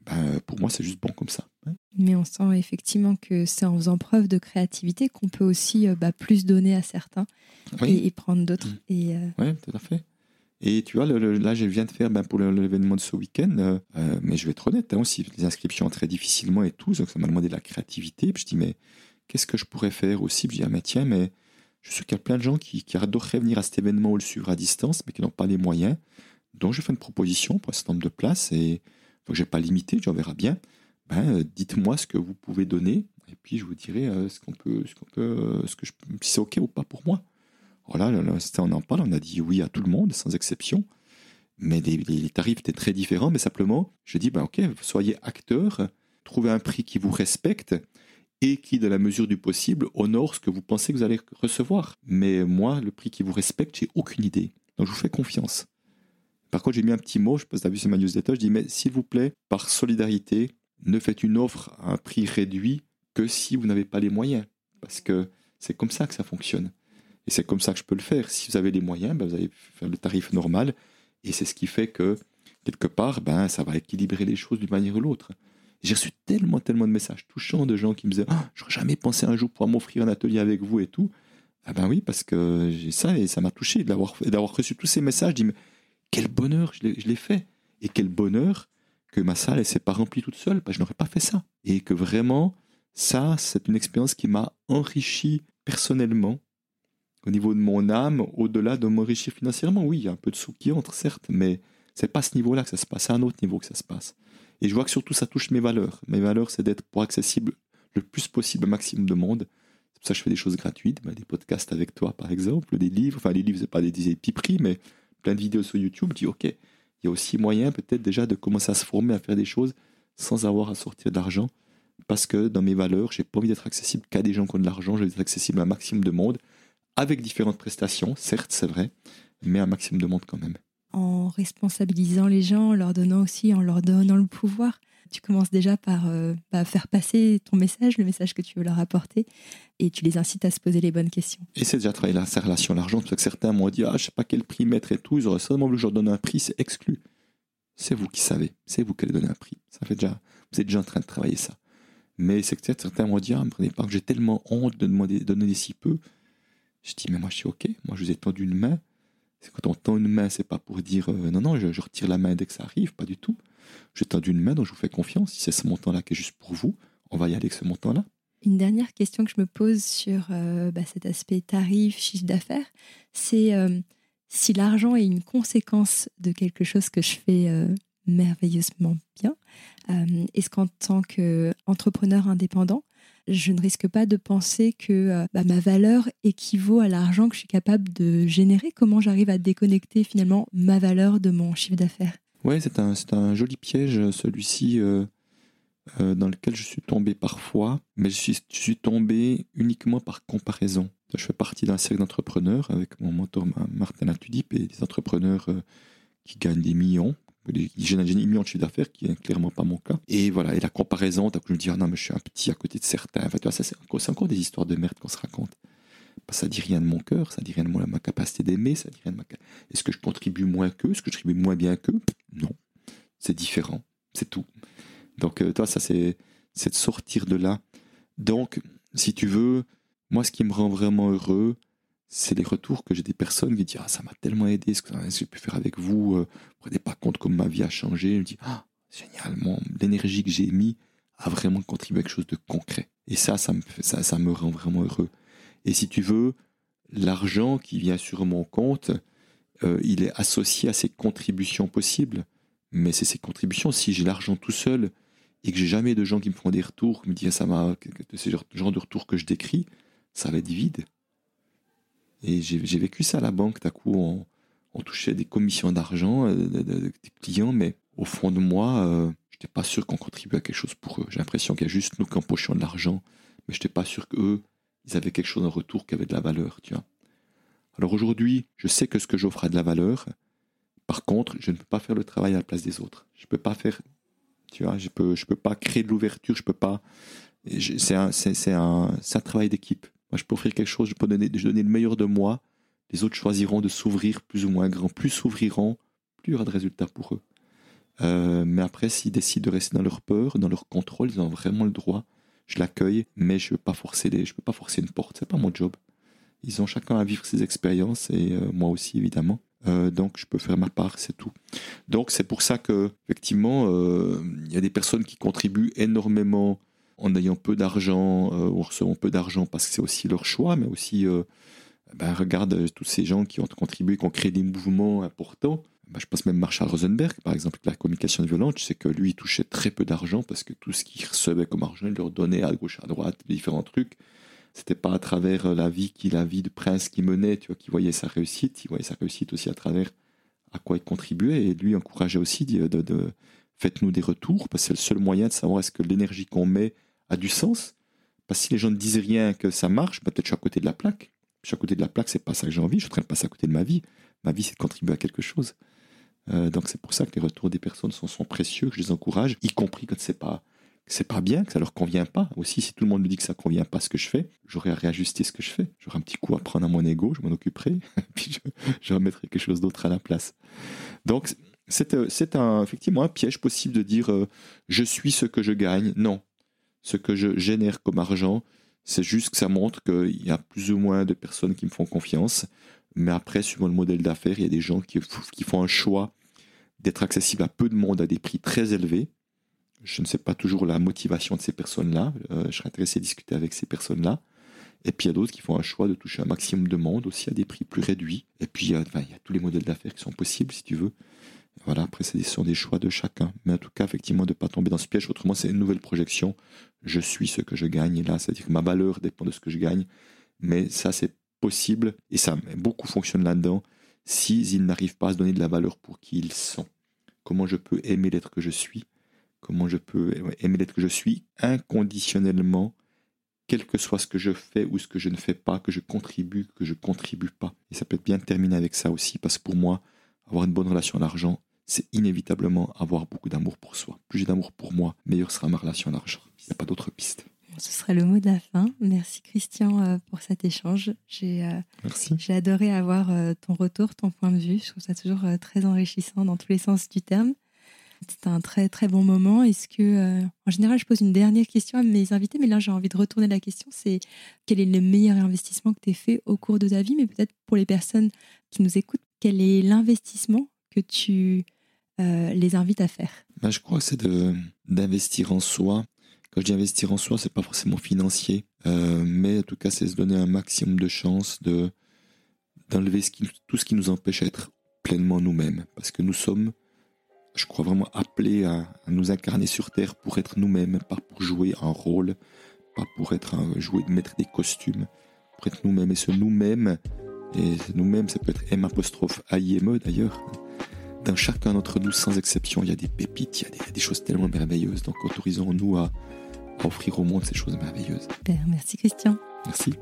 ben, pour moi, c'est juste bon comme ça. Mais on sent effectivement que c'est en faisant preuve de créativité qu'on peut aussi euh, bah, plus donner à certains et, prendre d'autres. Mmh. Et, euh, Oui, tout à fait. Et tu vois, là, je viens de faire ben, pour l'événement de ce week-end, euh, euh, mais je vais être honnête, hein, aussi, les inscriptions très difficilement et tout, donc ça m'a demandé de la créativité. Puis je dis, mais qu'est-ce que je pourrais faire aussi? Puis je dis, ah, mais tiens, mais je suis sûr qu'il y a plein de gens qui, qui adoreraient venir à cet événement ou le suivre à distance, mais qui n'ont pas les moyens. Donc je fais une proposition pour un certain nombre de places et faut que je n'ai pas limité, j'en verrai bien. Ben, euh, dites-moi ce que vous pouvez donner, et puis je vous dirai ce qu'on peut, ce qu'on peut, ce que si c'est ok ou pas pour moi. Voilà, on en parle, on a dit oui à tout le monde, sans exception. Mais les, tarifs étaient très différents, mais simplement, je dis, ben ok, soyez acteur, trouvez un prix qui vous respecte et qui, dans la mesure du possible, honore ce que vous pensez que vous allez recevoir. Mais moi, le prix qui vous respecte, j'ai aucune idée. Donc je vous fais confiance. Par contre, j'ai mis un petit mot, je sais pas si tu as vu sur ma newsletter, je dis, mais s'il vous plaît, par solidarité, ne faites une offre à un prix réduit que si vous n'avez pas les moyens. Parce que c'est comme ça que ça fonctionne. Et c'est comme ça que je peux le faire. Si vous avez les moyens, ben, vous allez faire le tarif normal. Et c'est ce qui fait que, quelque part, ben, ça va équilibrer les choses d'une manière ou l'autre. J'ai reçu tellement, tellement de messages touchants de gens qui me disaient ah, J'aurais jamais pensé un jour pouvoir m'offrir un atelier avec vous et tout. Ah ben oui, parce que j'ai ça et ça m'a touché d'avoir, reçu tous ces messages. Je dis quel bonheur, je l'ai, fait. Et quel bonheur que ma salle, elle s'est pas remplie toute seule. Ben, je n'aurais pas fait ça. Et que vraiment, ça, c'est une expérience qui m'a enrichi personnellement au niveau de mon âme, au-delà de m'enrichir financièrement, oui, il y a un peu de sous qui entre, certes, mais c'est pas à ce niveau-là que ça se passe, c'est à un autre niveau que ça se passe. Et je vois que surtout ça touche mes valeurs. Mes valeurs, c'est d'être pour accessible le plus possible au maximum de monde. C'est pour ça que je fais des choses gratuites, bah, des podcasts avec toi par exemple, des livres. Enfin, les livres, c'est pas des, des petits prix, mais plein de vidéos sur YouTube. Je dis, ok, il y a aussi moyen peut-être déjà de commencer à se former, à faire des choses sans avoir à sortir d'argent. Parce que dans mes valeurs, j'ai pas envie d'être accessible qu'à des gens qui ont de l'argent, je veux être accessible à maximum de monde avec différentes prestations, certes, c'est vrai, mais un maximum de monde quand même. En responsabilisant les gens, en leur donnant aussi, en leur donnant le pouvoir, tu commences déjà par euh, bah, faire passer ton message, le message que tu veux leur apporter, et tu les incites à se poser les bonnes questions. Et c'est déjà travailler la, sa relation à l'argent, parce que certains m'ont dit, ah, je sais pas quel prix mettre et tout, ils auraient seulement voulu que je leur donne un prix, c'est exclu. C'est vous qui savez, c'est vous qui allez donner un prix. Ça fait déjà, vous êtes déjà en train de travailler ça. Mais c'est que certains m'ont dit, ah, me prenez pas que j'ai tellement honte de demander, de donner si peu. Je dis, mais moi, je suis OK. Moi, je vous ai tendu une main. C'est quand on tend une main, c'est pas pour dire euh, non, non, je, retire la main dès que ça arrive, pas du tout. Je tendu une main, donc je vous fais confiance. Si c'est ce montant-là qui est juste pour vous, on va y aller avec ce montant-là. Une dernière question que je me pose sur euh, bah, cet aspect tarif, chiffre d'affaires, c'est euh, si l'argent est une conséquence de quelque chose que je fais merveilleusement bien, est-ce qu'en tant qu'entrepreneur indépendant, je ne risque pas de penser que euh, bah, ma valeur équivaut à l'argent que je suis capable de générer. Comment j'arrive à déconnecter finalement ma valeur de mon chiffre d'affaires? Oui, c'est un, un, joli piège, celui-ci. Euh, euh, dans lequel je suis tombé parfois, mais je suis, tombé uniquement par comparaison. Je fais partie d'un cercle d'entrepreneurs avec mon mentor Martin Atudip et des entrepreneurs qui gagnent des millions. J'ai un million de chiffre d'affaires, qui n'est clairement pas mon cas. Et voilà, et la comparaison, je me dis, ah non, mais je suis un petit à côté de certains. Enfin, tu vois, ça, c'est encore, des histoires de merde qu'on se raconte. Bah, ça dit rien de mon cœur, ça dit rien de ma capacité d'aimer, ça dit rien de ma. Est-ce que je contribue moins qu'eux Est-ce que je contribue moins bien qu'eux? Non. C'est différent. C'est tout. Donc, euh, toi, ça, c'est, c'est de sortir de là. Donc, si tu veux, moi, ce qui me rend vraiment heureux, c'est les retours que j'ai des personnes qui disent Ah, ça m'a tellement aidé, ce que j'ai pu faire avec vous. Euh, vous ne prenez pas compte comme ma vie a changé. Je me dis Ah, génialement, l'énergie que j'ai mis a vraiment contribué à quelque chose de concret. Et ça, ça me, ça, ça me rend vraiment heureux. Et si tu veux, l'argent qui vient sur mon compte, euh, il est associé à ces contributions possibles. Mais c'est ces contributions. Si j'ai l'argent tout seul et que j'ai jamais de gens qui me font des retours, qui me disent ça m'a, le genre de retour que je décris, ça va être vide. Et j'ai vécu ça à la banque. D'un coup, on, touchait des commissions d'argent euh, des clients, mais au fond de moi, euh, je n'étais pas sûr qu'on contribuait à quelque chose pour eux. J'ai l'impression qu'il y a juste nous qui empochions de l'argent, mais je n'étais pas sûr qu'eux, ils avaient quelque chose en retour qui avait de la valeur, tu vois. Alors aujourd'hui, je sais que ce que j'offre a de la valeur. Par contre, je ne peux pas faire le travail à la place des autres. Je ne peux pas faire, tu vois, je peux, je peux pas créer de l'ouverture, je peux pas. C'est un, un, un travail d'équipe. Moi, je peux offrir quelque chose, je peux donner, donner le meilleur de moi. Les autres choisiront de s'ouvrir plus ou moins grand. Plus s'ouvriront, plus il y aura de résultats pour eux. Euh, mais après, s'ils décident de rester dans leur peur, dans leur contrôle, ils ont vraiment le droit. Je l'accueille, mais je ne veux pas forcer les, je peux pas forcer une porte. C'est pas mon job. Ils ont chacun à vivre ses expériences et euh, moi aussi évidemment. Euh, donc je peux faire ma part, c'est tout. Donc c'est pour ça que effectivement, il y a des personnes qui contribuent énormément en ayant peu d'argent euh, ou en recevant peu d'argent parce que c'est aussi leur choix, mais aussi, euh, ben, regarde euh, tous ces gens qui ont contribué, qui ont créé des mouvements importants. Ben, je pense même Marshall Rosenberg, par exemple, la communication violente, je sais que lui, il touchait très peu d'argent parce que tout ce qu'il recevait comme argent, il leur donnait à gauche, à droite, différents trucs. C'était pas à travers la vie qu'il, la vie de prince qu'il menait, tu vois, qu'il voyait sa réussite. Il voyait sa réussite aussi à travers à quoi il contribuait. Et lui encourageait aussi de, de, de faites-nous des retours, parce que c'est le seul moyen de savoir est-ce que l'énergie qu'on met a du sens. Parce que si les gens ne disent rien que ça marche, bah, peut-être je suis à côté de la plaque. Je suis à côté de la plaque, c'est pas ça que j'ai envie. Je suis en train de passer à côté de ma vie. Ma vie, c'est de contribuer à quelque chose. Euh, donc c'est pour ça que les retours des personnes sont, précieux, que je les encourage, y compris quand c'est pas c'est pas bien, que ça leur convient pas. Aussi, si tout le monde me dit que ça convient pas ce que je fais, j'aurai à réajuster ce que je fais. J'aurai un petit coup à prendre à mon ego, je m'en occuperai, puis je, remettrai quelque chose d'autre à la place. Donc c'est, c'est un, effectivement un piège possible de dire euh, je suis ce que je gagne. Non, ce que je génère comme argent, c'est juste que ça montre qu'il y a plus ou moins de personnes qui me font confiance. Mais après, suivant le modèle d'affaires, il y a des gens qui, font un choix d'être accessible à peu de monde à des prix très élevés. Je ne sais pas toujours la motivation de ces personnes-là. Euh, je serais intéressé à discuter avec ces personnes-là. Et puis il y a d'autres qui font un choix de toucher un maximum de monde aussi à des prix plus réduits. Et puis il y a tous les modèles d'affaires qui sont possibles, si tu veux. Voilà, après, ce sont des choix de chacun. Mais en tout cas, effectivement, de ne pas tomber dans ce piège. Autrement, c'est une nouvelle projection. Je suis ce que je gagne. Là, c'est-à-dire que ma valeur dépend de ce que je gagne. Mais ça, c'est possible. Et ça, beaucoup fonctionne là-dedans. S'ils n'arrivent pas à se donner de la valeur pour qui ils sont. Comment je peux aimer l'être que je suis? Comment je peux aimer l'être que je suis inconditionnellement, quel que soit ce que je fais ou ce que je ne fais pas, que je contribue, que je contribue pas. Et ça peut être bien terminé avec ça aussi, parce que pour moi, avoir une bonne relation à l'argent, c'est inévitablement avoir beaucoup d'amour pour soi. Plus j'ai d'amour pour moi, meilleure sera ma relation à l'argent. Il n'y a pas d'autre piste. Ce serait le mot de la fin. Merci Christian euh, pour cet échange. J'ai euh, j'ai adoré avoir euh, ton retour, ton point de vue. Je trouve ça toujours très enrichissant dans tous les sens du terme. C'était un très très bon moment. Est-ce que, en général, je pose une dernière question à mes invités, mais là j'ai envie de retourner la question. C'est quel est le meilleur investissement que tu as fait au cours de ta vie, mais peut-être pour les personnes qui nous écoutent, quel est l'investissement que tu euh, les invites à faire? Ben, Je crois que c'est d'investir en soi. Quand je dis investir en soi, c'est pas forcément financier, euh, mais en tout cas, c'est se donner un maximum de chances de d'enlever tout ce qui nous empêche d'être pleinement nous-mêmes. Parce que nous sommes, je crois vraiment appelés à, nous incarner sur Terre pour être nous-mêmes, pas pour jouer un rôle, pas pour être un, jouer, mettre des costumes, pour être nous-mêmes. Et ce nous-mêmes, et nous-mêmes, ça peut être M apostrophe A-I-M-E d'ailleurs, dans chacun d'entre nous, sans exception, il y a des pépites, il y a des, choses tellement merveilleuses. Donc autorisons-nous à, à offrir au monde ces choses merveilleuses. Merci Christian. Merci.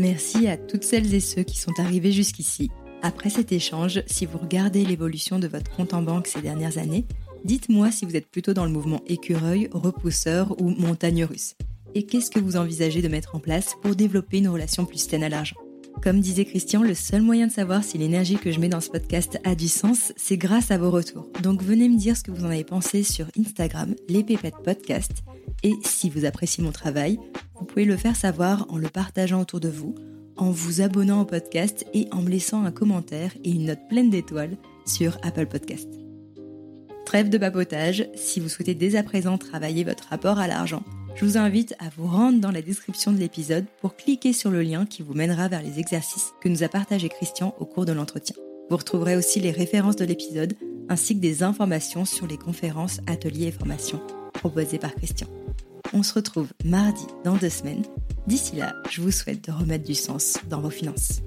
Merci à toutes celles et ceux qui sont arrivés jusqu'ici. Après cet échange, si vous regardez l'évolution de votre compte en banque ces dernières années, dites-moi si vous êtes plutôt dans le mouvement écureuil, repousseur ou montagne russe. Et qu'est-ce que vous envisagez de mettre en place pour développer une relation plus saine à l'argent? Comme disait Christian, le seul moyen de savoir si l'énergie que je mets dans ce podcast a du sens, c'est grâce à vos retours. Donc venez me dire ce que vous en avez pensé sur Instagram, les pépettes podcast. Et si vous appréciez mon travail, vous pouvez le faire savoir en le partageant autour de vous, en vous abonnant au podcast et en me laissant un commentaire et une note pleine d'étoiles sur Apple Podcast. Trêve de papotage, si vous souhaitez dès à présent travailler votre rapport à l'argent, je vous invite à vous rendre dans la description de l'épisode pour cliquer sur le lien qui vous mènera vers les exercices que nous a partagé Christian au cours de l'entretien. Vous retrouverez aussi les références de l'épisode ainsi que des informations sur les conférences, ateliers et formations proposées par Christian. On se retrouve mardi dans deux semaines. D'ici là, je vous souhaite de remettre du sens dans vos finances.